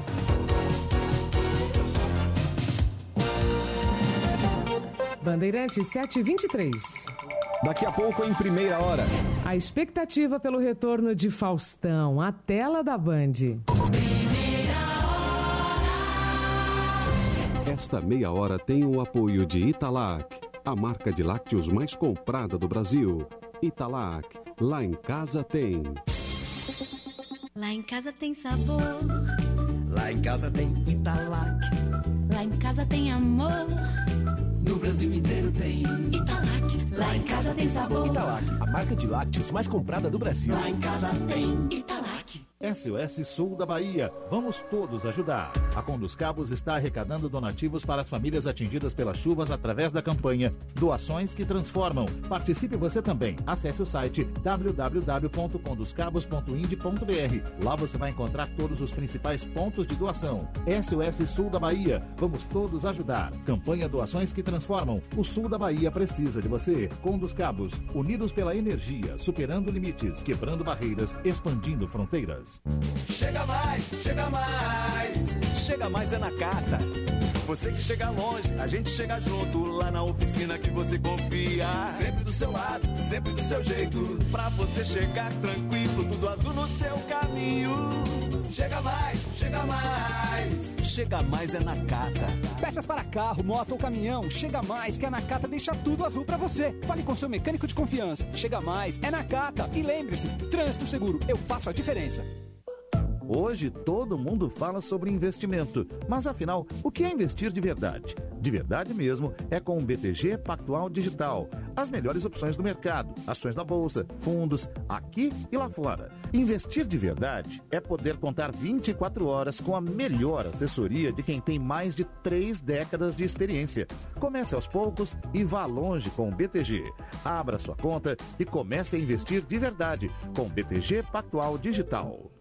Bandeirantes 723. Daqui a pouco, em primeira hora. A expectativa pelo retorno de Faustão, a tela da Band. Esta meia hora tem o apoio de Italac. a marca de lácteos mais comprada do Brasil. Italac, lá em casa tem. Lá em casa tem sabor. Lá em casa tem Italac. Lá em casa tem amor. No Brasil inteiro tem Italac. Lá em casa tem sabor. Italac, a marca de lácteos mais comprada do Brasil. Lá em casa tem Italac. SOS Sul da Bahia. Vamos todos ajudar. A Conduz Cabos está arrecadando donativos para as famílias atingidas pelas chuvas através da campanha Doações que Transformam. Participe você também. Acesse o site www.conduzcabos.ind.br. Lá você vai encontrar todos os principais pontos de doação. SOS Sul da Bahia. Vamos todos ajudar. Campanha Doações que Transformam. O Sul da Bahia precisa de você. Conduz Cabos. Unidos pela energia, superando limites, quebrando barreiras, expandindo fronteiras. Chega mais, chega mais. Chega mais é na carta. Você que chega longe, a gente chega junto lá na oficina que você confia. Sempre do seu lado, sempre do seu jeito. Pra você chegar tranquilo, tudo azul no seu caminho. Chega mais, chega mais. Chega mais é na Cata. Peças para carro, moto ou caminhão, chega mais que a Nakata deixa tudo azul para você. Fale com seu mecânico de confiança. Chega mais é Nakata. E lembre-se, trânsito seguro, eu faço a diferença. Hoje todo mundo fala sobre investimento, mas afinal, o que é investir de verdade? De verdade mesmo é com o BTG Pactual Digital. As melhores opções do mercado, ações da bolsa, fundos, aqui e lá fora. Investir de verdade é poder contar 24 horas com a melhor assessoria de quem tem mais de três décadas de experiência. Comece aos poucos e vá longe com o BTG. Abra sua conta e comece a investir de verdade com o BTG Pactual Digital.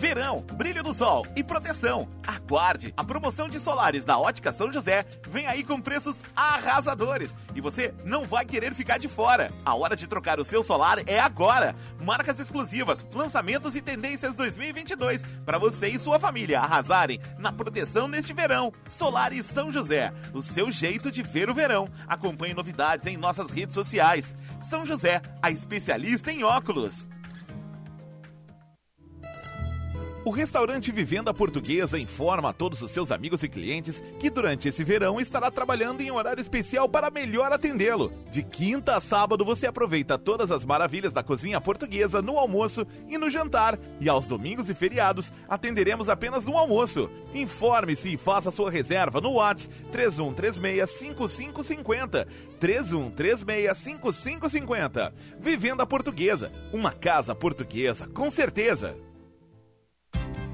Verão, brilho do sol e proteção. Aguarde! A promoção de solares da Ótica São José vem aí com preços arrasadores e você não vai querer ficar de fora. A hora de trocar o seu solar é agora. Marcas exclusivas, lançamentos e tendências 2022 para você e sua família arrasarem na proteção neste verão. Solares São José, o seu jeito de ver o verão. Acompanhe novidades em nossas redes sociais. São José, a especialista em óculos. O restaurante Vivenda Portuguesa informa a todos os seus amigos e clientes que durante esse verão estará trabalhando em horário especial para melhor atendê-lo. De quinta a sábado você aproveita todas as maravilhas da cozinha portuguesa no almoço e no jantar. E aos domingos e feriados atenderemos apenas no almoço. Informe-se e faça sua reserva no WhatsApp 3136-5550. 3136-5550. Vivenda Portuguesa, uma casa portuguesa com certeza.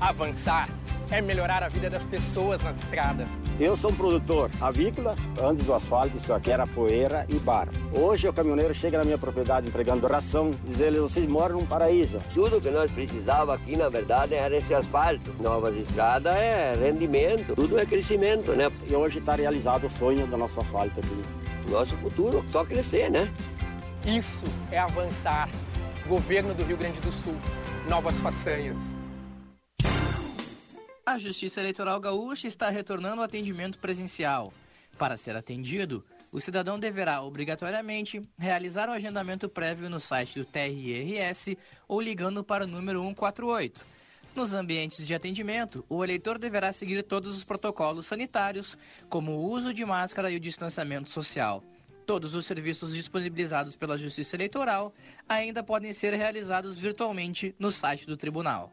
Avançar é melhorar a vida das pessoas nas estradas. Eu sou um produtor avícola. Antes do asfalto, isso aqui era poeira e barro. Hoje o caminhoneiro chega na minha propriedade entregando ração, dizendo vocês moram num paraíso. Tudo que nós precisava aqui, na verdade, era esse asfalto. Novas estradas é rendimento, tudo é crescimento, né? E hoje está realizado o sonho do nosso asfalto aqui. Nosso futuro só crescer, né? Isso é avançar. Governo do Rio Grande do Sul. Novas façanhas. A Justiça Eleitoral Gaúcha está retornando ao atendimento presencial. Para ser atendido, o cidadão deverá obrigatoriamente realizar o agendamento prévio no site do TRRS ou ligando para o número 148. Nos ambientes de atendimento, o eleitor deverá seguir todos os protocolos sanitários, como o uso de máscara e o distanciamento social. Todos os serviços disponibilizados pela Justiça Eleitoral ainda podem ser realizados virtualmente no site do tribunal.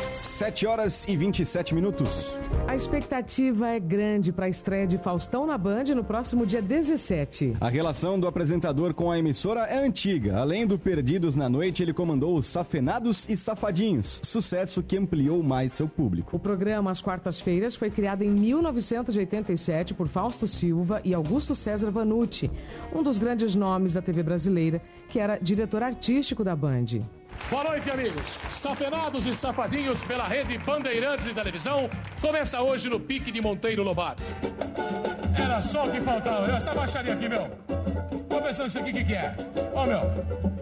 7 horas e 27 minutos. A expectativa é grande para a estreia de Faustão na Band no próximo dia 17. A relação do apresentador com a emissora é antiga. Além do Perdidos na Noite, ele comandou os Safenados e Safadinhos, sucesso que ampliou mais seu público. O programa às quartas-feiras foi criado em 1987 por Fausto Silva e Augusto César Vanucci, um dos grandes nomes da TV brasileira, que era diretor artístico da Band. Boa noite, amigos. Safenados e safadinhos pela rede Bandeirantes de Televisão começa hoje no pique de Monteiro Lobato. Era só o que faltava. Essa baixaria aqui, meu. Tô pensando isso aqui, o que, que é? Ó, meu,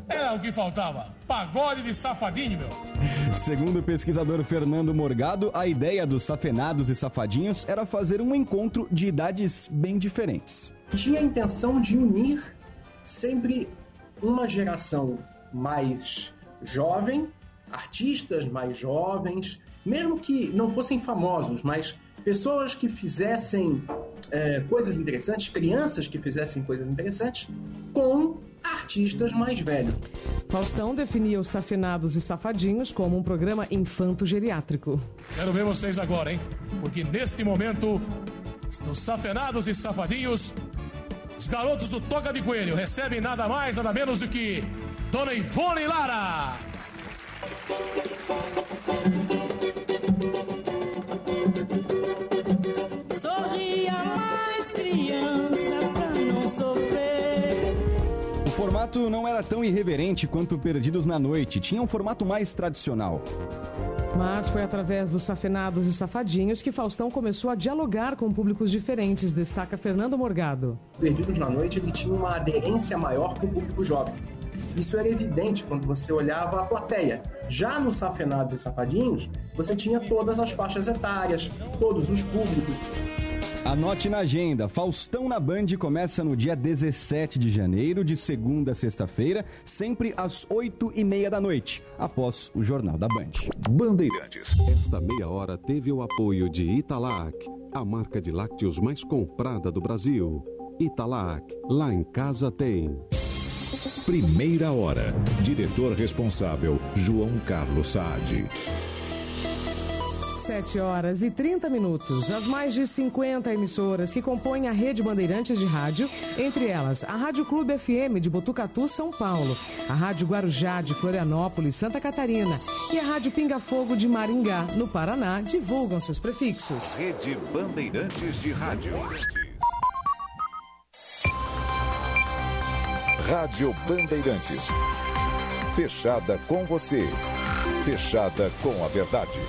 era o que faltava. Pagode de safadinho, meu. Segundo o pesquisador Fernando Morgado, a ideia dos safenados e safadinhos era fazer um encontro de idades bem diferentes. Tinha a intenção de unir sempre uma geração mais jovem, artistas mais jovens, mesmo que não fossem famosos, mas pessoas que fizessem é, coisas interessantes, crianças que fizessem coisas interessantes, com artistas mais velhos. Faustão definia os Safenados e Safadinhos como um programa infanto-geriátrico. Quero ver vocês agora, hein? Porque neste momento, nos Safenados e Safadinhos, os garotos do Toca de Coelho recebem nada mais, nada menos do que Dona Ivone Lara. Sorria mais, criança, pra não sofrer. O formato não era tão irreverente quanto Perdidos na Noite, tinha um formato mais tradicional. Mas foi através dos Safenados e Safadinhos que Faustão começou a dialogar com públicos diferentes, destaca Fernando Morgado. Perdidos na Noite ele tinha uma aderência maior com o público jovem. Isso era evidente quando você olhava a plateia. Já nos Safenados e Safadinhos, você tinha todas as faixas etárias, todos os públicos. Anote na agenda, Faustão na Band começa no dia 17 de janeiro, de segunda a sexta-feira, sempre às 8 e meia da noite, após o Jornal da Band. Bandeirantes. Esta meia hora teve o apoio de Italac, a marca de lácteos mais comprada do Brasil. Italac, lá em casa tem. Primeira hora. Diretor responsável, João Carlos Saad. 7 horas e 30 minutos. As mais de 50 emissoras que compõem a rede Bandeirantes de Rádio, entre elas a Rádio Clube FM de Botucatu, São Paulo, a Rádio Guarujá de Florianópolis, Santa Catarina e a Rádio Pinga Fogo de Maringá, no Paraná, divulgam seus prefixos. Rede Bandeirantes de Rádio. Rádio Bandeirantes. Fechada com você. Fechada com a verdade.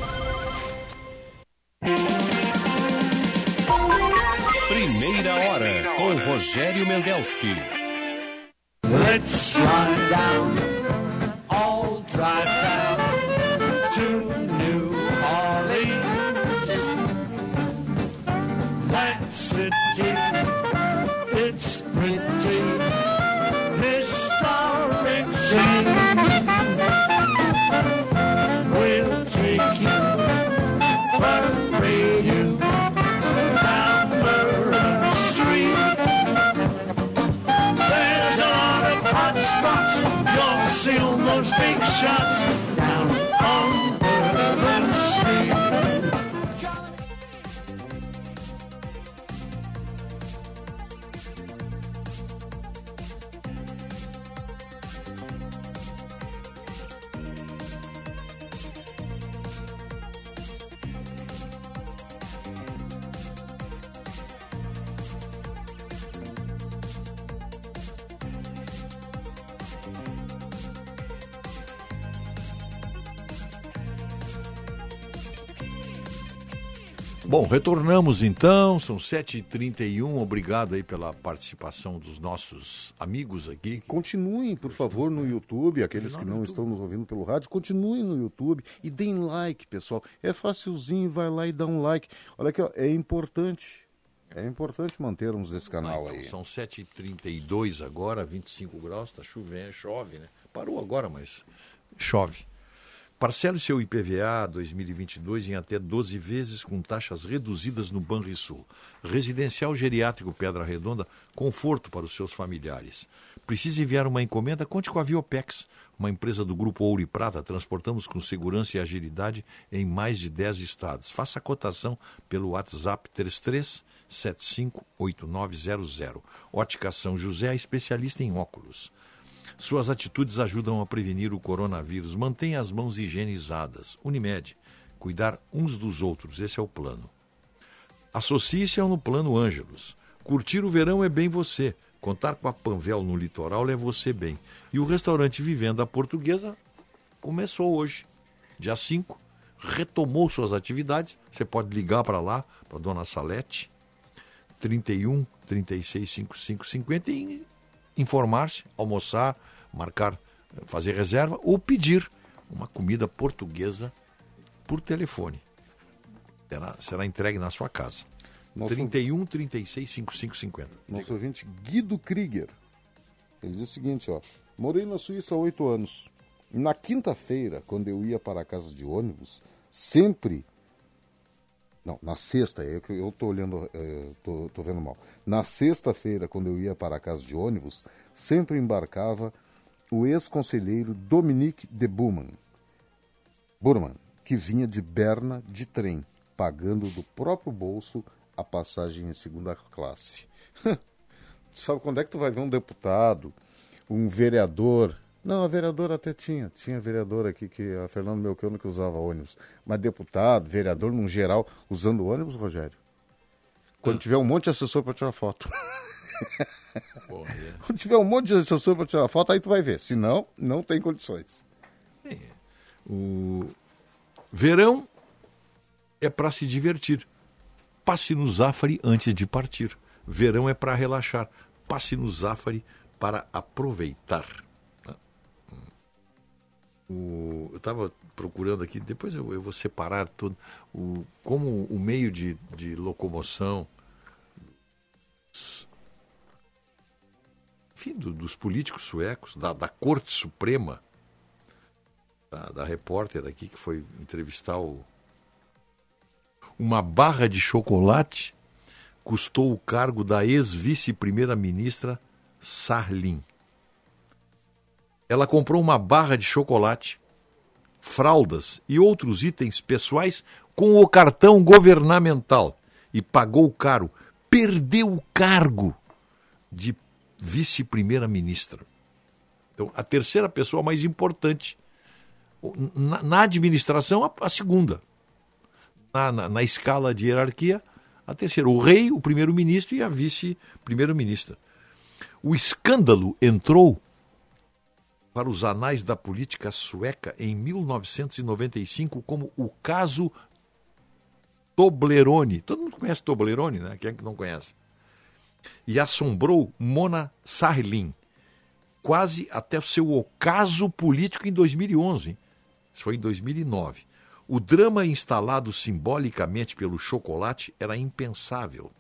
Primeira hora com Rogério Mendelski. Let's slide down, all drive down shots Bom, retornamos então, são 7h31. Obrigado aí pela participação dos nossos amigos aqui. Continuem, por favor, no YouTube, aqueles que não estão nos ouvindo pelo rádio, continuem no YouTube e deem like, pessoal. É facilzinho, vai lá e dá um like. Olha aqui, ó, é importante. É importante mantermos esse canal Ah, então, aí. São 7h32 agora, 25 graus, está chovendo, chove, né? Parou agora, mas chove. Parcele seu IPVA 2022 em até 12 vezes com taxas reduzidas no Banrisul. Residencial Geriátrico Pedra Redonda, conforto para os seus familiares. Precisa enviar uma encomenda? Conte com a Viopex, uma empresa do Grupo Ouro e Prata. Transportamos com segurança e agilidade em mais de 10 estados. Faça a cotação pelo WhatsApp 33 758900. Ótica São José, especialista em óculos. Suas atitudes ajudam a prevenir o coronavírus. Mantenha as mãos higienizadas. Unimed, cuidar uns dos outros, esse é o plano. Associe-se ao no Plano Ângelos. Curtir o verão é bem você. Contar com a Panvel no litoral é você bem. E o restaurante Vivenda Portuguesa começou hoje, dia 5. Retomou suas atividades. Você pode ligar para lá, para dona Salete, 31 36 55 50 e informar-se, almoçar, marcar, fazer reserva ou pedir uma comida portuguesa por telefone. Será, será entregue na sua casa. Nosso- 31 36 5550. Nosso ouvinte Guido Krieger. Ele diz o seguinte, ó. Morei na Suíça há oito anos. Na quinta-feira, quando eu ia para a casa de ônibus, sempre. Não, na sexta, é eu tô olhando, é, tô, tô vendo mal. Na sexta-feira, quando eu ia para a casa de ônibus, sempre embarcava o ex-conselheiro Dominique de Buman, Burman, que vinha de Berna de trem, pagando do próprio bolso a passagem em segunda classe. Sabe quando é que tu vai ver um deputado, um vereador? Não, a vereadora até tinha. Tinha vereador aqui, que a Fernando Melcano que usava ônibus. Mas deputado, vereador, num geral, usando ônibus, Rogério? Quando tiver um monte de assessor para tirar foto. Porra, é. Quando tiver um monte de assessor para tirar foto, aí tu vai ver. Se não, não tem condições. O verão é para se divertir. Passe no Zafari antes de partir. Verão é para relaxar. Passe no Zafari para aproveitar. O, eu estava procurando aqui, depois eu, eu vou separar tudo. O, como o meio de, de locomoção, enfim, do- dos políticos suecos, da, da Corte Suprema, da, da repórter aqui que foi entrevistar o. Uma barra de chocolate custou o cargo da ex-vice-primeira-ministra Sarlin. Ela comprou uma barra de chocolate, fraldas e outros itens pessoais com o cartão governamental e pagou caro. Perdeu o cargo de vice-primeira-ministra. Então, a terceira pessoa mais importante na, na administração, a, a segunda. Na, na, na escala de hierarquia, a terceira. O rei, o primeiro-ministro e a vice-primeira-ministra. O escândalo entrou para os anais da política sueca em 1995 como o caso Toblerone. Todo mundo conhece Toblerone, né? Quem é que não conhece? E assombrou Mona Sahlin, quase até o seu ocaso político em 2011. Isso foi em 2009. O drama instalado simbolicamente pelo chocolate era impensável.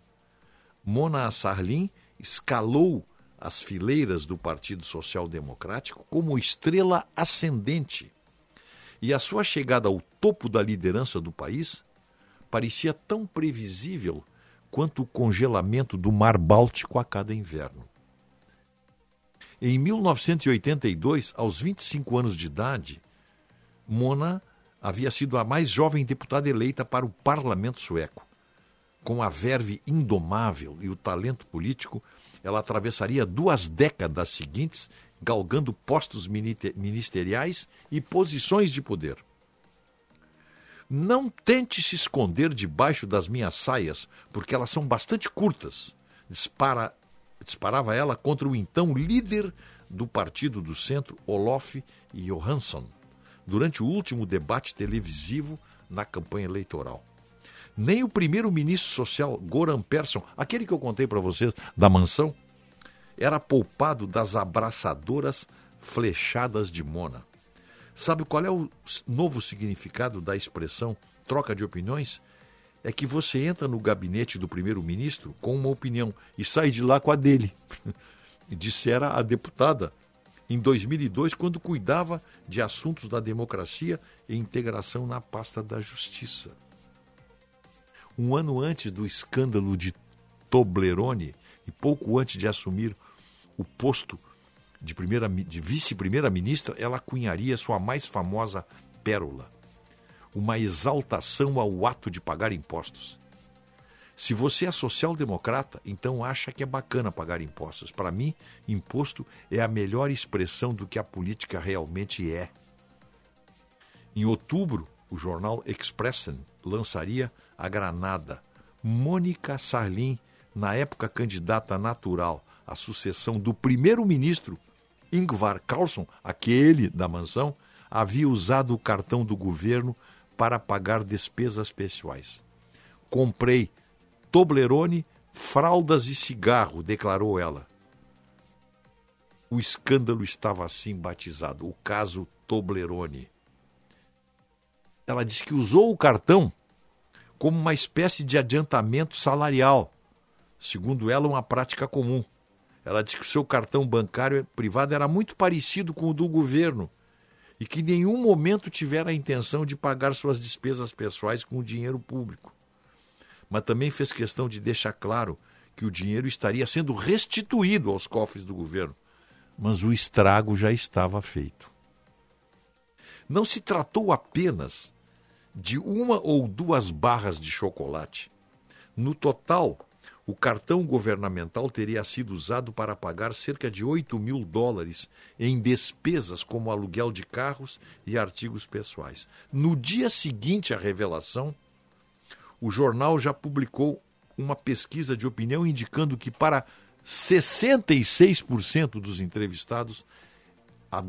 Mona Sarlin escalou as fileiras do Partido Social Democrático como estrela ascendente. E a sua chegada ao topo da liderança do país parecia tão previsível quanto o congelamento do Mar Báltico a cada inverno. Em 1982, aos 25 anos de idade, Mona havia sido a mais jovem deputada eleita para o parlamento sueco. Com a verve indomável e o talento político, ela atravessaria duas décadas seguintes galgando postos ministeriais e posições de poder. Não tente se esconder debaixo das minhas saias, porque elas são bastante curtas. Dispara, disparava ela contra o então líder do Partido do Centro, Olof Johansson, durante o último debate televisivo na campanha eleitoral. Nem o primeiro-ministro social, Goran Persson, aquele que eu contei para vocês da mansão, era poupado das abraçadoras flechadas de Mona. Sabe qual é o novo significado da expressão troca de opiniões? É que você entra no gabinete do primeiro-ministro com uma opinião e sai de lá com a dele. Dissera a deputada em 2002, quando cuidava de assuntos da democracia e integração na pasta da justiça. Um ano antes do escândalo de Toblerone e pouco antes de assumir o posto de, primeira, de vice-primeira-ministra, ela cunharia sua mais famosa pérola, uma exaltação ao ato de pagar impostos. Se você é social-democrata, então acha que é bacana pagar impostos. Para mim, imposto é a melhor expressão do que a política realmente é. Em outubro, o jornal Expressen lançaria a Granada. Mônica Sarlin, na época candidata natural à sucessão do primeiro-ministro Ingvar Carlsson, aquele da mansão, havia usado o cartão do governo para pagar despesas pessoais. Comprei Toblerone, fraldas e cigarro, declarou ela. O escândalo estava assim batizado, o caso Toblerone. ela disse que usou o cartão como uma espécie de adiantamento salarial, segundo ela, uma prática comum. Ela disse que o seu cartão bancário privado era muito parecido com o do governo e que em nenhum momento tivera a intenção de pagar suas despesas pessoais com o dinheiro público. Mas também fez questão de deixar claro que o dinheiro estaria sendo restituído aos cofres do governo. Mas o estrago já estava feito. Não se tratou apenas de uma ou duas barras de chocolate. No total, o cartão governamental teria sido usado para pagar cerca de 8 mil dólares em despesas como aluguel de carros e artigos pessoais. No dia seguinte à revelação, o jornal já publicou uma pesquisa de opinião indicando que para 66% dos entrevistados, a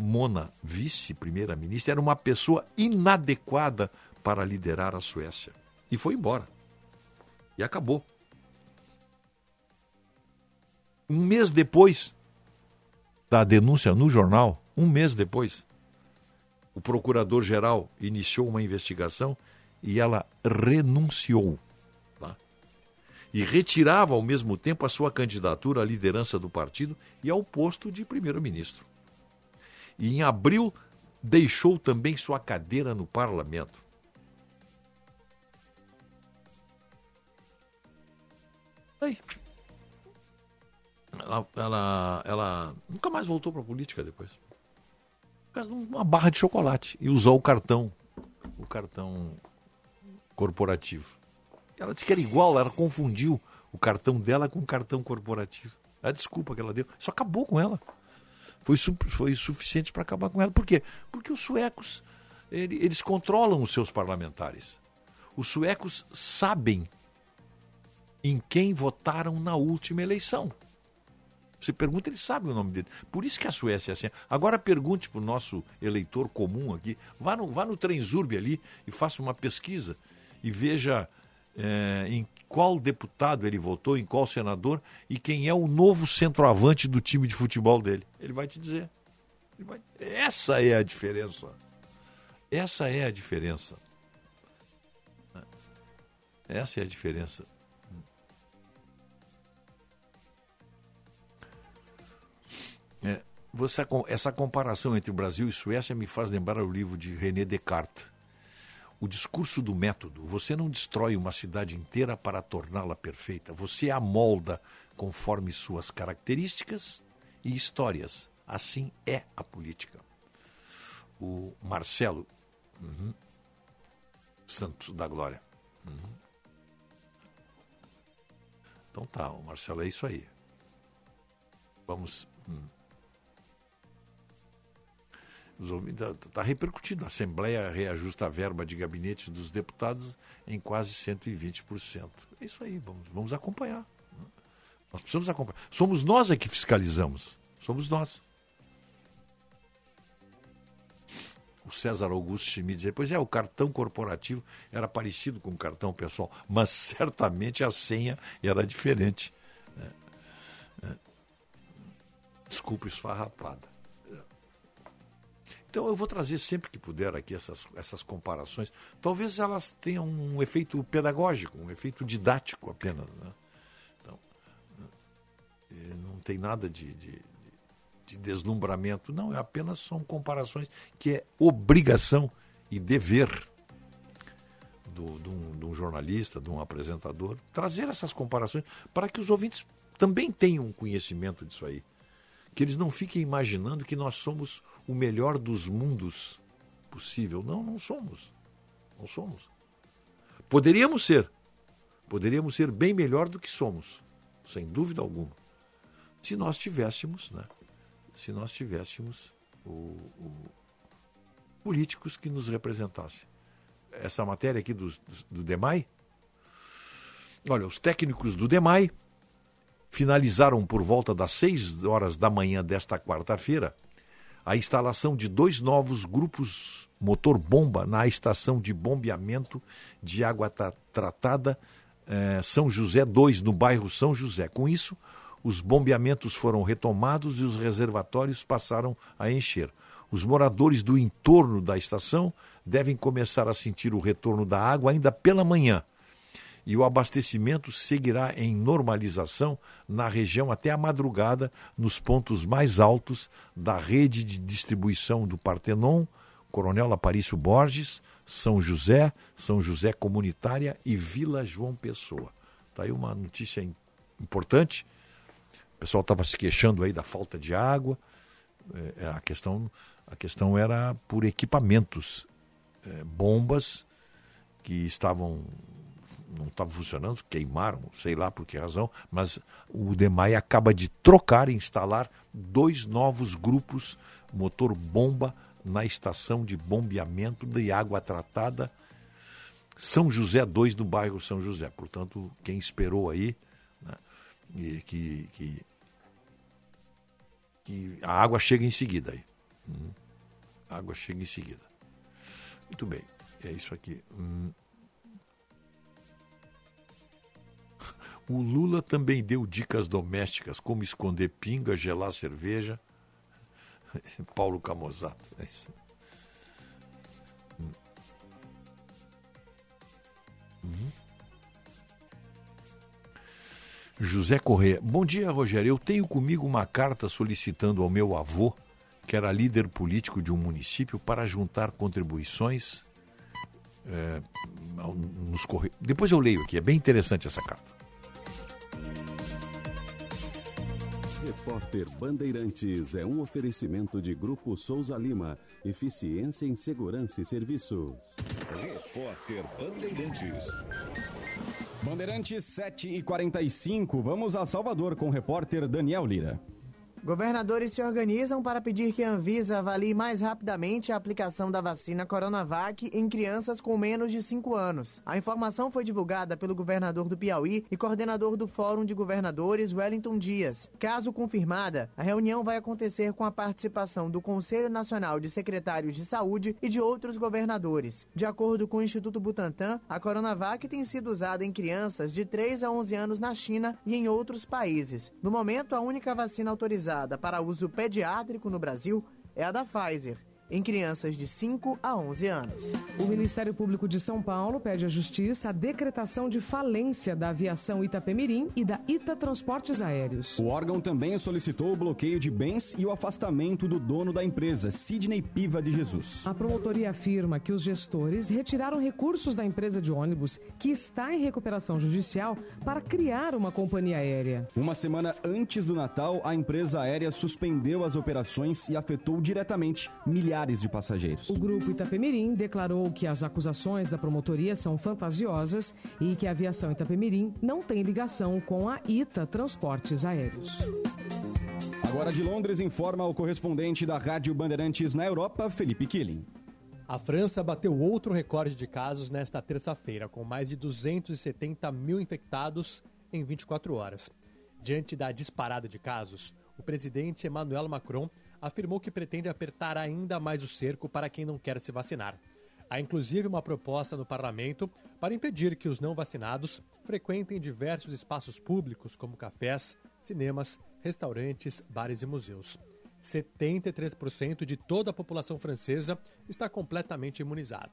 Mona, vice-primeira-ministra, era uma pessoa inadequada para liderar a Suécia. E foi embora. E acabou. Um mês depois da denúncia no jornal, um mês depois, o procurador-geral iniciou uma investigação e ela renunciou. Tá? E retirava ao mesmo tempo a sua candidatura à liderança do partido e ao posto de primeiro-ministro. E em abril deixou também sua cadeira no parlamento. Aí. Ela, ela, ela nunca mais voltou para a política depois. Por causa de uma barra de chocolate. E usou o cartão. O cartão corporativo. Ela disse que era igual, ela confundiu o cartão dela com o cartão corporativo. A desculpa que ela deu. Isso acabou com ela. Foi, foi suficiente para acabar com ela. Por quê? Porque os suecos, ele, eles controlam os seus parlamentares. Os suecos sabem em quem votaram na última eleição. Você pergunta, ele sabe o nome dele. Por isso que a Suécia é assim. Agora pergunte para o nosso eleitor comum aqui, vá no, vá no Transurb ali e faça uma pesquisa e veja é, em qual deputado ele votou, em qual senador e quem é o novo centroavante do time de futebol dele. Ele vai te dizer. Vai... Essa é a diferença. Essa é a diferença. Essa é a diferença. É, você, essa comparação entre Brasil e Suécia me faz lembrar o livro de René Descartes. O discurso do método. Você não destrói uma cidade inteira para torná-la perfeita. Você a molda conforme suas características e histórias. Assim é a política. O Marcelo uhum, Santos da Glória. Uhum. Então tá, o Marcelo é isso aí. Vamos. Hum. Está tá repercutindo. A Assembleia reajusta a verba de gabinete dos deputados em quase 120%. É isso aí, vamos, vamos acompanhar. Né? Nós precisamos acompanhar. Somos nós é que fiscalizamos. Somos nós. O César Augusto Schmidt dizia, pois é, o cartão corporativo era parecido com o cartão pessoal, mas certamente a senha era diferente. É, é. Desculpa esfarrapada. Então eu vou trazer sempre que puder aqui essas, essas comparações. Talvez elas tenham um efeito pedagógico, um efeito didático apenas. Né? Então, eh, não tem nada de, de, de deslumbramento, não, é apenas são comparações que é obrigação e dever do, de, um, de um jornalista, de um apresentador, trazer essas comparações para que os ouvintes também tenham conhecimento disso aí que eles não fiquem imaginando que nós somos o melhor dos mundos possível. Não, não somos. Não somos. Poderíamos ser. Poderíamos ser bem melhor do que somos, sem dúvida alguma. Se nós tivéssemos, né? Se nós tivéssemos o, o políticos que nos representassem. Essa matéria aqui do, do, DEMAI, olha, os técnicos do DEMAI finalizaram por volta das 6 horas da manhã desta quarta-feira a instalação de dois novos grupos motor-bomba na estação de bombeamento de água tratada eh, São José 2, no bairro São José. Com isso, os bombeamentos foram retomados e os reservatórios passaram a encher. Os moradores do entorno da estação devem começar a sentir o retorno da água ainda pela manhã. E o abastecimento seguirá em normalização na região até a madrugada, nos pontos mais altos da rede de distribuição do Partenon, Coronel Aparício Borges, São José, São José Comunitária e Vila João Pessoa. Está aí uma notícia im- importante. O pessoal estava se queixando aí da falta de água. É, a, questão, a questão era por equipamentos, é, bombas que estavam não estavam funcionando, queimaram, sei lá por que razão, mas o DEMAI acaba de trocar e instalar dois novos grupos motor bomba na estação de bombeamento de água tratada São José 2, no bairro São José. Portanto, quem esperou aí, né, que, que, que a água chega em seguida aí. Hum. A água chega em seguida. Muito bem, é isso aqui. Hum. O Lula também deu dicas domésticas, como esconder pinga, gelar cerveja. Paulo Camozato. É isso. Hum. Uhum. José Corrêa. Bom dia, Rogério. Eu tenho comigo uma carta solicitando ao meu avô, que era líder político de um município, para juntar contribuições é, nos corre... Depois eu leio aqui, é bem interessante essa carta. Repórter Bandeirantes é um oferecimento de Grupo Souza Lima. Eficiência em Segurança e Serviços. Repórter Bandeirantes. Bandeirantes 7 e 45 vamos a Salvador com o repórter Daniel Lira. Governadores se organizam para pedir que a Anvisa avalie mais rapidamente a aplicação da vacina Coronavac em crianças com menos de 5 anos. A informação foi divulgada pelo governador do Piauí e coordenador do Fórum de Governadores, Wellington Dias. Caso confirmada, a reunião vai acontecer com a participação do Conselho Nacional de Secretários de Saúde e de outros governadores. De acordo com o Instituto Butantan, a Coronavac tem sido usada em crianças de 3 a 11 anos na China e em outros países. No momento, a única vacina autorizada para uso pediátrico no Brasil é a da Pfizer, em crianças de 5 a 11 anos. O Ministério Público de São Paulo pede à Justiça a decretação de falência da aviação Itapemirim e da Ita Transportes Aéreos. O órgão também solicitou o bloqueio de bens e o afastamento do dono da empresa, Sidney Piva de Jesus. A promotoria afirma que os gestores retiraram recursos da empresa de ônibus, que está em recuperação judicial, para criar uma companhia aérea. Uma semana antes do Natal, a empresa aérea suspendeu as operações e afetou diretamente milhares de passageiros. O grupo Itapemirim declarou que as acusações da promotoria são fantasiosas e que a aviação Itapemirim não tem ligação com a Ita Transportes Aéreos. Agora de Londres informa o correspondente da Rádio Bandeirantes na Europa, Felipe Killing. A França bateu outro recorde de casos nesta terça-feira, com mais de 270 mil infectados em 24 horas. Diante da disparada de casos, o presidente Emmanuel Macron afirmou que pretende apertar ainda mais o cerco para quem não quer se vacinar. Há inclusive uma proposta no parlamento para impedir que os não vacinados frequentem diversos espaços públicos, como cafés, cinemas, restaurantes, bares e museus. 73% de toda a população francesa está completamente imunizada.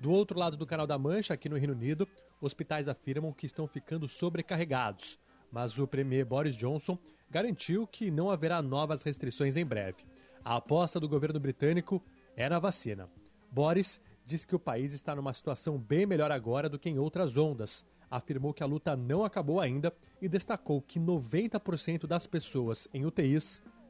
Do outro lado do Canal da Mancha, aqui no Reino Unido, hospitais afirmam que estão ficando sobrecarregados, mas o premier Boris Johnson garantiu que não haverá novas restrições em breve. A aposta do governo britânico é na vacina. Boris disse que o país está numa situação bem melhor agora do que em outras ondas. Afirmou que a luta não acabou ainda e destacou que 90% das pessoas em UTIs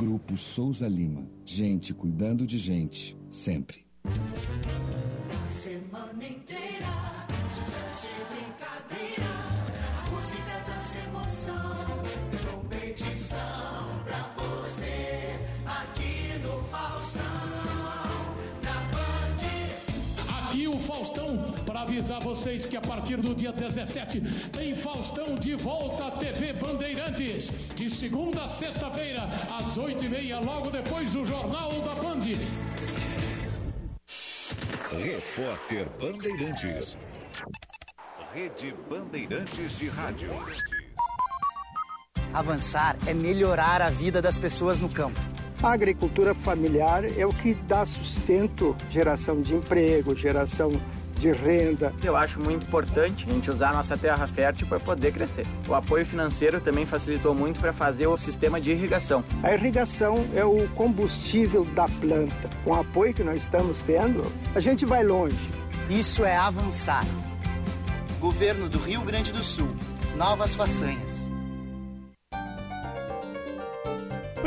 Grupo Souza Lima. Gente cuidando de gente, sempre. Semana inteira, sucesso e brincadeira, a música dessa emoção, competição avisar vocês que a partir do dia 17 tem Faustão de volta à TV Bandeirantes. De segunda a sexta-feira, às 8h30, logo depois do Jornal da Band. Repórter Bandeirantes. Rede Bandeirantes de Rádio. Avançar é melhorar a vida das pessoas no campo. A agricultura familiar é o que dá sustento, geração de emprego, geração de renda. Eu acho muito importante a gente usar a nossa terra fértil para poder crescer. O apoio financeiro também facilitou muito para fazer o sistema de irrigação. A irrigação é o combustível da planta. Com o apoio que nós estamos tendo, a gente vai longe. Isso é avançar. Governo do Rio Grande do Sul. Novas façanhas.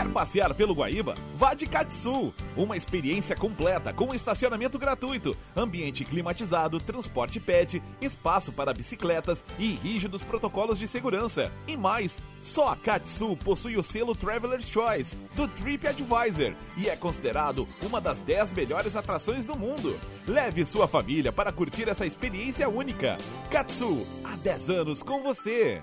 Quer passear pelo Guaíba? Vá de Katsu. Uma experiência completa com estacionamento gratuito, ambiente climatizado, transporte pet, espaço para bicicletas e rígidos protocolos de segurança. E mais, só a Katsu possui o selo Traveler's Choice do Trip Advisor e é considerado uma das 10 melhores atrações do mundo. Leve sua família para curtir essa experiência única. Katsu, há 10 anos com você.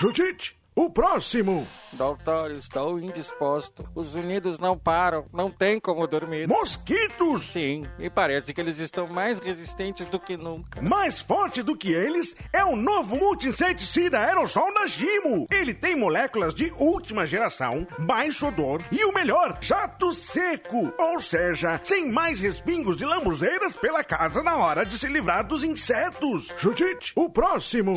Judite, o próximo. Doutor, estou indisposto. Os unidos não param, não tem como dormir. Mosquitos? Sim, e parece que eles estão mais resistentes do que nunca. Mais forte do que eles é o novo multi-inseticida aerossol da Gimo. Ele tem moléculas de última geração, baixo odor e o melhor, jato seco. Ou seja, sem mais respingos de lambuzeiras pela casa na hora de se livrar dos insetos. Judite, o próximo.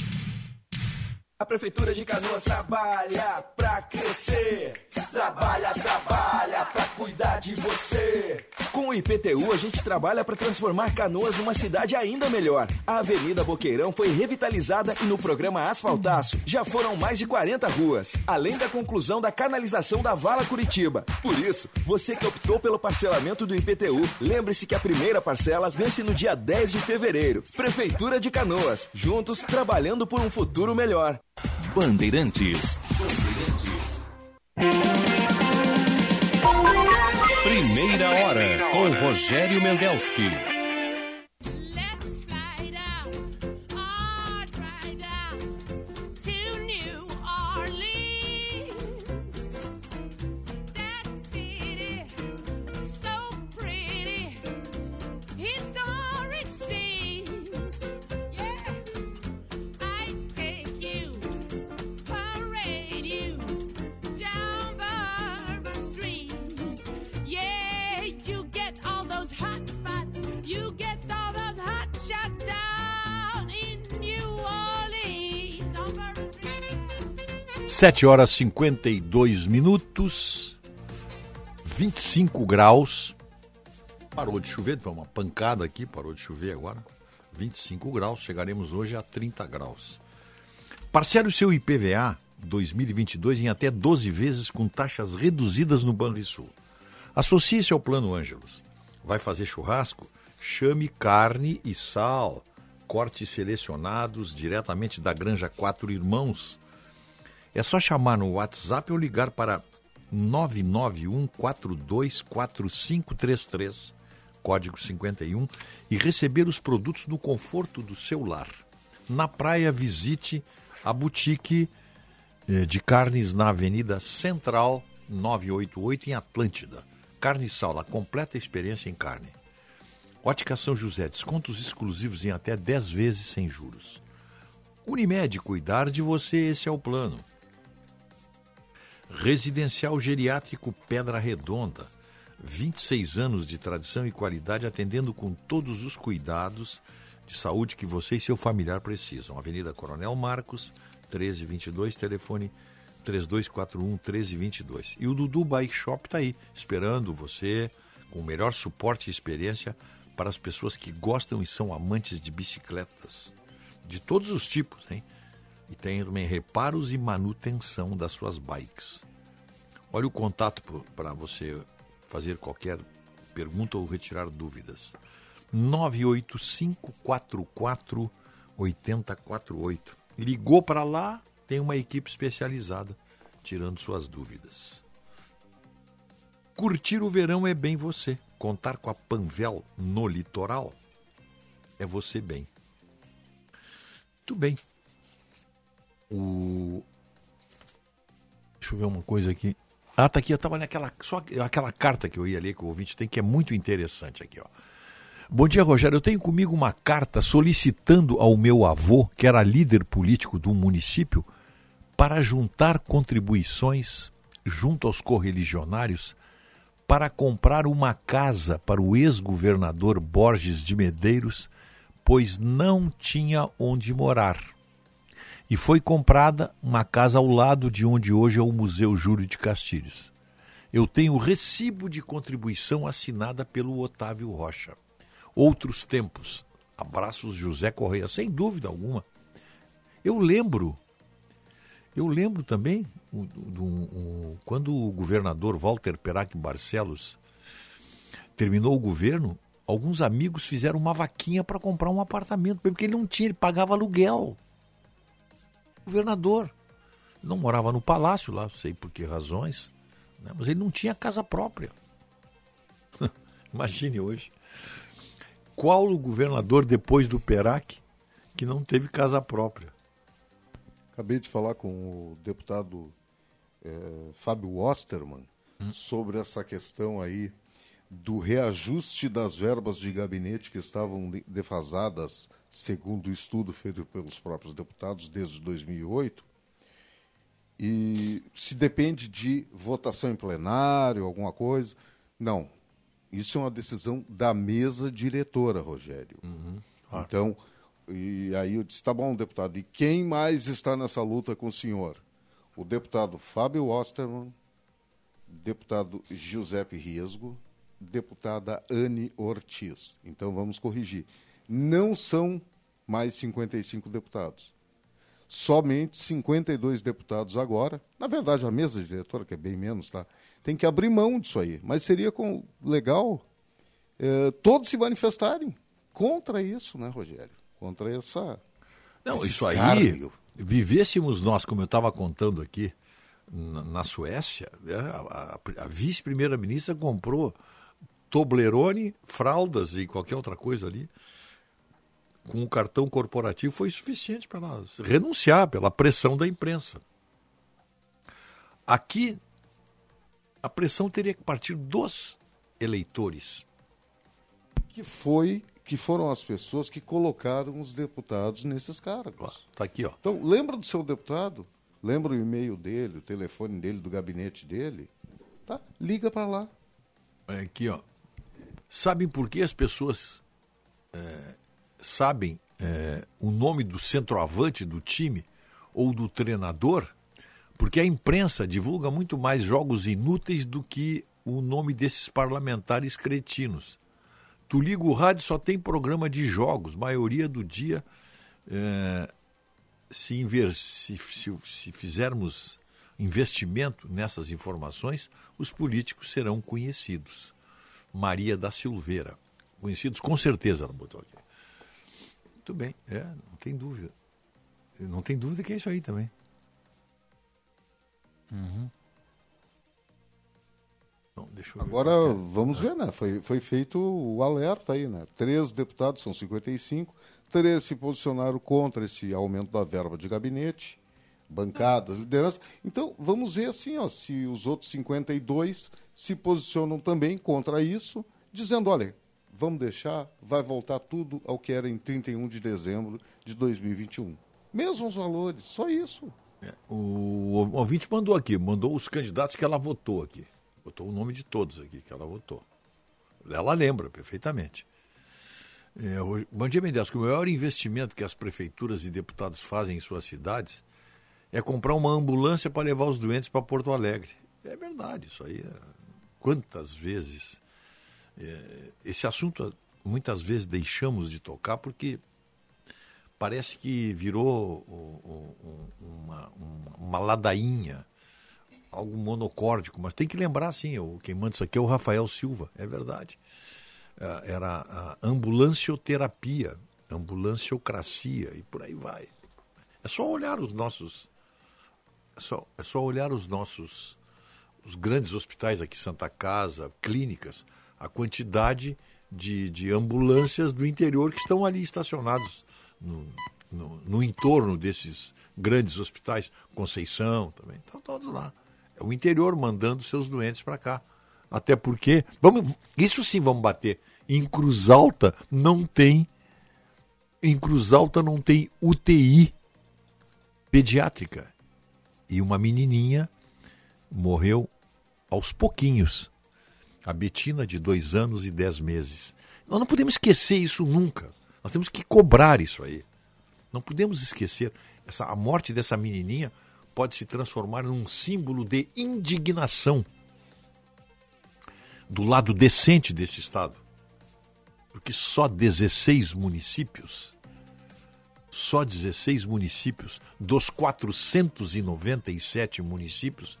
A Prefeitura de Canoas trabalha pra crescer. Trabalha, trabalha pra cuidar de você. Com o IPTU, a gente trabalha para transformar Canoas numa cidade ainda melhor. A Avenida Boqueirão foi revitalizada e no programa Asfaltaço já foram mais de 40 ruas, além da conclusão da canalização da Vala Curitiba. Por isso, você que optou pelo parcelamento do IPTU, lembre-se que a primeira parcela vence no dia 10 de fevereiro. Prefeitura de Canoas, juntos trabalhando por um futuro melhor. Bandeirantes. Primeira hora com Rogério Mendelski. 7 horas 52 minutos, 25 graus. Parou de chover, foi uma pancada aqui, parou de chover agora. 25 graus, chegaremos hoje a 30 graus. Parcele o seu IPVA 2022 em até 12 vezes com taxas reduzidas no Banrisul. Associe-se ao Plano Ângelos. Vai fazer churrasco? Chame carne e sal. Cortes selecionados diretamente da Granja Quatro Irmãos. É só chamar no WhatsApp ou ligar para 991424533, código 51, e receber os produtos no conforto do seu lar. Na praia, visite a boutique eh, de carnes na Avenida Central 988 em Atlântida. Carne e Sal, a completa experiência em carne. Ótica São José, descontos exclusivos em até 10 vezes sem juros. Unimed, cuidar de você, esse é o plano. Residencial Geriátrico Pedra Redonda. 26 anos de tradição e qualidade atendendo com todos os cuidados de saúde que você e seu familiar precisam. Avenida Coronel Marcos, 1322, telefone 3241 1322. E o Dudu Bike Shop está aí, esperando você com o melhor suporte e experiência para as pessoas que gostam e são amantes de bicicletas de todos os tipos, hein? E tem também reparos e manutenção das suas bikes. Olha o contato para você fazer qualquer pergunta ou retirar dúvidas. 98544 8048. Ligou para lá, tem uma equipe especializada tirando suas dúvidas. Curtir o verão é bem você. Contar com a Panvel no litoral é você bem. Muito bem. O... Deixa eu ver uma coisa aqui. Ah, tá aqui, eu tava naquela. Só aquela carta que eu ia ler que o ouvinte tem, que é muito interessante aqui, ó. Bom dia, Rogério. Eu tenho comigo uma carta solicitando ao meu avô, que era líder político do município, para juntar contribuições junto aos correligionários para comprar uma casa para o ex-governador Borges de Medeiros, pois não tinha onde morar. E foi comprada uma casa ao lado de onde hoje é o Museu Júlio de Castilhos. Eu tenho recibo de contribuição assinada pelo Otávio Rocha. Outros tempos. Abraços José Correia, sem dúvida alguma. Eu lembro, eu lembro também, quando o governador Walter Perac Barcelos terminou o governo, alguns amigos fizeram uma vaquinha para comprar um apartamento, porque ele não tinha, ele pagava aluguel. Governador. Não morava no palácio lá, sei por que razões, né? mas ele não tinha casa própria. Imagine hoje. Qual o governador depois do Perac que não teve casa própria? Acabei de falar com o deputado é, Fábio Osterman hum. sobre essa questão aí do reajuste das verbas de gabinete que estavam defasadas, segundo o estudo feito pelos próprios deputados desde 2008. E se depende de votação em plenário, alguma coisa. Não. Isso é uma decisão da mesa diretora, Rogério. Uhum. Ah. Então, e aí eu disse: tá bom, deputado, e quem mais está nessa luta com o senhor? O deputado Fábio Osterman, deputado Giuseppe Riesgo, deputada Anne Ortiz. Então vamos corrigir. Não são mais 55 deputados. Somente 52 deputados agora. Na verdade, a mesa diretora, que é bem menos, tá? Tem que abrir mão disso aí. Mas seria com, legal eh, todos se manifestarem contra isso, né, Rogério? Contra essa. Não, isso aí. Vivêssemos nós, como eu estava contando aqui, na, na Suécia, né, a, a, a vice-primeira-ministra comprou Toblerone, fraldas e qualquer outra coisa ali, com o cartão corporativo foi suficiente para ela renunciar pela pressão da imprensa. Aqui, a pressão teria que partir dos eleitores. Que foi que foram as pessoas que colocaram os deputados nesses cargos. Tá aqui, ó. Então, lembra do seu deputado? Lembra o e-mail dele, o telefone dele, do gabinete dele? Tá? Liga para lá. É aqui, ó. Sabem por que as pessoas é, sabem é, o nome do centroavante do time ou do treinador? Porque a imprensa divulga muito mais jogos inúteis do que o nome desses parlamentares cretinos. Tu liga o rádio, só tem programa de jogos, maioria do dia. É, se, inver, se, se, se fizermos investimento nessas informações, os políticos serão conhecidos. Maria da Silveira. conhecidos, com certeza aqui. Muito bem, é, não tem dúvida. Não tem dúvida que é isso aí também. Uhum. Bom, deixa eu ver Agora, é. vamos ver, né? Foi, foi feito o alerta aí, né? Três deputados, são 55, três se posicionaram contra esse aumento da verba de gabinete, bancadas, liderança. Então, vamos ver assim, ó, se os outros 52 se posicionam também contra isso, dizendo, olha, vamos deixar, vai voltar tudo ao que era em 31 de dezembro de 2021. Mesmos valores, só isso. O, o ouvinte mandou aqui, mandou os candidatos que ela votou aqui. Botou o nome de todos aqui que ela votou. Ela lembra perfeitamente. É, bom dia, Mendes. que o maior investimento que as prefeituras e deputados fazem em suas cidades é comprar uma ambulância para levar os doentes para Porto Alegre. É verdade, isso aí. é- Quantas vezes. É, esse assunto muitas vezes deixamos de tocar porque parece que virou uma, uma, ladainha, algo monocórdico, mas tem que lembrar, sim, quem manda isso aqui é o Rafael Silva, é verdade. Ah, Era a ambulancioterapia, ambulanciocracia e por aí vai. É só olhar os nossos. É só, é só olhar os nossos. Os grandes hospitais aqui, Santa Casa, clínicas, a quantidade de, de ambulâncias do interior que estão ali estacionados no, no, no entorno desses grandes hospitais. Conceição também, estão todos lá. É o interior mandando seus doentes para cá. Até porque, vamos, isso sim vamos bater. Em Cruz Alta não tem, em Cruz Alta não tem UTI pediátrica. E uma menininha morreu aos pouquinhos. A Betina, de dois anos e dez meses. Nós não podemos esquecer isso nunca. Nós temos que cobrar isso aí. Não podemos esquecer. Essa, a morte dessa menininha pode se transformar num símbolo de indignação do lado decente desse Estado. Porque só 16 municípios, só 16 municípios dos 497 municípios,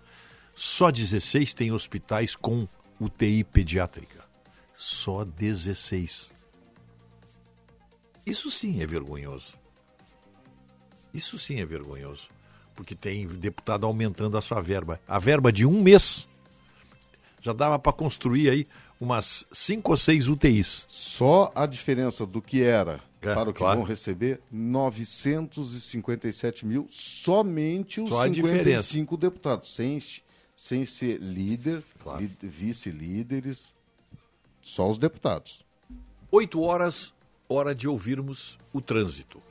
só 16 têm hospitais com UTI pediátrica. Só 16. Isso sim é vergonhoso. Isso sim é vergonhoso. Porque tem deputado aumentando a sua verba. A verba de um mês já dava para construir aí umas cinco ou seis UTIs. Só a diferença do que era É, para o que claro. vão receber, 957 mil, somente os Só a 55 deputados, sem, sem ser líder, li- vice-líderes, só os deputados. Oito horas, hora de ouvirmos o trânsito.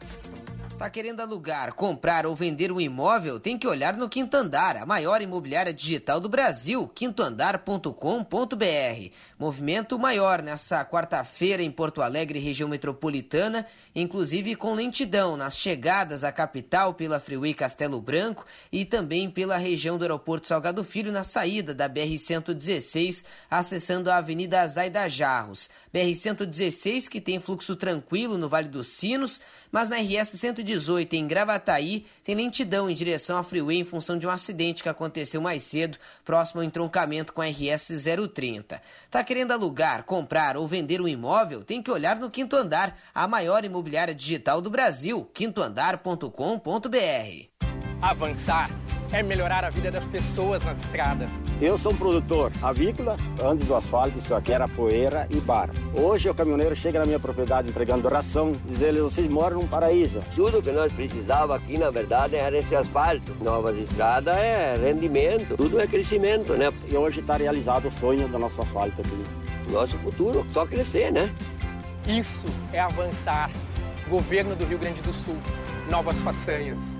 Tá querendo alugar, comprar ou vender um imóvel? Tem que olhar no Quinto Andar, a maior imobiliária digital do Brasil, quintoandar.com.br. Movimento maior nessa quarta-feira em Porto Alegre, região metropolitana, inclusive com lentidão nas chegadas à capital pela Freeway Castelo Branco e também pela região do Aeroporto Salgado Filho na saída da BR-116, acessando a Avenida Zaida Jarros. BR-116 que tem fluxo tranquilo no Vale dos Mas na RS 118 em Gravataí tem lentidão em direção à Freeway em função de um acidente que aconteceu mais cedo, próximo ao entroncamento com a RS 030. Tá querendo alugar, comprar ou vender um imóvel? Tem que olhar no Quinto Andar, a maior imobiliária digital do Brasil, quintoandar.com.br. Avançar é melhorar a vida das pessoas nas estradas. Eu sou um produtor avícola, antes do asfalto isso aqui era poeira e barro. Hoje o caminhoneiro chega na minha propriedade entregando ração, diz ele, vocês moram num paraíso. Tudo que nós precisava aqui, na verdade, era esse asfalto. Novas estradas é rendimento, tudo é crescimento, né? E hoje está realizado o sonho do nosso asfalto aqui. Nosso futuro, só crescer, né? Isso é avançar. Governo do Rio Grande do Sul. Novas façanhas.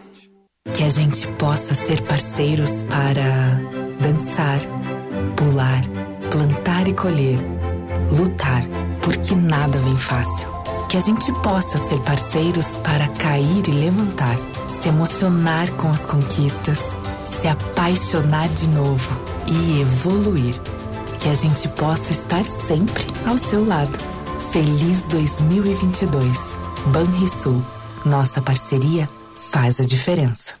Que a gente possa ser parceiros para dançar, pular, plantar e colher, lutar, porque nada vem fácil. Que a gente possa ser parceiros para cair e levantar, se emocionar com as conquistas, se apaixonar de novo e evoluir. Que a gente possa estar sempre ao seu lado. Feliz 2022. Banrisul. Nossa parceria faz a diferença.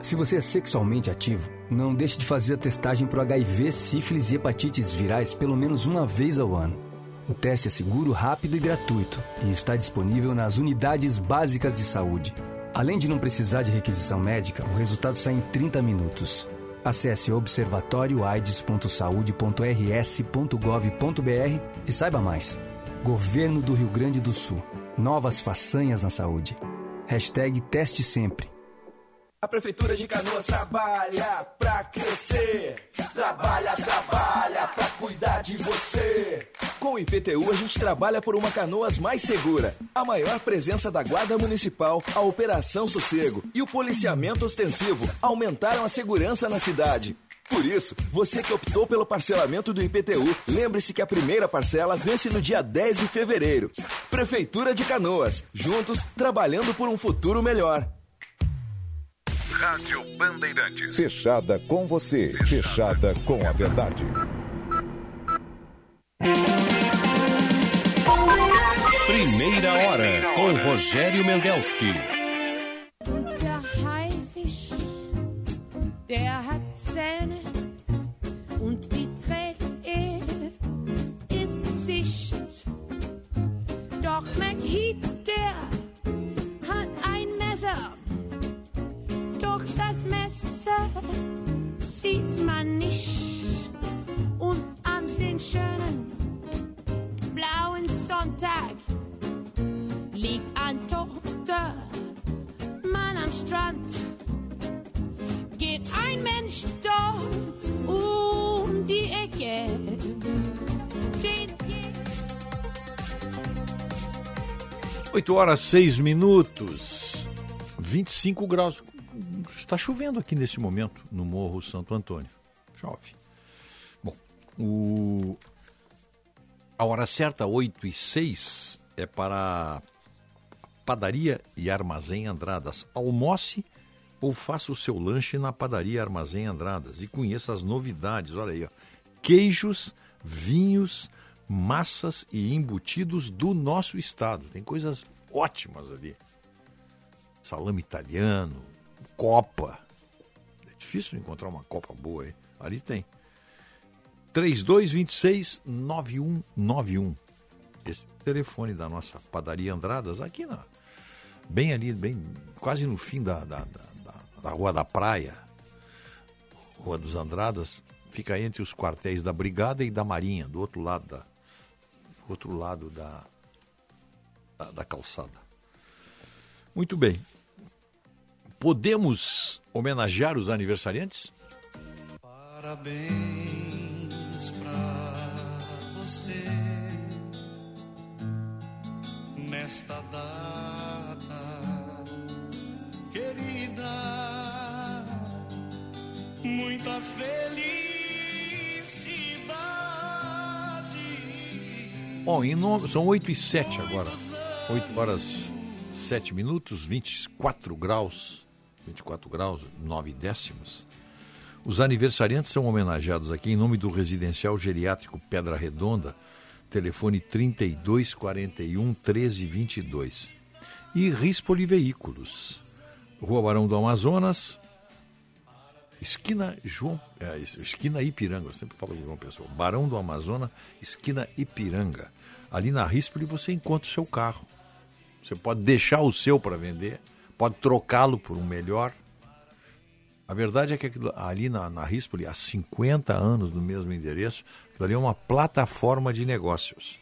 Se você é sexualmente ativo, não deixe de fazer a testagem para HIV, sífilis e hepatites virais pelo menos uma vez ao ano. O teste é seguro, rápido e gratuito e está disponível nas unidades básicas de saúde. Além de não precisar de requisição médica, o resultado sai em 30 minutos. Acesse observatórioaides.saude.rs.gov.br e saiba mais. Governo do Rio Grande do Sul. Novas façanhas na saúde. Hashtag teste sempre. A Prefeitura de Canoas trabalha pra crescer. Trabalha, trabalha pra cuidar de você. Com o IPTU, a gente trabalha por uma Canoas mais segura. A maior presença da Guarda Municipal, a Operação Sossego e o policiamento ostensivo aumentaram a segurança na cidade. Por isso, você que optou pelo parcelamento do IPTU, lembre-se que a primeira parcela vence no dia 10 de fevereiro. Prefeitura de Canoas, juntos trabalhando por um futuro melhor. Rádio Bandeirantes. Fechada com você, fechada com a verdade. Primeira hora com Rogério Mendelski. Das Messer sieht man nicht. Und an den schönen blauen Sonntag liegt ein toter Mann am Strand. Geht ein Mensch dort um die Ecke. Den 8 horas 6 minutos, 25 graus. Está chovendo aqui nesse momento no Morro Santo Antônio. Chove. Bom, o... a hora certa, 8 e 6, é para Padaria e Armazém Andradas. Almoce ou faça o seu lanche na Padaria Armazém Andradas e conheça as novidades. Olha aí, ó. queijos, vinhos, massas e embutidos do nosso estado. Tem coisas ótimas ali. Salame italiano, copa. É difícil encontrar uma copa boa aí. Ali tem. 3226 9191. Esse telefone da nossa padaria Andradas, aqui na. Bem ali, bem, quase no fim da, da, da, da, da Rua da Praia. Rua dos Andradas, fica entre os quartéis da Brigada e da Marinha, do outro lado da. Outro lado da, da, da calçada. Muito bem. Podemos homenagear os aniversariantes? Parabéns pra você nesta data querida. Muitas felicidades. Bom, em nome, são 8 e 7 agora. 8 horas 7 minutos, 24 graus. 24 graus, 9 décimos. Os aniversariantes são homenageados aqui em nome do Residencial Geriátrico Pedra Redonda, telefone 3241 1322. E Rispoli Veículos, Rua Barão do Amazonas, esquina João, é, esquina Ipiranga, eu sempre falo João Pessoa, Barão do Amazonas, esquina Ipiranga. Ali na Rispoli você encontra o seu carro. Você pode deixar o seu para vender, pode trocá-lo por um melhor. A verdade é que ali na, na Rispoli, há 50 anos no mesmo endereço, aquilo ali é uma plataforma de negócios.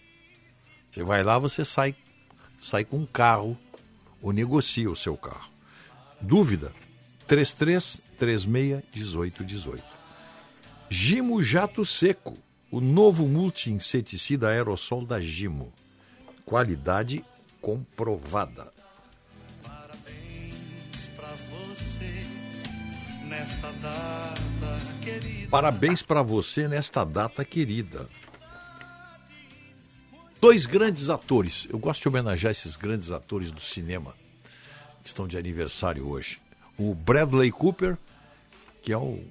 Você vai lá, você sai, sai com um carro ou negocia o seu carro. Dúvida? 33 36 18 18. Gimo Jato Seco, o novo multi-inseticida aerossol da Gimo. Qualidade comprovada. Nesta data querida. Parabéns para você nesta data querida. Dois grandes atores. Eu gosto de homenagear esses grandes atores do cinema que estão de aniversário hoje. O Bradley Cooper, que é o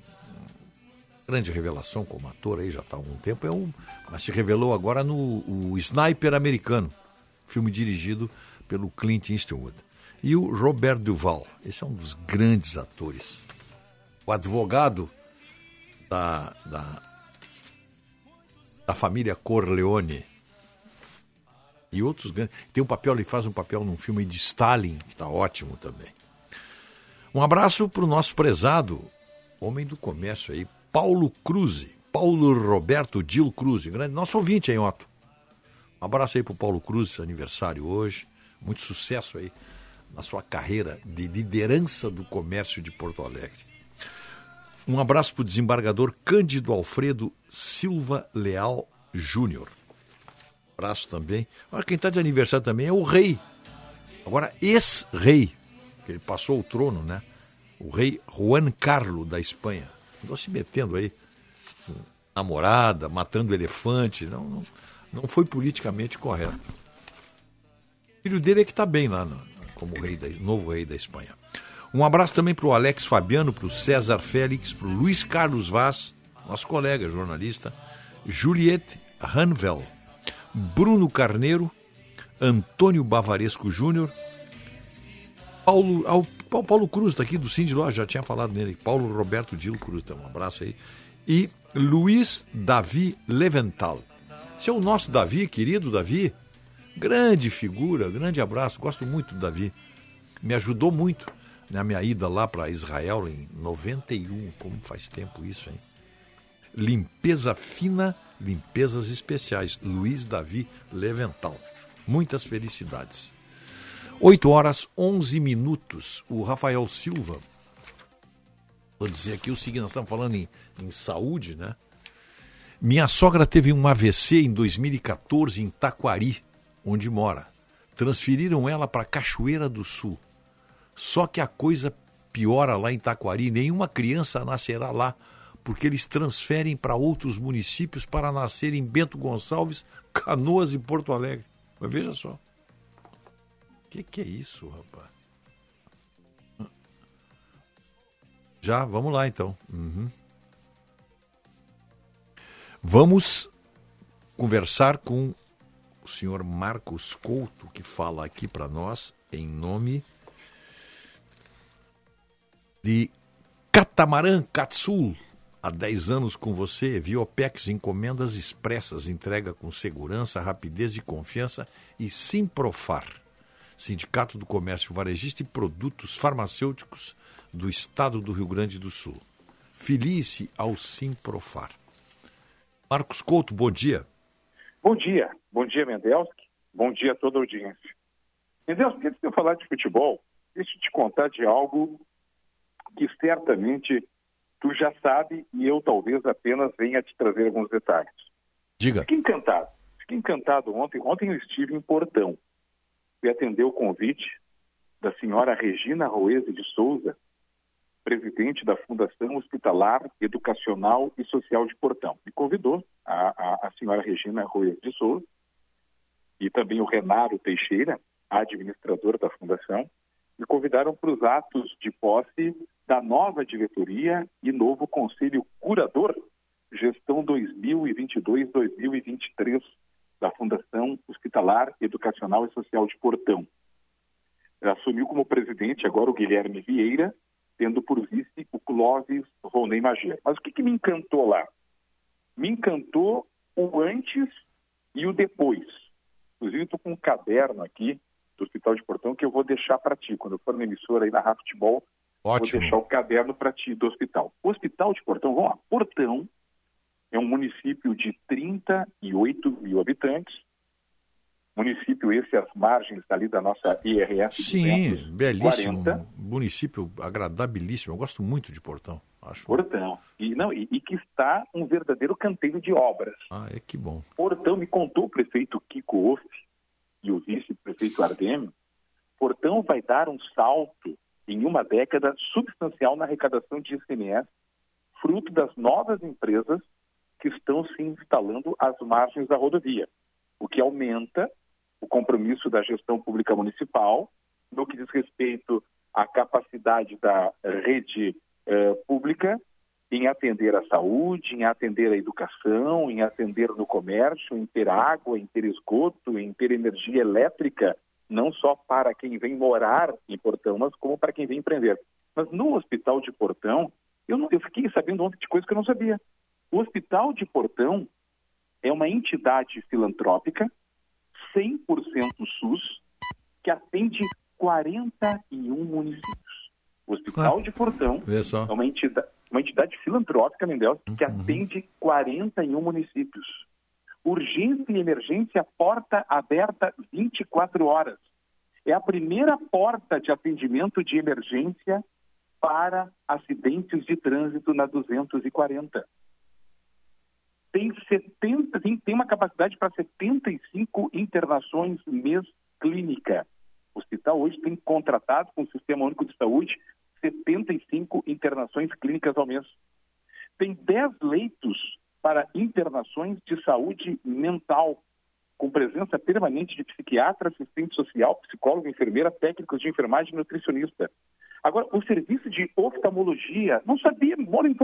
grande revelação como ator aí já está há algum tempo, é um, mas se revelou agora no Sniper Americano, filme dirigido pelo Clint Eastwood. E o Robert Duval, esse é um dos grandes atores. O advogado da, da, da família Corleone. E outros grandes. Tem um papel, ele faz um papel num filme de Stalin, que está ótimo também. Um abraço para o nosso prezado homem do comércio aí, Paulo Cruz. Paulo Roberto Dil Cruz, grande nosso ouvinte aí, Otto. Um abraço aí para o Paulo Cruz, aniversário hoje. Muito sucesso aí na sua carreira de liderança do comércio de Porto Alegre. Um abraço para o desembargador Cândido Alfredo Silva Leal Júnior. Abraço também. Olha, quem está de aniversário também é o rei. Agora, ex-rei, que ele passou o trono, né? O rei Juan Carlos da Espanha. Andou se metendo aí, namorada, matando elefante. Não, não, não foi politicamente correto. O filho dele é que está bem lá, no, como rei da, novo rei da Espanha. Um abraço também para o Alex Fabiano, para o César Félix, para o Luiz Carlos Vaz, nosso colega jornalista, Juliette Hanvel, Bruno Carneiro, Antônio Bavaresco Júnior, Paulo, Paulo Cruz, daqui do Cindy já tinha falado nele, Paulo Roberto Dilo Cruz, então um abraço aí, e Luiz Davi Levental. Esse é o nosso Davi, querido Davi, grande figura, grande abraço, gosto muito do Davi, me ajudou muito na minha ida lá para Israel em 91, como faz tempo isso, hein? Limpeza fina, limpezas especiais. Luiz Davi Levental. Muitas felicidades. 8 horas 11 minutos. O Rafael Silva. Vou dizer aqui o seguinte: nós estamos falando em, em saúde, né? Minha sogra teve um AVC em 2014 em Taquari, onde mora. Transferiram ela para Cachoeira do Sul. Só que a coisa piora lá em Taquari, nenhuma criança nascerá lá, porque eles transferem para outros municípios para nascer em Bento Gonçalves, Canoas e Porto Alegre. Mas veja só. O que, que é isso, rapaz? Já, vamos lá então. Uhum. Vamos conversar com o senhor Marcos Couto, que fala aqui para nós em nome de Catamarã Catsul. Há 10 anos com você, Viopex, encomendas expressas, entrega com segurança, rapidez e confiança e Simprofar, Sindicato do Comércio Varejista e Produtos Farmacêuticos do Estado do Rio Grande do Sul. Filie-se ao Simprofar. Marcos Couto, bom dia. Bom dia. Bom dia, Mendelski. Bom dia a toda a audiência. Mendelski, antes de eu falar de futebol, deixa eu te contar de algo que certamente tu já sabe e eu talvez apenas venha te trazer alguns detalhes. Diga. Fiquei encantado. Fiquei encantado ontem. Ontem eu estive em Portão e atender o convite da senhora Regina Roese de Souza, presidente da Fundação Hospitalar, Educacional e Social de Portão. Me convidou a, a, a senhora Regina Roese de Souza e também o Renato Teixeira, administrador da Fundação, me convidaram para os atos de posse da nova diretoria e novo conselho curador, gestão 2022-2023 da Fundação Hospitalar Educacional e Social de Portão. Assumiu como presidente agora o Guilherme Vieira, tendo por vice o Clóvis Ronei Magia. Mas o que, que me encantou lá? Me encantou o antes e o depois. Inclusive, estou com um caderno aqui do Hospital de Portão que eu vou deixar para ti. Quando eu for na emissora aí na Rafa Futebol, Ótimo. vou deixar o caderno para ti do hospital. O Hospital de Portão, vamos lá. Portão é um município de 38 mil habitantes. Município esse às margens ali da nossa IRS. Sim, 240. belíssimo. Município agradabilíssimo. Eu gosto muito de Portão. Acho. Portão. E, não, e, e que está um verdadeiro canteiro de obras. Ah, é que bom. Portão, me contou o prefeito Kiko Off e o vice-prefeito Ardemio, Portão vai dar um salto em uma década substancial na arrecadação de ICMS, fruto das novas empresas que estão se instalando às margens da rodovia, o que aumenta o compromisso da gestão pública municipal no que diz respeito à capacidade da rede eh, pública em atender a saúde, em atender a educação, em atender no comércio, em ter água, em ter esgoto, em ter energia elétrica, não só para quem vem morar em Portão, mas como para quem vem empreender. Mas no Hospital de Portão, eu, não, eu fiquei sabendo ontem de coisas que eu não sabia. O Hospital de Portão é uma entidade filantrópica, 100% SUS, que atende 41 municípios. O Hospital Ah, de Portão é uma entidade, uma entidade filantrópica, Mendel, que Uhum. atende 41 municípios. Urgência e emergência, porta aberta 24 horas. É a primeira porta de atendimento de emergência para acidentes de trânsito na 240. Tem, 70, tem, tem uma capacidade para 75 internações mês clínica. O hospital hoje tem contratado com o Sistema Único de Saúde 75 internações clínicas ao mês. Tem 10 leitos para internações de saúde mental, com presença permanente de psiquiatra, assistente social, psicólogo, enfermeira, técnicos de enfermagem e nutricionista. Agora, o serviço de oftalmologia, não sabia, moro em,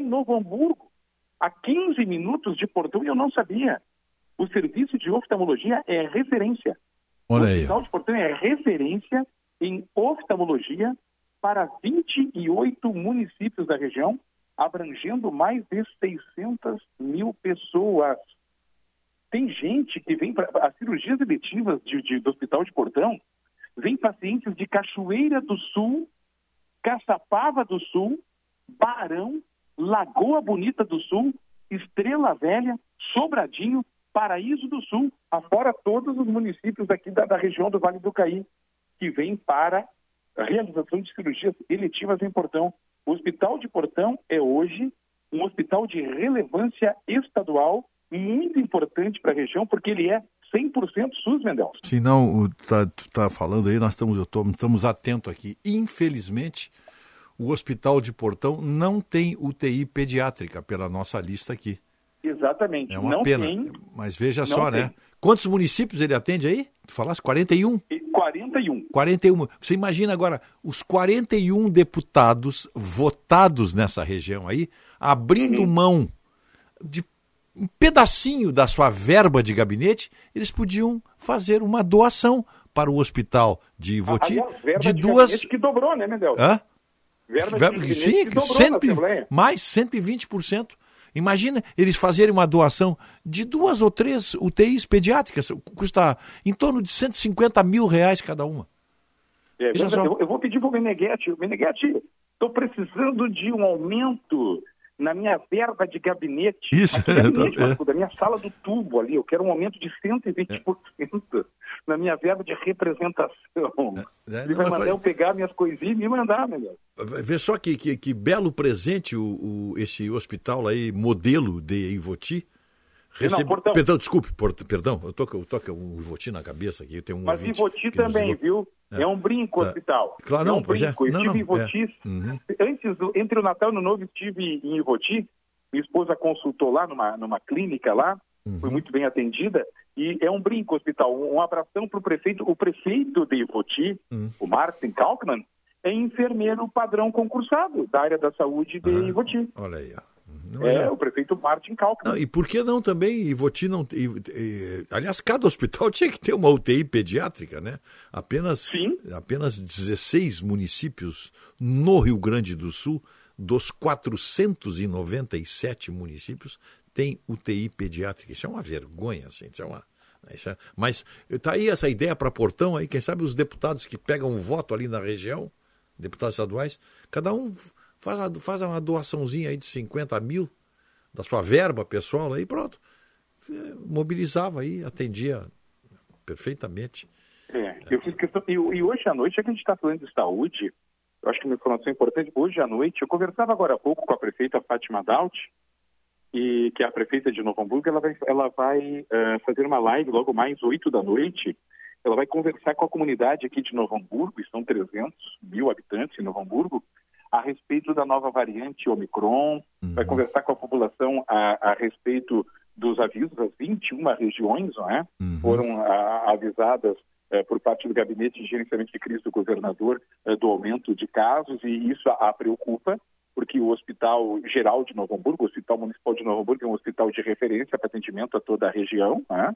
em Novo Hamburgo, a 15 minutos de Portão e eu não sabia. O serviço de oftalmologia é referência. Olha o aí. Hospital de Portão é referência em oftalmologia para 28 municípios da região, abrangendo mais de 600 mil pessoas. Tem gente que vem para as cirurgias eletivas de, de- do Hospital de Portão, vem pacientes de Cachoeira do Sul, Caçapava do Sul, Barão, Lagoa Bonita do Sul, Estrela Velha, Sobradinho, Paraíso do Sul, afora todos os municípios aqui da, da região do Vale do Caí, que vêm para a realização de cirurgias eletivas em Portão. O Hospital de Portão é hoje um hospital de relevância estadual muito importante para a região, porque ele é 100% SUS, Mendel. Se não, o- tá, tu tá falando aí, nós estamos, eu tô- estamos atentos aqui. Infelizmente, o Hospital de Portão não tem UTI pediátrica pela nossa lista aqui. Exatamente. É uma não pena. tem Mas veja só, né? Quantos municípios ele atende aí? Tu falaste 41? e 41. 41. Você imagina agora os 41 deputados votados nessa região aí, abrindo Uhum. mão de um pedacinho da sua verba de gabinete, eles podiam fazer uma doação para o hospital de Ivoti Aliás, verba de de duas. que dobrou, né, Mendel? Hã? Verba, Verba- de gabinete sim, que dobrou cento na e- Assembleia. mais 120%. Imagina eles fazerem uma doação de duas ou três UTIs pediátricas, custa em torno de 150 mil reais cada uma. É, eu, eu vou pedir para o Meneghetti. Meneghetti, estou precisando de um aumento na minha verba de gabinete. Isso, gabinete, é. Marco, da minha sala do tubo ali. Eu quero um aumento de 120% na minha verba de representação. É, Ele não, vai mas- mandar eu pegar minhas coisinhas e me mandar, Mendel. Vê só que, que, que belo presente o, o- esse hospital aí, modelo de Ivoti. Não, Portão. Perdão, desculpe, perdão, eu tô, eu tô com um Ivoti na cabeça aqui. Eu tenho um Mas Ivoti nos também, viu? É, um brinco Tá. hospital. Claro, é não, um pois é. brinco. Eu Não, estive não, em Ivoti, é. Uhum. antes do, entre o Natal e o Novo, estive em Ivoti. Minha esposa consultou lá numa, numa clínica lá, Uhum. foi muito bem atendida. E é um brinco hospital. Um, abração para o prefeito. O prefeito de Ivoti, Uhum. o Martin Kalkman, é enfermeiro padrão concursado da área da saúde de Ivoti. Olha aí, ó. É, o prefeito Martin Kalkman. e por que não também, Ivoti não... E, e, aliás, cada hospital tinha que ter uma UTI pediátrica, né? Apenas, Sim. apenas 16 municípios no Rio Grande do Sul, dos 497 municípios, tem UTI pediátrica. Isso é uma vergonha, assim, isso é uma... Isso é... Mas está aí essa ideia para Portão, aí, quem sabe os deputados que pegam um voto ali na região, deputados estaduais, cada um faz, a, faz uma doaçãozinha aí de 50 mil da sua verba pessoal aí pronto. É, mobilizava aí, atendia perfeitamente. É, eu fiz questão, e, e hoje à noite, já que a gente está falando de saúde, eu acho que uma informação importante, hoje à noite, eu conversava agora há pouco com a prefeita Fátima Daut, e que é a prefeita de Novo Hamburgo, ela vai, ela vai uh, fazer uma live logo mais oito da noite. Ela vai conversar com a comunidade aqui de Novo Hamburgo, e são 300 mil habitantes em Novo Hamburgo, a respeito da nova variante Omicron, uhum. vai conversar com a população a, a, respeito dos avisos, as 21 regiões não é? Uhum. foram a, avisadas eh, por parte do Gabinete de Gerenciamento de Crise do governador eh, do aumento de casos, e isso a, a preocupa porque o Hospital Geral de Novo Hamburgo, o Hospital Municipal de Novo Hamburgo, é um hospital de referência para atendimento a toda a região, né?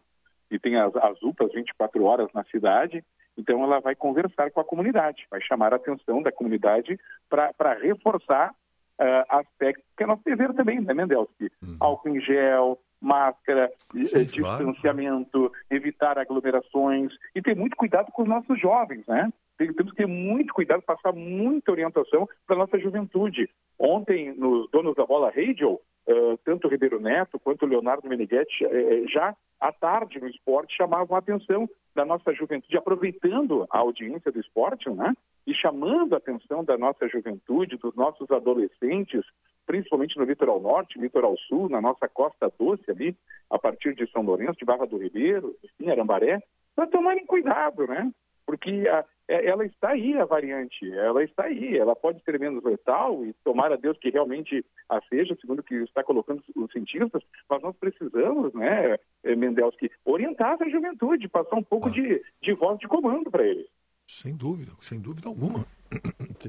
E tem as, as UPAs 24 horas na cidade, então ela vai conversar com a comunidade, vai chamar a atenção da comunidade para reforçar uh, aspectos que é nosso dever também, né, Mendelski? Uhum. Álcool em gel, máscara, Sim, eh, distanciamento, claro. evitar aglomerações e ter muito cuidado com os nossos jovens, né? Temos que ter muito cuidado, passar muita orientação para a nossa juventude. Ontem, nos Donos da Bola Radio, uh, tanto Ribeiro Neto quanto Leonardo Meneghetti, uh, já à tarde no esporte, chamavam a atenção da nossa juventude, aproveitando a audiência do esporte, né? E chamando a atenção da nossa juventude, dos nossos adolescentes, principalmente no litoral norte, litoral sul, na nossa costa doce ali, a partir de São Lourenço, de Barra do Ribeiro, em Arambaré, para tomarem cuidado, né? Porque a, é, ela está aí, a variante, ela está aí, ela pode ser menos letal e tomara a Deus que realmente a seja, segundo o que está colocando os cientistas, mas nós precisamos, né, eh, Mendelski, orientar a juventude, passar um pouco ah. de, de voz de comando para eles. Sem dúvida, sem dúvida alguma.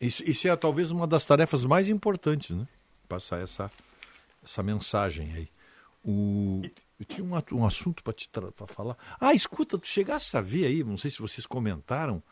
Isso, isso, é talvez uma das tarefas mais importantes, né? Passar essa, essa mensagem aí. O, eu tinha um, um assunto para te pra falar. Ah, escuta, tu chegasse a ver aí, não sei se vocês comentaram,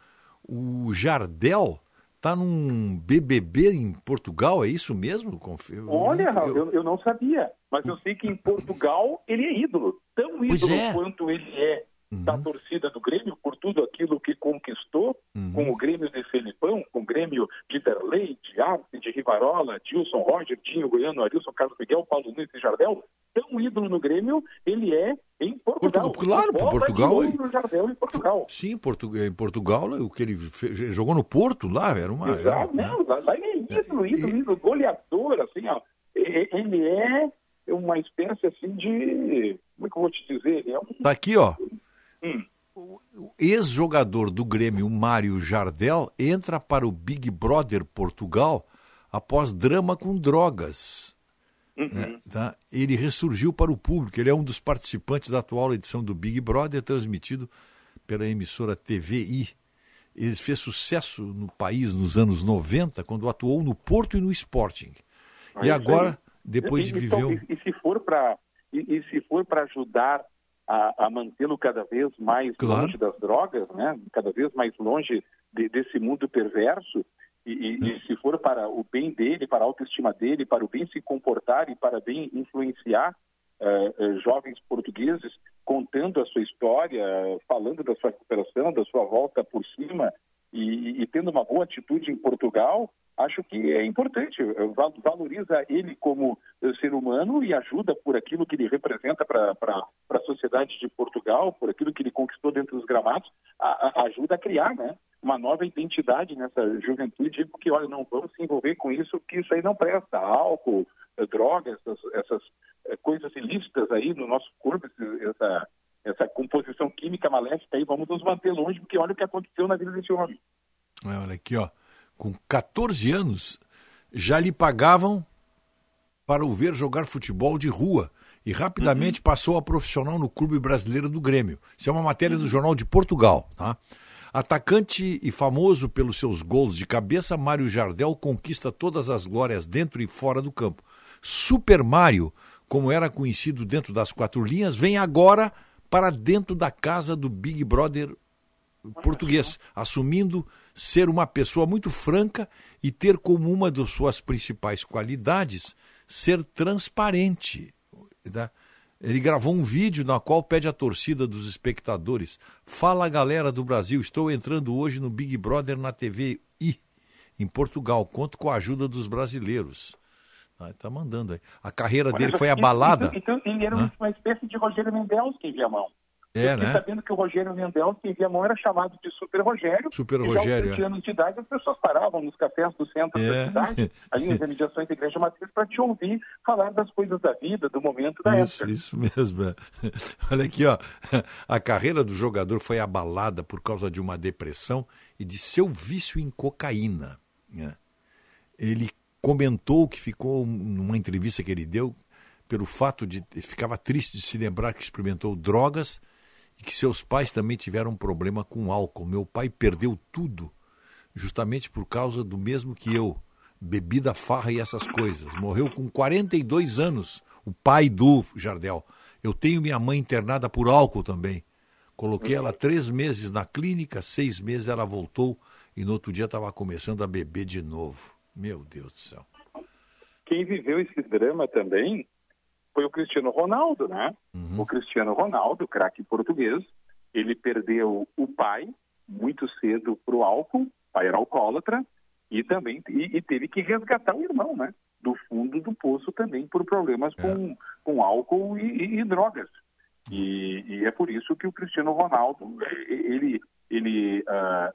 o Jardel está num BBB em Portugal, é isso mesmo? Eu, Olha, eu, eu, eu, não sabia, mas eu sei que em Portugal ele é ídolo, tão ídolo é. quanto ele é uhum. da torcida do Grêmio por tudo aquilo que conquistou uhum. com o Grêmio de Felipão, com o Grêmio de Derlei, de Arte, de Rivarola, Dilson Roger, Dinho Goiano, Arilson, Carlos Miguel, Paulo Nunes e Jardel, tão ídolo no Grêmio, ele é em Portugal. Claro, por Portugal. É... Jardel em Portugal. Sim, em Portugal, o que ele fez, jogou no Porto lá, era uma... Exato, era, não, né? lá ele é ídolo, ídolo, ídolo, goleador, assim, ó. Ele é uma espécie assim de. Como é que eu vou te dizer? Ele é um... Tá aqui, ó. Hum. O ex-jogador do Grêmio, Mário Jardel, entra para o Big Brother Portugal após drama com drogas. Uhum. Né, tá? Ele ressurgiu para o público. Ele é um dos participantes da atual edição do Big Brother, transmitido pela emissora TVI. Ele fez sucesso no país nos anos 90, quando atuou no Porto e no Sporting. e agora, depois de viver. E, e, se for para e, e se for para ajudar a, a mantê-lo cada vez mais claro. longe das drogas, né? cada vez mais longe de, desse mundo perverso. E, e, e, se for para o bem dele, para a autoestima dele, para o bem se comportar e para bem influenciar uh, uh, jovens portugueses, contando a sua história, falando da sua recuperação, da sua volta por cima e, e tendo uma boa atitude em Portugal, acho que é importante. Valoriza ele como eh, ser humano e ajuda por aquilo que ele representa para a sociedade de Portugal, por aquilo que ele conquistou dentro dos gramados, a, a, ajuda a criar né, uma nova identidade nessa juventude, porque, olha, não vamos se envolver com isso, que isso aí não presta. Álcool, eh, drogas, essas, essas eh, coisas ilícitas aí no nosso corpo, essa, essa composição química maléfica aí, vamos nos manter longe, porque olha o que aconteceu na vida desse homem. Olha aqui, ó com 14 anos, já lhe pagavam para o ver jogar futebol de rua e rapidamente uhum. passou a profissional no Clube Brasileiro do Grêmio. Isso é uma matéria do. Jornal de Portugal. Tá? Atacante e famoso pelos seus gols de cabeça, Mário Jardel conquista todas as glórias dentro e fora do campo. Super Mario, como era conhecido dentro das quatro linhas, vem agora para dentro da casa do Big Brother português, assumindo ser uma pessoa muito franca e ter como uma das suas principais qualidades ser transparente. Tá? Ele gravou um vídeo na qual pede a torcida dos espectadores: Fala galera do Brasil, estou entrando hoje no Big Brother na TV I, em Portugal. Conto com a ajuda dos brasileiros. Ah, tá mandando aí. A carreira dele foi abalada. Então, então ele era Hã? uma espécie de Rogério Mendes que via mão. É, né? sabendo que o Rogério Mendel, que via mão, era chamado de Super Rogério. Super Rogério. Já 20 anos de idade, as pessoas paravam nos cafés do centro é. da cidade, ali nas imediações da Igreja Matriz, para te ouvir falar das coisas da vida, do momento da isso, época. Isso mesmo. É. Olha aqui, ó. A carreira do jogador foi abalada por causa de uma depressão e de seu vício em cocaína. Né? Ele comentou que ficou numa entrevista que ele deu pelo fato de ficava triste de se lembrar que experimentou drogas e que seus pais também tiveram um problema com álcool. Meu pai perdeu tudo, justamente por causa do mesmo que eu, bebida, farra e essas coisas. Morreu com 42 anos, o pai do Jardel. Eu tenho minha mãe internada por álcool também. Coloquei ela três meses na clínica, seis meses ela voltou e no outro dia estava começando a beber de novo. Meu Deus do céu. Quem viveu esse drama também foi o Cristiano Ronaldo, né? Uhum. O Cristiano Ronaldo, craque português, ele perdeu o pai muito cedo para o álcool, o pai era alcoólatra, e também e, e, teve que resgatar o irmão, né? Do fundo do poço também por problemas é. com, com álcool e, e, e drogas. E, e, é por isso que o Cristiano Ronaldo ele ele uh,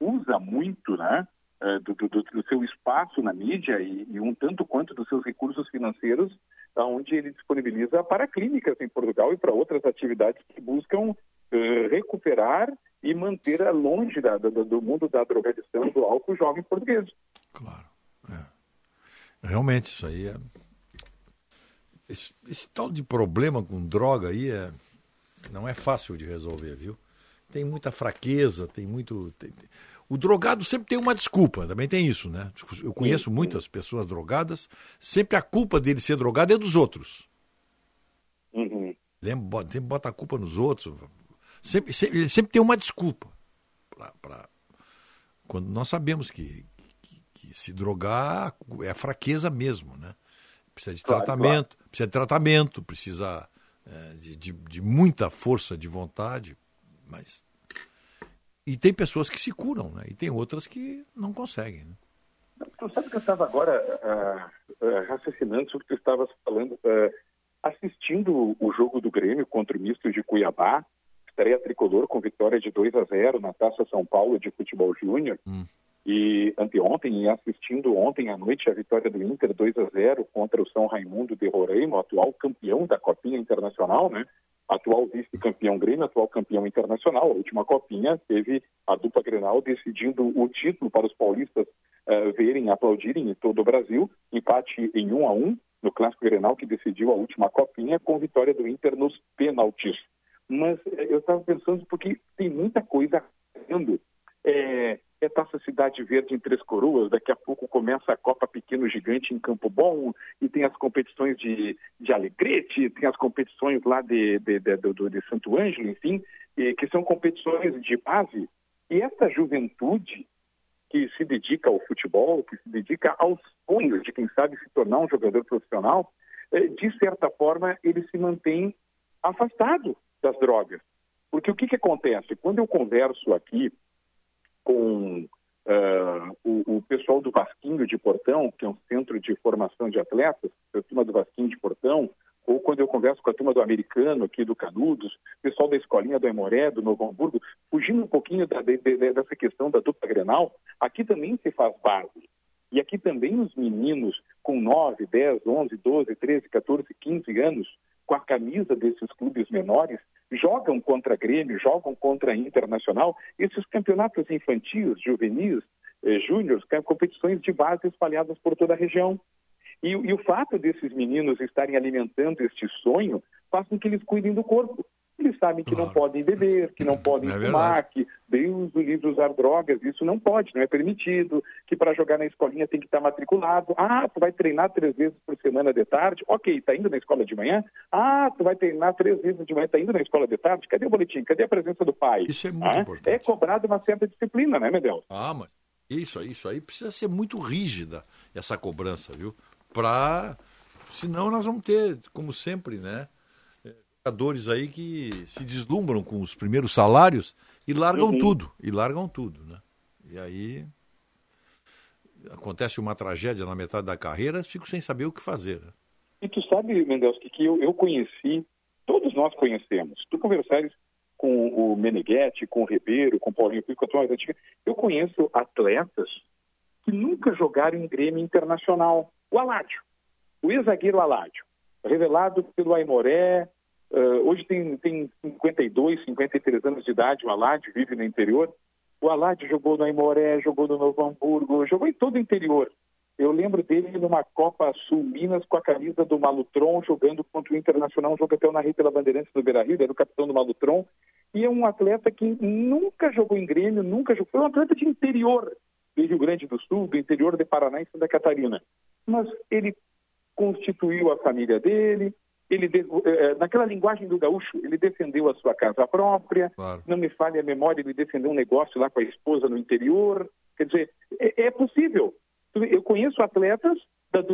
usa muito, né? Uh, do, do, do, seu espaço na mídia e, e um tanto quanto dos seus recursos financeiros onde ele disponibiliza para clínicas em Portugal e para outras atividades que buscam uh, recuperar e manter longe da, do, do, mundo da drogadição do álcool jovem português. Claro. É. Realmente, isso aí é. Esse, esse, tal de problema com droga aí é, não é fácil de resolver, viu? Tem muita fraqueza, tem muito. Tem, o drogado sempre tem uma desculpa, também tem isso, né? Eu conheço muitas pessoas drogadas, sempre a culpa dele ser drogado é dos outros. Uhum. Lembra, sempre bota a culpa nos outros. Sempre, sempre, ele sempre tem uma desculpa. Pra, pra, quando nós sabemos que, que, que, se drogar é fraqueza mesmo, né? Precisa de claro, tratamento, claro. precisa de tratamento, precisa é, de, de, de muita força de vontade, mas e tem pessoas que se curam, né? E tem outras que não conseguem. Né? Tu sabe que eu estava agora uh, uh, raciocinando sobre o que tu estavas falando, uh, assistindo o jogo do Grêmio contra o Misto de Cuiabá, estreia tricolor com vitória de 2 a 0 na Taça São Paulo de Futebol Júnior. Hum. E anteontem, e assistindo ontem à noite a vitória do Inter 2 a 0 contra o São Raimundo de Roraima, atual campeão da Copinha Internacional, né? Atual vice-campeão Grêmio, atual campeão internacional. A última copinha teve a dupla Grenal decidindo o título para os paulistas uh, verem, aplaudirem em todo o Brasil. Empate em 1 a 1 no clássico Grenal que decidiu a última copinha com vitória do Inter nos pênaltis. Mas eh, eu estava pensando porque tem muita coisa acontecendo. É, é Taça Cidade Verde em Três Coroas, daqui a pouco começa a Copa Pequeno Gigante em Campo Bom, e tem as competições de, de Alegrete, tem as competições lá de, de, de, de, de Santo Ângelo, enfim, e, que são competições de base. E essa juventude que se dedica ao futebol, que se dedica ao sonho de, quem sabe, se tornar um jogador profissional, eh, de certa forma, ele se mantém afastado das drogas. Porque o que, que acontece? Quando eu converso aqui com uh, o, o, pessoal do Vasquinho de Portão, que é um centro de formação de atletas, a turma do Vasquinho de Portão, ou quando eu converso com a turma do Americano aqui do Canudos, pessoal da escolinha do Emoré, do Novo Hamburgo, fugindo um pouquinho da, de, de, dessa questão da dupla Grenal, aqui também se faz base. E aqui também os meninos com 9, 10, 11, 12, 13, 14, 15 anos, com a camisa desses clubes menores, jogam contra Grêmio, jogam contra Internacional, esses campeonatos infantis, juvenis, eh, júniores, competições de base espalhadas por toda a região. E, e, o fato desses meninos estarem alimentando este sonho faz com que eles cuidem do corpo. Eles sabem que não podem beber, que não podem É fumar, verdade. que Deus o livre usar drogas, isso não pode, não é permitido, que para jogar na escolinha tem que estar matriculado. Ah, tu vai treinar três vezes por semana de tarde? Ok, tá indo na escola de manhã? Ah, tu vai treinar três vezes de manhã, tá indo na escola de tarde? Cadê o boletim? Cadê a presença do pai? Isso é muito Ah, importante. É cobrado uma certa disciplina, né, Medel? Ah, mas isso aí, isso aí precisa ser muito rígida essa cobrança, viu? Para senão nós vamos ter, como sempre, né, jogadores aí que se deslumbram com os primeiros salários e largam Uhum. tudo, e largam tudo, né? E aí acontece uma tragédia na metade da carreira, fico sem saber o que fazer. né? E tu sabe, Mendelski, que eu, eu conheci, todos nós conhecemos. Tu conversares com o Meneghetti, com o Ribeiro, com o Paulinho Pico, com a antiga, eu conheço atletas que nunca jogaram em Grêmio Internacional. O Aládio, o ex-zagueiro Aládio, revelado pelo Aimoré, eh, hoje tem, tem 52, 53 anos de idade, o Aládio vive no interior. O Aládio jogou no Aimoré, jogou no Novo Hamburgo, jogou em todo o interior. Eu lembro dele numa Copa Sul Minas com a camisa do Malutron, jogando contra o Internacional, um jogo até eu narrei pela Bandeirantes do Beira-Rio, era o capitão do Malutron. E é um atleta que nunca jogou em Grêmio, nunca jogou. Foi um atleta de interior do Rio Grande do Sul, do interior de Paraná e Santa Catarina. Mas ele constituiu a família dele, ele de- eh, naquela linguagem do gaúcho, ele defendeu a sua casa própria, Claro. não me falhe a memória, ele defendeu um negócio lá com a esposa no interior. Quer dizer, é, é possível. Eu conheço atletas da-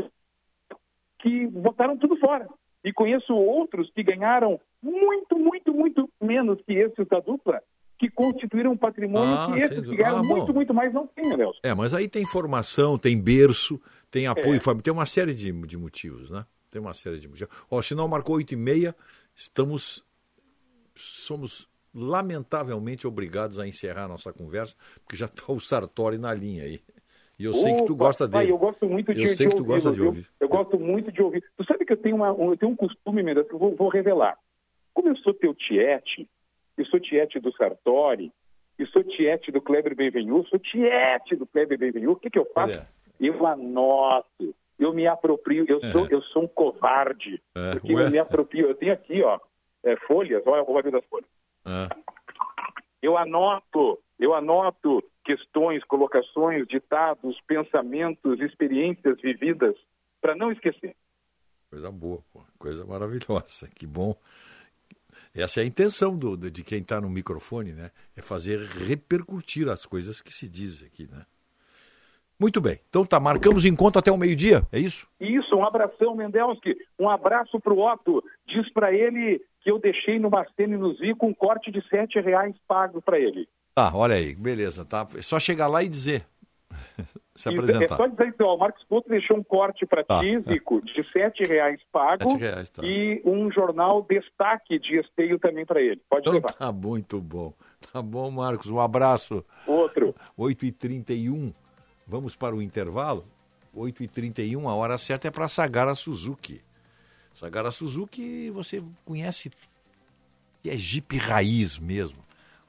que botaram tudo fora. E conheço outros que ganharam muito, muito, muito menos que esses da dupla, que constituíram um patrimônio Ah, que esses que ganharam Ah, muito, muito mais não têm, Nelson. É, mas aí tem formação, tem berço, tem apoio, É. tem uma série de, de motivos, né? Tem uma série de motivos. Ó, o sinal marcou 8 e meia, estamos, somos lamentavelmente obrigados a encerrar nossa conversa, porque já está o Sartori na linha aí. E eu sei que tu Opa, gosta pai, dele. eu gosto muito de, Eu sei de que tu gosta ouvi-lo, de ouvir. Eu gosto muito de ouvir. Tu sabe que eu tenho, uma, um- eu tenho um costume, Mendes, que eu vou, vou revelar. Como eu sou teu tiete, eu sou tiete do Sartori, eu sou tiete do Kleber Benvenu, sou tiete do Kleber Benvenu, o que, que eu faço? Olha. Eu anoto, eu me aproprio, eu sou, eu sou um covarde, É, porque ué. eu me aproprio. Eu tenho aqui, ó, é, folhas, olha o barulho das folhas. Eu anoto, eu anoto questões, colocações, ditados, pensamentos, experiências vividas, para não esquecer. coisa boa, pô, coisa maravilhosa, que bom. Essa é a intenção do, de quem está no microfone, né? É fazer repercutir as coisas que se dizem aqui, né? Muito bem. Então tá, marcamos encontro até o meio-dia, é isso? Isso, um abração, Mendelski. Um abraço para o Otto. Diz para ele que eu deixei no Marcene nos Vi com um corte de sete reais pago para ele. Tá, olha aí, beleza, tá? É só chegar lá e dizer. Se E É apresentar. só dizer ó, o Marcos Couto deixou um corte para Tá, ti, Zico, de sete reais pago Sete reais, tá. e um jornal destaque de esteio também para ele. Pode Então levar. tá muito bom. Tá bom, Marcos. Um abraço. Outro. 8h31. Vamos para o intervalo? 8h31, a hora certa é para Sagara Suzuki. Sagara Suzuki, você conhece que é Jeep raiz mesmo.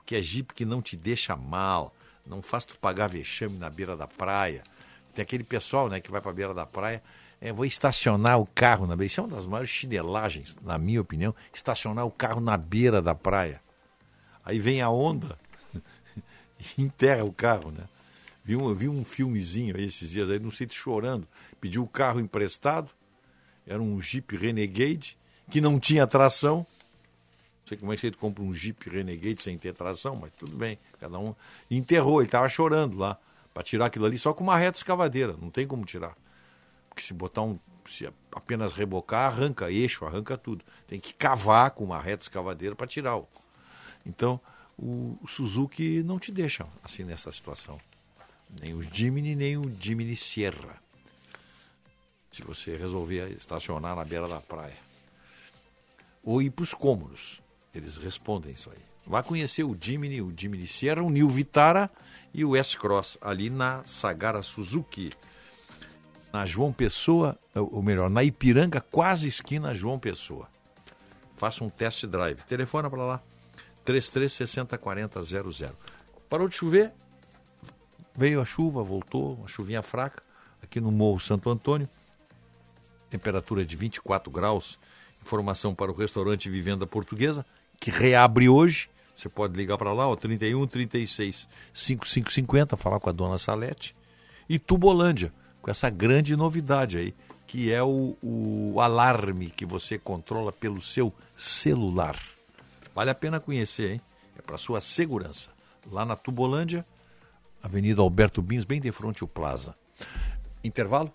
Que é Jeep que não te deixa mal, não faz tu pagar vexame na beira da praia. Tem aquele pessoal né, que vai para a beira da praia, é, vou estacionar o carro na beira. Isso é uma das maiores chinelagens, na minha opinião, estacionar o carro na beira da praia. Aí vem a onda e enterra o carro, né? Vi um, vi um filmezinho esses dias aí, sei, chorando. Pediu o carro emprestado, era um Jeep Renegade, que não tinha tração. Não sei como é que você compra um Jeep Renegade sem ter tração, mas tudo bem, cada um. Enterrou, ele estava chorando lá, para tirar aquilo ali só com uma reta escavadeira, não tem como tirar. Porque se botar um. Se apenas rebocar, arranca eixo, arranca tudo. Tem que cavar com uma reta escavadeira para tirar o. Então, o Suzuki não te deixa assim nessa situação. Nem o Jimny, nem o Jimny Sierra. Se você resolver estacionar na beira da praia. Ou ir para os cômodos. Eles respondem isso aí. Vá conhecer o Jimny, o Jimny Sierra, o New Vitara e o S-Cross, ali na Sagara Suzuki. Na João Pessoa, ou melhor, na Ipiranga, quase esquina João Pessoa. Faça um test drive. Telefona para lá. 3360 4000. Parou de chover, veio a chuva, voltou, uma chuvinha fraca, aqui no Morro Santo Antônio, temperatura de 24 graus, informação para o restaurante Vivenda Portuguesa, que reabre hoje. Você pode ligar para lá, ó, 31 36 5550, falar com a dona Salete. E Tubolândia, com essa grande novidade aí, que é o, o alarme que você controla pelo seu celular. Vale a pena conhecer, hein? É para sua segurança. Lá na Tubolândia, Avenida Alberto Bins, bem de frente ao Plaza. Intervalo?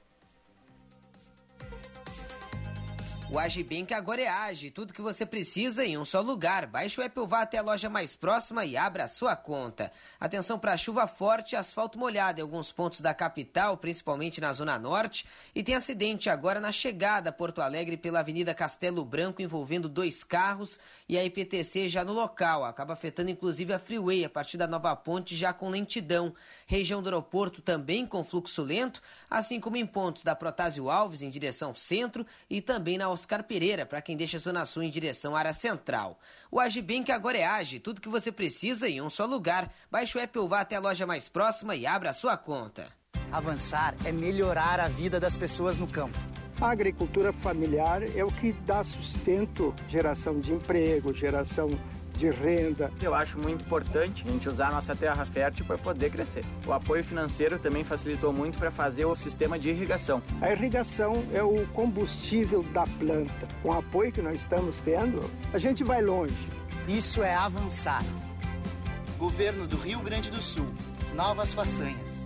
O Agibank agora é Age, tudo que você precisa em um só lugar. Baixe o app ou vá até a loja mais próxima e abra a sua conta. Atenção para chuva forte e asfalto molhado em alguns pontos da capital, principalmente na zona norte. E tem acidente agora na chegada a Porto Alegre pela Avenida Castelo Branco, envolvendo dois carros e a IPTC já no local. Acaba afetando inclusive a Freeway a partir da nova ponte já com lentidão. Região do aeroporto também com fluxo lento, assim como em pontos da Protásio Alves em direção centro e também na Oscar Pereira, para quem deixa a Zona Sul em direção à área central. O Agibank agora é Age, tudo que você precisa em um só lugar. Baixe o app ou vá até a loja mais próxima e abra a sua conta. Avançar é melhorar a vida das pessoas no campo. A agricultura familiar é o que dá sustento, geração de emprego, geração de renda. Eu acho muito importante a gente usar a nossa terra fértil para poder crescer. O apoio financeiro também facilitou muito para fazer o sistema de irrigação. A irrigação é o combustível da planta. Com o apoio que nós estamos tendo, a gente vai longe. Isso é avançar. Governo do Rio Grande do Sul. Novas façanhas.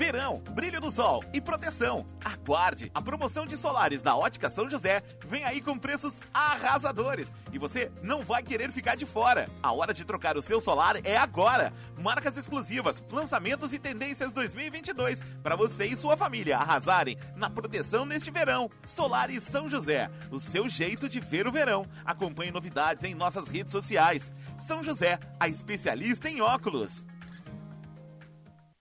Verão, brilho do sol e proteção. Aguarde! A promoção de solares da Ótica São José vem aí com preços arrasadores e você não vai querer ficar de fora. A hora de trocar o seu solar é agora. Marcas exclusivas, lançamentos e tendências 2022 para você e sua família arrasarem na proteção neste verão. Solares São José, o seu jeito de ver o verão. Acompanhe novidades em nossas redes sociais. São José, a especialista em óculos.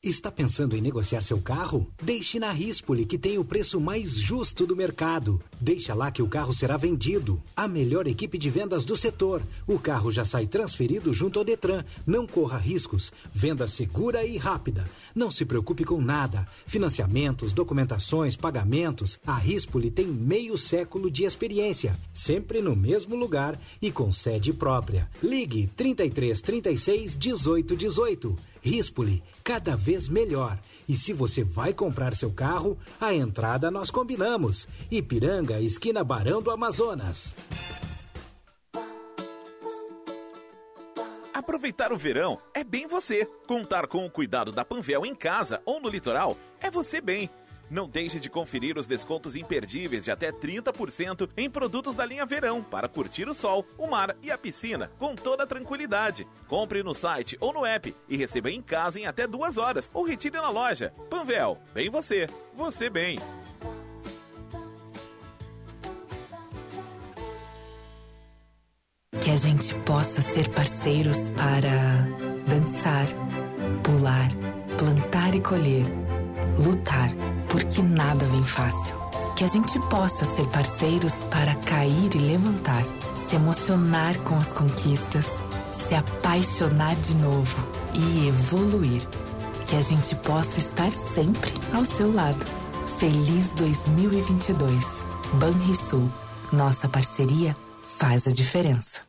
Está pensando em negociar seu carro? Deixe na Rispoli, que tem o preço mais justo do mercado. Deixa lá que o carro será vendido. A melhor equipe de vendas do setor. O carro já sai transferido junto ao Detran. Não corra riscos. Venda segura e rápida. Não se preocupe com nada. Financiamentos, documentações, pagamentos. A Rispoli tem meio século de experiência. Sempre no mesmo lugar e com sede própria. Ligue 33 36 18 18. Rispoli, cada vez melhor. E se você vai comprar seu carro, a entrada nós combinamos. Ipiranga, esquina Barão do Amazonas. Aproveitar o verão é bem você. Contar com o cuidado da Panvel em casa ou no litoral é você bem. Não deixe de conferir os descontos imperdíveis de até 30% em produtos da linha Verão para curtir o sol, o mar e a piscina com toda tranquilidade. Compre no site ou no app e receba em casa em até duas horas ou retire na loja. Panvel, bem você, você bem. Que a gente possa ser parceiros para dançar, pular, plantar e colher, lutar, porque nada vem fácil. Que a gente possa ser parceiros para cair e levantar, se emocionar com as conquistas, se apaixonar de novo e evoluir. Que a gente possa estar sempre ao seu lado. Feliz 2022. Banrisul. Nossa parceria faz a diferença.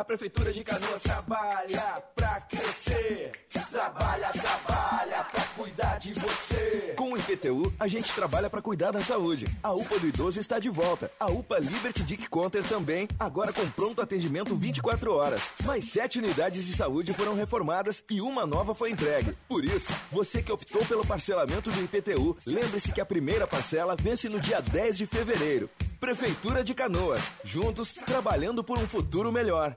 A Prefeitura de Canoas trabalha pra crescer. Trabalha, trabalha pra cuidar de você. Com o IPTU, a gente trabalha pra cuidar da saúde. A UPA do Idoso está de volta. A UPA Liberty Dick Conter também, agora com pronto atendimento 24 horas. Mais sete unidades de saúde foram reformadas e uma nova foi entregue. Por isso, você que optou pelo parcelamento do IPTU, lembre-se que a primeira parcela vence no dia 10 de fevereiro. Prefeitura de Canoas, juntos trabalhando por um futuro melhor.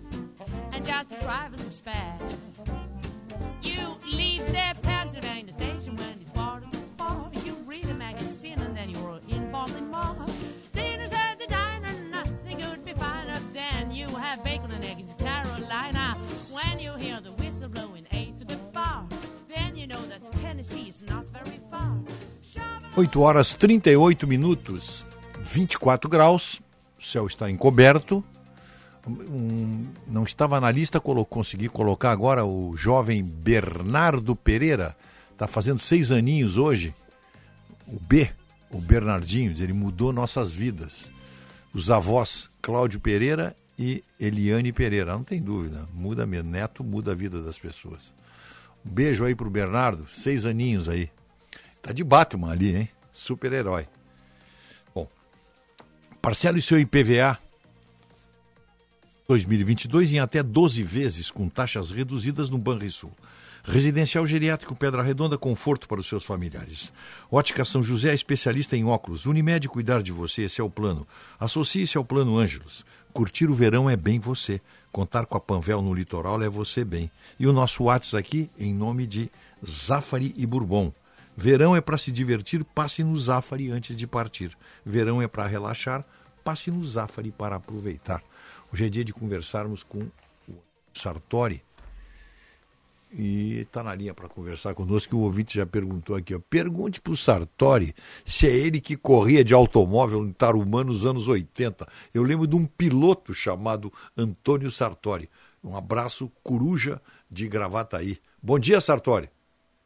and just the drivers are spare. You leave the Pennsylvania station when it's quarter to. You read a magazine and then you're in Baltimore. Dinner's at the diner, nothing could be finer than you have bacon and eggs in Carolina. When you hear the whistle blowing eight to the bar, then you know that Tennessee is not very far. 8 horas 38 minutos, 24 graus, o céu está encoberto. Um, não estava na lista, colo, consegui colocar agora o jovem Bernardo Pereira, está fazendo seis aninhos hoje. O B, o Bernardinho, ele mudou nossas vidas. Os avós Cláudio Pereira e Eliane Pereira, não tem dúvida, muda mesmo. Neto muda a vida das pessoas. Um beijo aí pro Bernardo, seis aninhos aí. Tá de Batman ali, hein? Super-herói. Bom, parcele seu IPVA 2022 em até 12 vezes com taxas reduzidas no Banrisul. Residencial Geriátrico Pedra Redonda, conforto para os seus familiares. Ótica São José, especialista em óculos. Unimed, cuidar de você, esse é o plano. Associe-se ao Plano Ângelos. Curtir o verão é bem você. Contar com a Panvel no litoral é você bem. E o nosso WhatsApp aqui, em nome de Zafari e Bourbon. Verão é para se divertir, passe no Zafari antes de partir. Verão é para relaxar, passe no Zafari para aproveitar. Hoje é dia de conversarmos com o Sartori. E está na linha para conversar conosco. O ouvinte já perguntou aqui. Ó. Pergunte para o Sartori se é ele que corria de automóvel em Tarumã nos anos 80. Eu lembro de um piloto chamado Antônio Sartori. Um abraço, coruja de Gravataí. Bom dia, Sartori.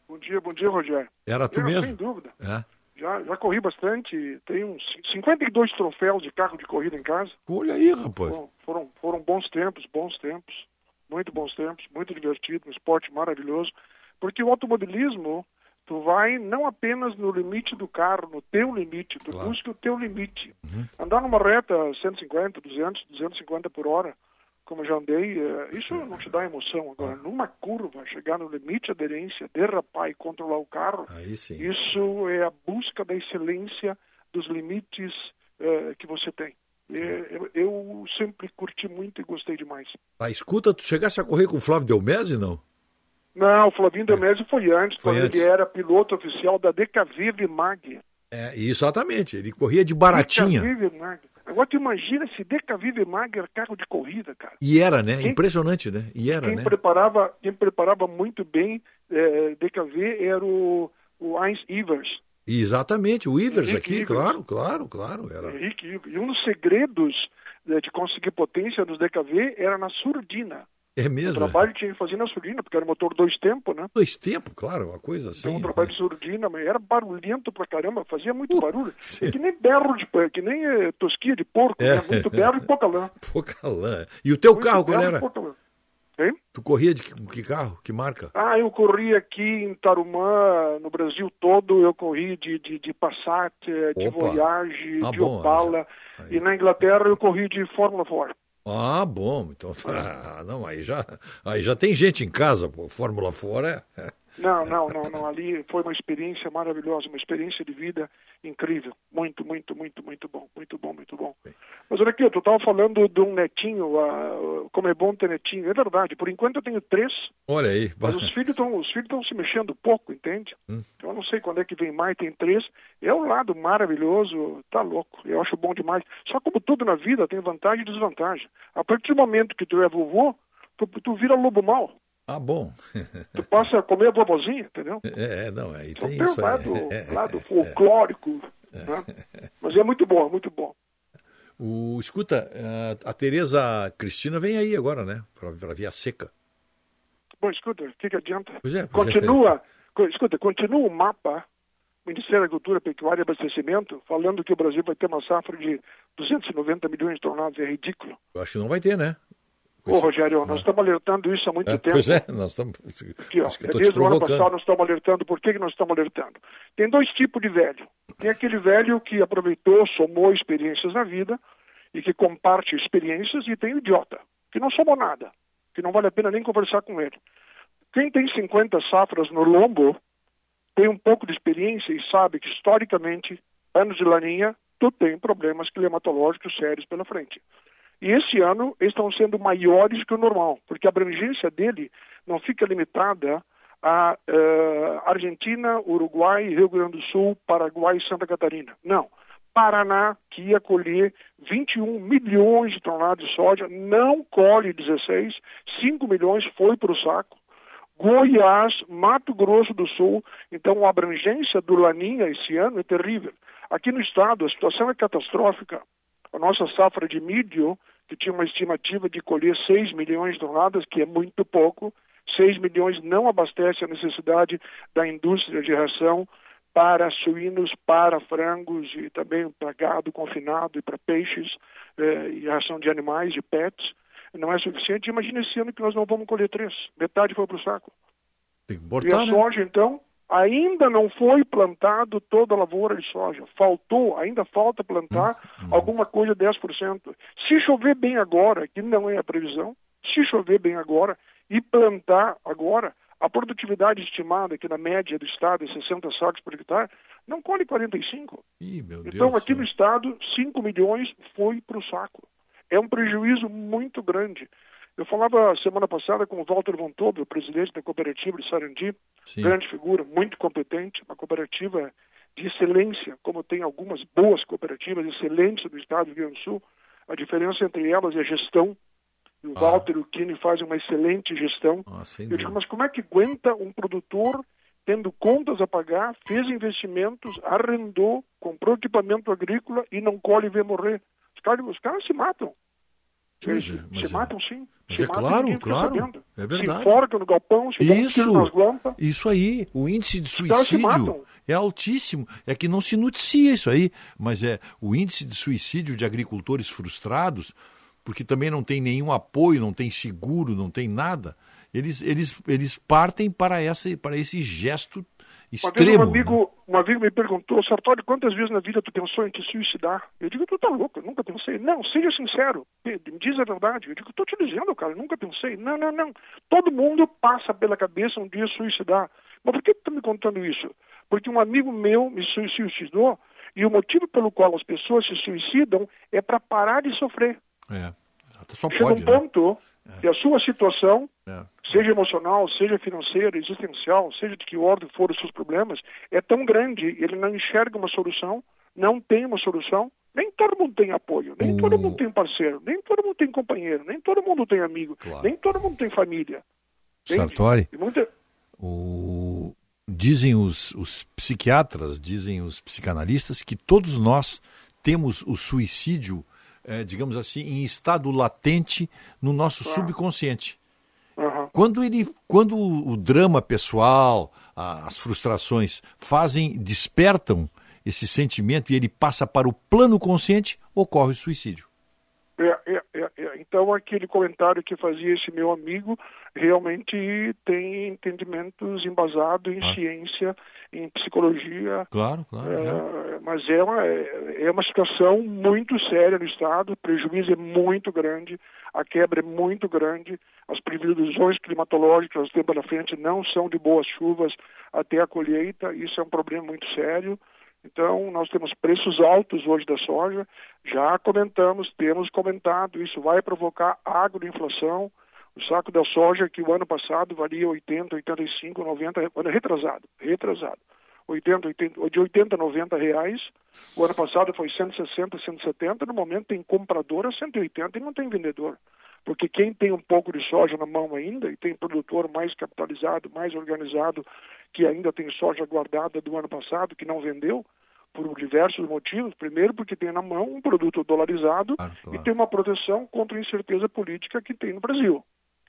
Bom dia, bom dia, Rogério. Era tu Eu, mesmo? Sem dúvida. É. Já, já corri bastante, tenho uns 52 troféus de carro de corrida em casa. Olha aí, rapaz. Foram, foram, foram bons tempos, bons tempos, muito bons tempos, muito divertido, um esporte maravilhoso. Porque o automobilismo, tu vai não apenas no limite do carro, no teu limite, tu Claro. busca o teu limite. Uhum. Andar numa reta 150, 200, 250 por hora, como já andei, eh, isso não te dá emoção. Agora, numa curva, chegar no limite de aderência, derrapar e controlar o carro, isso é a busca da excelência dos limites eh, que você tem. É, eu, eu sempre curti muito e gostei demais. Ah, escuta, tu chegasse a correr com o Flávio Delmese, não? Não, o Flavinho Demésio foi antes, Foi quando antes. ele era piloto oficial da DKV Vimag. É, exatamente. Ele corria de baratinha. DKV Vimag. Agora tu imagina se DKV Vimag era carro de corrida, cara. E era, né? Quem- Impressionante, né? E era, quem né? preparava, quem preparava muito bem eh, DKV era o, o Heinz Ivers. Exatamente, o Ivers Henrique aqui, Ivers. claro, claro, claro. Era. Henrique Ivers. E um dos segredos eh, de conseguir potência dos DKV era na surdina. É O mesmo. trabalho tinha que fazer na surdina, porque era motor dois tempos, né? Dois tempos, claro, uma coisa assim. Então, um trabalho de surdina, mas era barulhento pra caramba, fazia muito barulho. É que nem berro de que nem eh, tosquia de porco, É. né? Muito berro e pouca lã. Pouca lã. E o teu Muito carro, qual era? pouca lã. Hein? Tu corria de que, que carro? Que marca? Ah, eu corri aqui em Tarumã, no Brasil todo, eu corri de, de, de Passat, eh, de Opa. Voyage, Ah, de bom, Opala, e na Inglaterra eu corri de Fórmula 4. Ah, bom. Então, ah, não, aí já, aí já tem gente em casa, pô. Fórmula fora é. Não, não, não, não. Ali foi uma experiência maravilhosa, uma experiência de vida incrível. Muito, muito, muito, muito bom. Muito bom, muito bom. Mas olha aqui, tu estava falando de um netinho, como é bom ter netinho. É verdade, por enquanto eu tenho três, Olha aí. mas os filhos estão os filhos estão se mexendo pouco, entende? Hum. Então eu não sei quando é que vem mais, tem três. É um lado maravilhoso, tá louco. Eu acho bom demais. Só como tudo na vida tem vantagem e desvantagem. A partir do momento que tu é vovô, tu, tu vira lobo mau. Ah, bom. Tu passa a comer a vovozinha, entendeu? É, é, não, aí Então tem tem isso um lado. É, é, lado é, folclórico, né? Mas é muito bom, é muito bom. O, escuta, a, Tereza Cristina vem aí agora, né? Pra Via Seca. Bom, escuta, o que, que adianta? Pois é, pois é. continua, co- escuta, continua o mapa, Ministério da Agricultura, Pecuária e Abastecimento, falando que o Brasil vai ter uma safra de 290 milhões de toneladas. É ridículo. Eu acho que não vai ter, né? Ô, Rogério, nós estamos alertando isso há muito É, tempo. pois é, nós estamos. Aqui, ó, é desde o ano passado nós estamos alertando. Por que, que nós estamos alertando? Tem dois tipos de velho. Tem aquele velho que aproveitou, somou experiências na vida e que comparte experiências, e tem o idiota, que não somou nada, que não vale a pena nem conversar com ele. Quem tem 50 safras no lombo tem um pouco de experiência e sabe que, historicamente, anos de laninha tu tem problemas climatológicos sérios pela frente. E esse ano estão sendo maiores que o normal, porque a abrangência dele não fica limitada a eh, Argentina, Uruguai, Rio Grande do Sul, Paraguai e Santa Catarina. Não. Paraná, que ia colher 21 milhões de toneladas de soja, não colhe 16, 5 milhões foi para o saco. Goiás, Mato Grosso do Sul, então a abrangência do Laninha esse ano é terrível. Aqui no estado a situação é catastrófica. A nossa safra de milho, que tinha uma estimativa de colher 6 milhões de toneladas, que é muito pouco, 6 milhões não abastece a necessidade da indústria de ração para suínos, para frangos e também para gado confinado e para peixes eh, e ração de animais, de pets. Não é suficiente. Imagina esse ano que nós não vamos colher três. Metade foi para o saco. Tem que E a né? soja, então, ainda não foi plantado toda a lavoura de soja. Faltou, ainda falta plantar alguma coisa 10%. Se chover bem agora, que não é a previsão, se chover bem agora e plantar agora, a produtividade estimada, que na média do estado é 60 sacos por hectare, não colhe 45. Ih, Deus Então, do aqui céu. no estado, 5 milhões foi para o saco. É um prejuízo muito grande. Eu falava semana passada com o Walter Von Tobel, o presidente da cooperativa de Sarandi, Sim. grande figura, muito competente, uma cooperativa de excelência, como tem algumas boas cooperativas excelentes do estado do Rio Grande do Sul. A diferença entre elas é a gestão. E o Ah. Walter e o Kine fazem uma excelente gestão. sem Eu digo, mas como é que aguenta um produtor tendo contas a pagar, fez investimentos, arrendou, comprou equipamento agrícola e não colhe e vê morrer? Os caras, os caras se matam. Eles Mas se é- matam sim. Mas se é claro, claro. É verdade. Se enforcam no galpão, se tiro nas Isso, guampas. isso aí, o índice de se suicídio é altíssimo. É que não se noticia isso aí, mas é o índice de suicídio de agricultores frustrados, porque também não tem nenhum apoio, não tem seguro, não tem nada. Eles, eles, eles partem para, essa, para esse gesto extremo. um amigo, um amigo me perguntou, Sartori, quantas vezes na vida tu pensou em te suicidar? Eu digo, tu tá louco, eu nunca pensei. Não, seja sincero, me diz a verdade. Eu digo, tô te dizendo, cara, eu nunca pensei. Não, não, não. Todo mundo passa pela cabeça um dia suicidar. Mas por que tu tá me contando isso? Porque um amigo meu me sui- suicidou e o motivo pelo qual as pessoas se suicidam é para parar de sofrer. É, só Chega pode, um né? ponto que a sua situação É. seja emocional, seja financeira, existencial, seja de que ordem for os seus problemas, é tão grande, ele não enxerga uma solução, não tem uma solução, nem todo mundo tem apoio, nem todo mundo tem parceiro, nem todo mundo tem companheiro, nem todo mundo tem amigo, nem todo mundo tem família. Entende? Sartori, muita- o- dizem os, os psiquiatras, dizem os psicanalistas, que todos nós temos o suicídio, eh, digamos assim, em estado latente no nosso subconsciente. Quando ele, quando o, drama pessoal, as frustrações fazem, despertam esse sentimento e ele passa para o plano consciente, ocorre o suicídio. É, é, é, é. Então, aquele comentário que fazia esse meu amigo realmente tem entendimentos embasados em ciência, em psicologia. Claro, claro. é. É, mas é uma, é uma situação muito séria no Estado, o prejuízo é muito grande, a quebra é muito grande, as previsões climatológicas que nós temos pela frente não são de boas chuvas até a colheita, isso é um problema muito sério. Então, nós temos preços altos hoje da soja, já comentamos, temos comentado, isso vai provocar agroinflação. O saco da soja, que o ano passado valia 80, 85, 90, ano retrasado, retrasado, 80, 80, de 80 a 90 reais. O ano passado foi 160, 170, no momento tem comprador a 180 e não tem vendedor. Porque quem tem um pouco de soja na mão ainda e tem produtor mais capitalizado, mais organizado, que ainda tem soja guardada do ano passado, que não vendeu, por diversos motivos. Primeiro, porque tem na mão um produto dolarizado e tem uma proteção contra a incerteza política que tem no Brasil.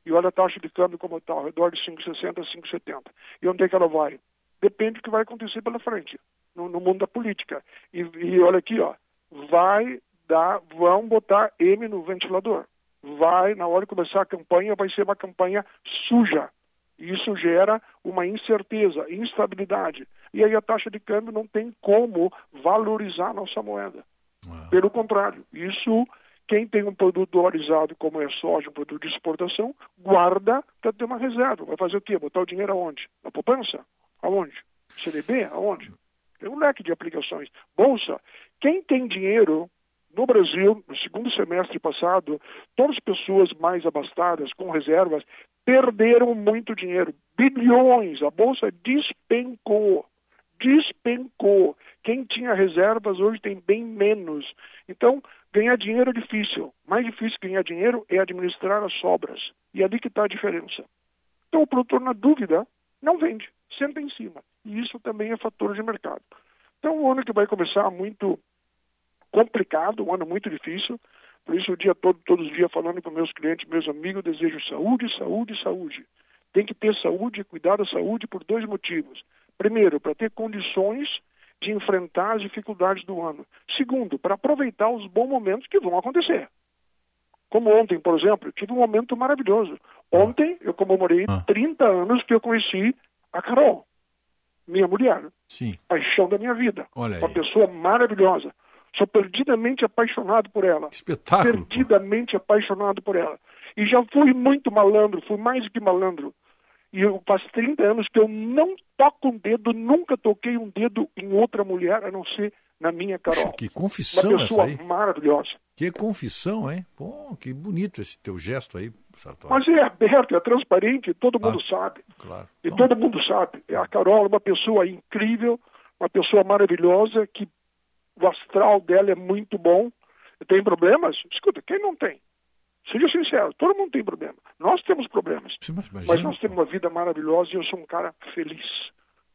E olha a taxa de câmbio como está, ao redor de 5,60 a 5,70. E onde é que ela vai? Depende do que vai acontecer pela frente, no, no mundo da política. E, e olha aqui, ó, vai dar, vão botar M no ventilador. Vai, na hora de começar a campanha, vai ser uma campanha suja. E isso gera uma incerteza, instabilidade. E aí a taxa de câmbio não tem como valorizar a nossa moeda. Pelo contrário, isso, quem tem um produto dolarizado, como é soja, um produto de exportação, guarda para ter uma reserva. Vai fazer o quê? Botar o dinheiro aonde? Na poupança? Aonde? CDB? Aonde? Tem um leque de aplicações. Bolsa. Quem tem dinheiro no Brasil, no segundo semestre passado, todas as pessoas mais abastadas, com reservas, perderam muito dinheiro. Bilhões. A bolsa despencou. Despencou. Quem tinha reservas hoje tem bem menos. Então, ganhar dinheiro é difícil. Mais difícil ganhar dinheiro é administrar as sobras. E é ali que está a diferença. Então, o produtor, na dúvida, não vende. Senta em cima. E isso também é fator de mercado. Então, o ano que vai começar muito complicado, um ano muito difícil. Por isso, o dia todo, todos os dias, falando com meus clientes, meus amigos, desejo saúde, saúde, saúde. Tem que ter saúde e cuidar da saúde por dois motivos. Primeiro, para ter condições de enfrentar as dificuldades do ano. Segundo, para aproveitar os bons momentos que vão acontecer. Como ontem, por exemplo, tive um momento maravilhoso. Ontem eu comemorei 30 anos que eu conheci a Carol, minha mulher. Sim. Paixão da minha vida. Olha Uma aí. pessoa maravilhosa. Sou perdidamente apaixonado por ela. Espetáculo. Perdidamente apaixonado por ela. E já fui muito malandro, fui mais do que malandro. E eu faz 30 anos que eu não toco um dedo, nunca toquei um dedo em outra mulher, a não ser na minha Carol. Que confissão Uma pessoa essa aí. maravilhosa. Que confissão, hein? Pô, que bonito esse teu gesto aí, Sartori. Mas é aberto, é transparente, todo mundo sabe. Claro. E todo mundo sabe. A Carol é uma pessoa incrível, uma pessoa maravilhosa, que o astral dela é muito bom. Tem problemas? Escuta, quem não tem? Seja sincero, todo mundo tem problema. Nós temos problemas. Mas nós temos uma vida maravilhosa e eu sou um cara feliz.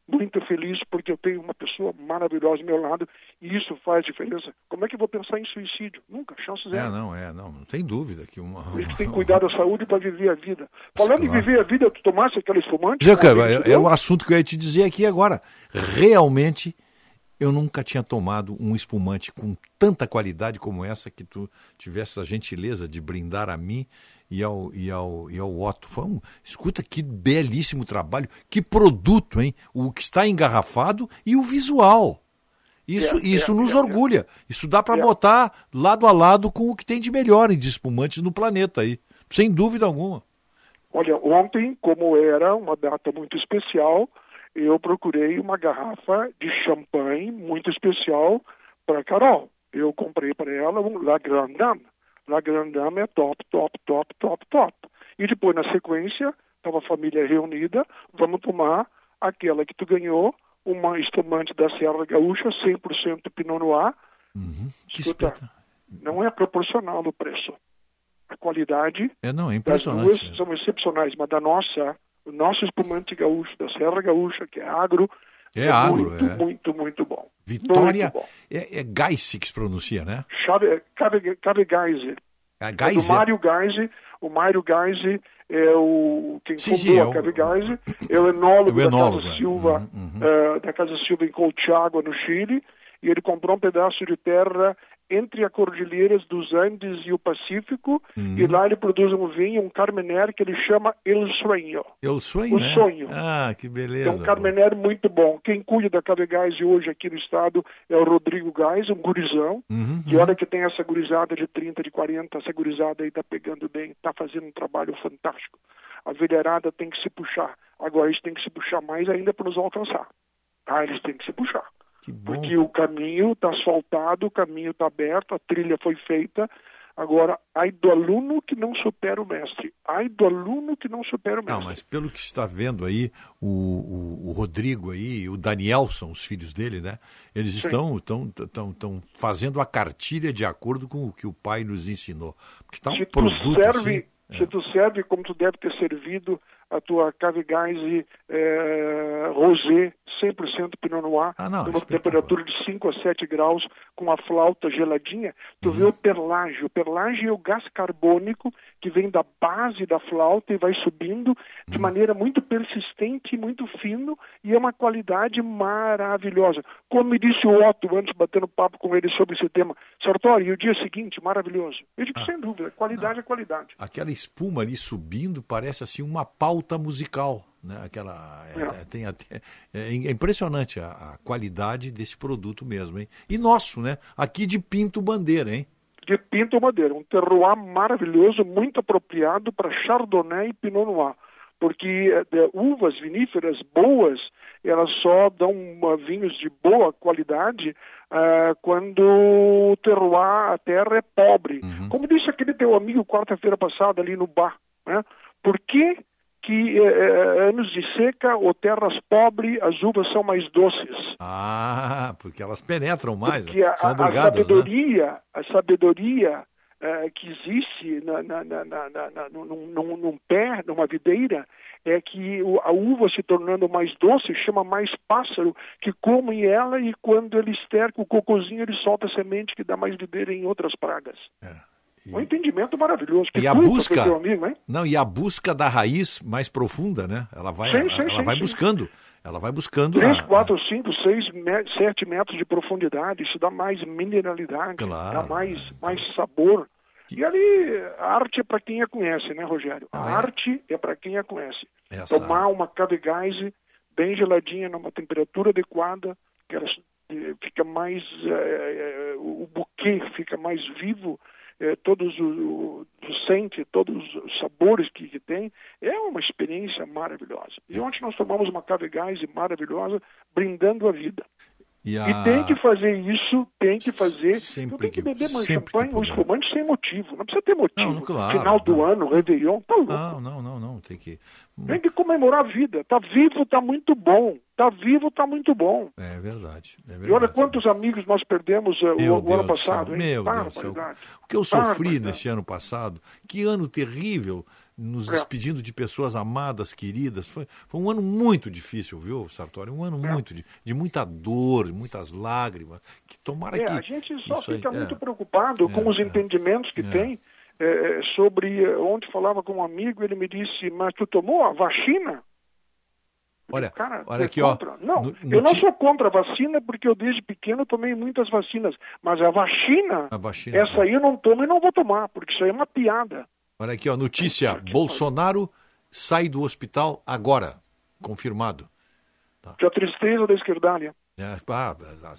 Muito feliz porque eu tenho uma pessoa maravilhosa ao meu lado e isso faz diferença. Como é que eu vou pensar em suicídio? Nunca, chance É, zero. não, é, não, não tem dúvida que uma. A gente tem que cuidar da saúde para viver a vida. Falando em viver a vida, tu tomasse aquela espumante? Jeca, é, é o assunto que eu ia te dizer aqui agora. Realmente, eu nunca tinha tomado um espumante com tanta qualidade como essa que tu tivesse a gentileza de brindar a mim e ao, e ao, e ao Otto. Foi um, escuta que belíssimo trabalho, que produto, hein? O que está engarrafado e o visual. Isso, É, isso é, nos é, orgulha. Isso dá para botar lado a lado com o que tem de melhor em de espumantes no planeta aí. Sem dúvida alguma. Olha, ontem, como era uma data muito especial, eu procurei uma garrafa de champanhe muito especial para Carol. Eu comprei para ela um La Grande Dame. La Grande Dame é top, top, top, top, top. E depois, na sequência, estava a família reunida, vamos tomar aquela que tu ganhou, uma espumante da Serra Gaúcha, 100% Pinot Noir. Escuta, não é proporcional o preço. A qualidade É, não, é das impressionante. duas são excepcionais, mas da nossa, o nosso espumante gaúcho, da Serra Gaúcha, que é agro, É agro, muito, é. muito, muito bom. Vitória Muito bom. é, é Geisse que se pronuncia, né? Chave, Cave, Cave Geise. A É do Geise. Mário Geise. O Mário Geise é o quem Sim, fundou sim, é a Cave Geise, é o enólogo, É o enólogo, da Casa é. Silva, eh, da Casa Silva em Colchagua, no Chile, e ele comprou um pedaço de terra entre as cordilheiras dos Andes e o Pacífico, Uhum. e lá ele produz um vinho, um Carmener, que ele chama El Sueño. Eu sonho, O né? sonho. Ah, que É beleza. um Carmener muito bom. Quem cuida da Cave Gás hoje aqui no estado é o Rodrigo Gás, um gurizão. Uhum, E olha que tem essa gurizada de 30, de 40, essa gurizada aí tá pegando bem, tá fazendo um trabalho fantástico. A velharada tem que se puxar. Agora eles têm que se puxar mais ainda para nos alcançar. Ah, eles têm que se puxar. Porque o caminho está asfaltado, o caminho está aberto, a trilha foi feita. Agora, ai do aluno que não supera o mestre. Ai do aluno que não supera o mestre. Não, mas pelo que está vendo aí, o, o, o Rodrigo aí, o Danielson, os filhos dele, né? Eles Sim. estão, estão, estão, estão fazendo a cartilha de acordo com o que o pai nos ensinou. Porque está um se produto serve, assim. se tu serve como tu deve ter servido a tua Cave Gás eh, Rosé, 100% Pinot Noir, Ah, não, numa temperatura de 5 a 7 graus, com a flauta geladinha, tu Uhum. vê o perlágio. O perlágio é o gás carbônico que vem da base da flauta e vai subindo de Uhum. maneira muito persistente e muito fino, e é uma qualidade maravilhosa. Como me disse o Otto antes, batendo papo com ele sobre esse tema, Sartori, e o dia seguinte, maravilhoso. Eu Ah. digo, sem dúvida, qualidade é qualidade. Aquela espuma ali subindo parece assim uma pauta musical. Né? Aquela, é, tem até, é impressionante a, a qualidade desse produto mesmo. Hein? E nosso, né? Aqui de Pinto Bandeira, hein? de Pinto Madeira, um terroir maravilhoso, muito apropriado para Chardonnay e Pinot Noir, porque de uvas viníferas boas, elas só dão uh, vinhos de boa qualidade uh, quando o terroir, a terra é pobre. Como disse aquele teu amigo quarta-feira passada ali no bar, né? Por que que eh, anos de seca ou terras pobres as uvas são mais doces? Ah, porque elas penetram mais, Porque a, são a- a né? sabedoria, a sabedoria eh, que existe na, na, na, na, num, num- num pé, numa videira, é que a uva se tornando mais doce chama mais pássaro que comem ela e quando ele esterca o cocôzinho ele solta semente que dá mais videira em outras pragas. Um entendimento maravilhoso. Que É, E a busca, amigo, não, e a busca da raiz mais profunda, né? Ela vai, Sim, sim, ela sim, vai buscando, ela vai buscando. 3, a- 4, 5, 6, 7 metros de profundidade, isso dá mais mineralidade, Claro, dá mais, mais sabor. E ali, a arte é para quem a conhece, né, Rogério? A arte é para quem a conhece. Essa- Tomar uma cave gás bem geladinha, numa temperatura adequada, que ela eh, fica mais, eh, o buquê fica mais vivo, eh, todos o, o, tu sente todos os sabores que, que tem, é uma experiência maravilhosa. E ontem nós tomamos uma cave gás maravilhosa, brindando a vida. E, E a- tem que fazer isso, tem que fazer. Sempre não tem que que- beber mais champanhe ou espumante sem motivo. Não precisa ter motivo. Não, claro, Final do ano, Réveillon, tá louco. Não, não, não, não, tem que. Tem que comemorar a vida. Tá vivo, tá muito bom. Tá vivo, tá muito bom. É verdade. É E verdade. olha quantos amigos nós perdemos eh, o, o ano passado? Meu Deus do céu. O que eu sofri neste ano passado, que ano terrível, nos É. despedindo de pessoas amadas, queridas. Foi, foi um ano muito difícil, viu, Sartori? Um ano muito de, de muita dor, de muitas lágrimas. Que tomara É, que. a gente só isso aí- fica é. muito preocupado com É, os entendimentos que é. tem sobre. Ontem falava com um amigo, ele me disse: Mas tu tomou a vacina? Olha, Cara, olha é aqui, ó. contra? Não, no- no eu não ti- sou contra a vacina porque eu desde pequeno tomei muitas vacinas. Mas a vacina, A vacina, essa aí eu não tomo e não vou tomar, porque isso aí é uma piada. Olha aqui, ó, notícia: Bolsonaro sai do hospital agora. Confirmado. Que a tristeza da esquerdalha. É, ah, ah,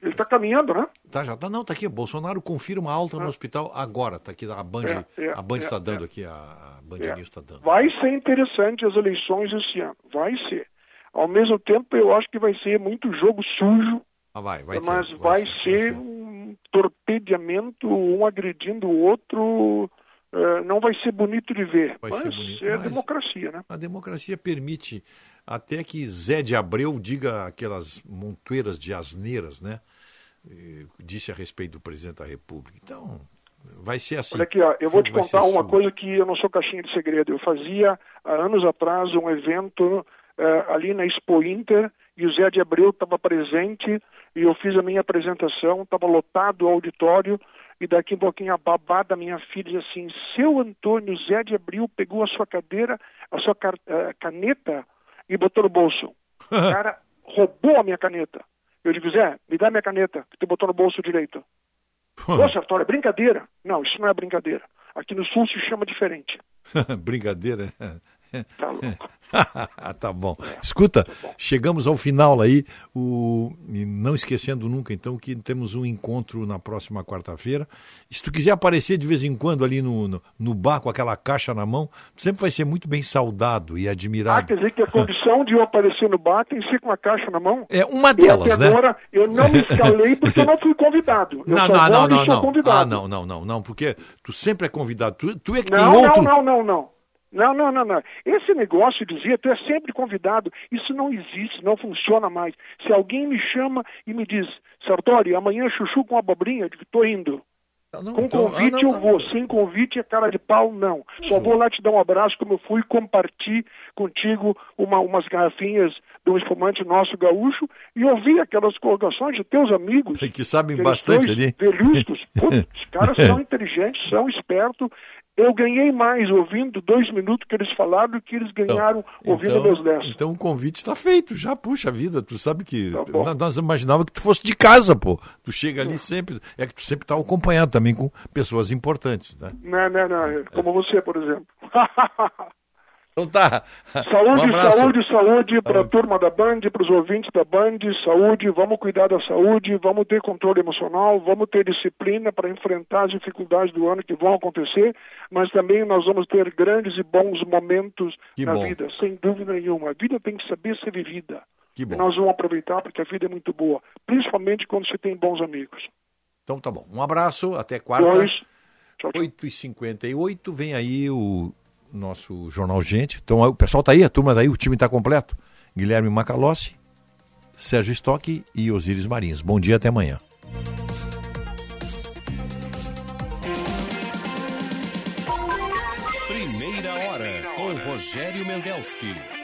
Ele está caminhando, né? Tá, já tá. Não, tá aqui. Bolsonaro confirma alta no hospital agora. Tá aqui, a Band, É, é, a Band é, está dando é. aqui, a, Band É. News está dando. Vai ser interessante as eleições esse ano. Vai ser. Ao mesmo tempo, eu acho que vai ser muito jogo sujo, Ah, vai, vai mas ser, vai, ser, ser, um torpedeamento, um agredindo o outro. Eh, não vai ser bonito de ver. Vai mas bonito, é mas- democracia, né? A democracia permite até que Zé de Abreu diga aquelas montoeiras de asneiras, né? Disse a respeito do presidente da República. Então, vai ser assim. Olha aqui, ó, eu vou te contar ser uma sujo. coisa que eu não sou caixinha de segredo. Eu fazia há anos atrás um evento eh, ali na Expo Inter e o Zé de Abreu estava presente e eu fiz a minha apresentação, estava lotado o auditório e daqui a pouquinho a babá da minha filha disse assim, seu Antônio, Zé de Abreu pegou a sua cadeira, a sua eh, caneta e botou no bolso. O cara roubou a minha caneta. Eu digo, Zé, me dá minha caneta, que tu botou no bolso direito. Ô, Sartori, é brincadeira? Não, isso não é brincadeira. Aqui no Sul se chama diferente. Brincadeira. Tá louco. tá bom. Escuta, chegamos ao final aí, o... e não esquecendo nunca, então, que temos um encontro na próxima quarta-feira. Se tu quiser aparecer de vez em quando ali no, no, no bar com aquela caixa na mão, tu sempre vai ser muito bem saudado e Ah, admirado. quer dizer que a condição de eu aparecer no bar tem que ser com a caixa na mão? É uma E delas, até né? agora eu não me escalei porque eu não fui convidado. Eu Não, não, não, e não, não. convidado. Ah, não, não, não, não, porque tu sempre é convidado. Tu, tu é que Não, tem outro. não, não, não, não. Não, não, não, não. Esse negócio de dizer, tu é sempre convidado, isso não existe, não funciona mais. Se alguém me chama e me diz, Sartori, amanhã chuchu com abobrinha, eu digo, tô indo. com então, convite ah, não, eu vou, sem convite é cara de pau, não. Só vou lá te dar um abraço, como eu fui compartilhar contigo uma, umas garrafinhas de um espumante nosso gaúcho e ouvir aquelas colocações de teus amigos. Que sabem bastante ali. Velhuscos. Putz, os caras são inteligentes, são espertos. Eu ganhei mais ouvindo dois minutos que eles falaram do que eles ganharam ouvindo então, meus dez. Então o convite está feito, já puxa vida. Tu sabe que Tá nós- imaginava que tu fosse de casa, pô. Tu chega ali sempre, é que tu sempre está acompanhado também com pessoas importantes, né? Não, não, não. Como você, por exemplo. Então tá. Saúde, Um saúde, saúde para a turma da Band, para os ouvintes da Band, saúde, vamos cuidar da saúde, vamos ter controle emocional, vamos ter disciplina para enfrentar as dificuldades do ano que vão acontecer, mas também nós vamos ter grandes e bons momentos Que na bom. vida, sem dúvida nenhuma. A vida tem que saber ser vivida. Que bom. E nós vamos aproveitar porque a vida é muito boa, principalmente quando você tem bons amigos. Então tá bom. Um abraço, até quarta. Dois. 8h58, vem aí o nosso Jornal Gente. Então o pessoal tá aí, a turma daí, o time tá completo. Guilherme Macalossi, Sérgio Stock e Osíris Marins. Bom dia, até amanhã. Primeira hora com Rogério Mendelski.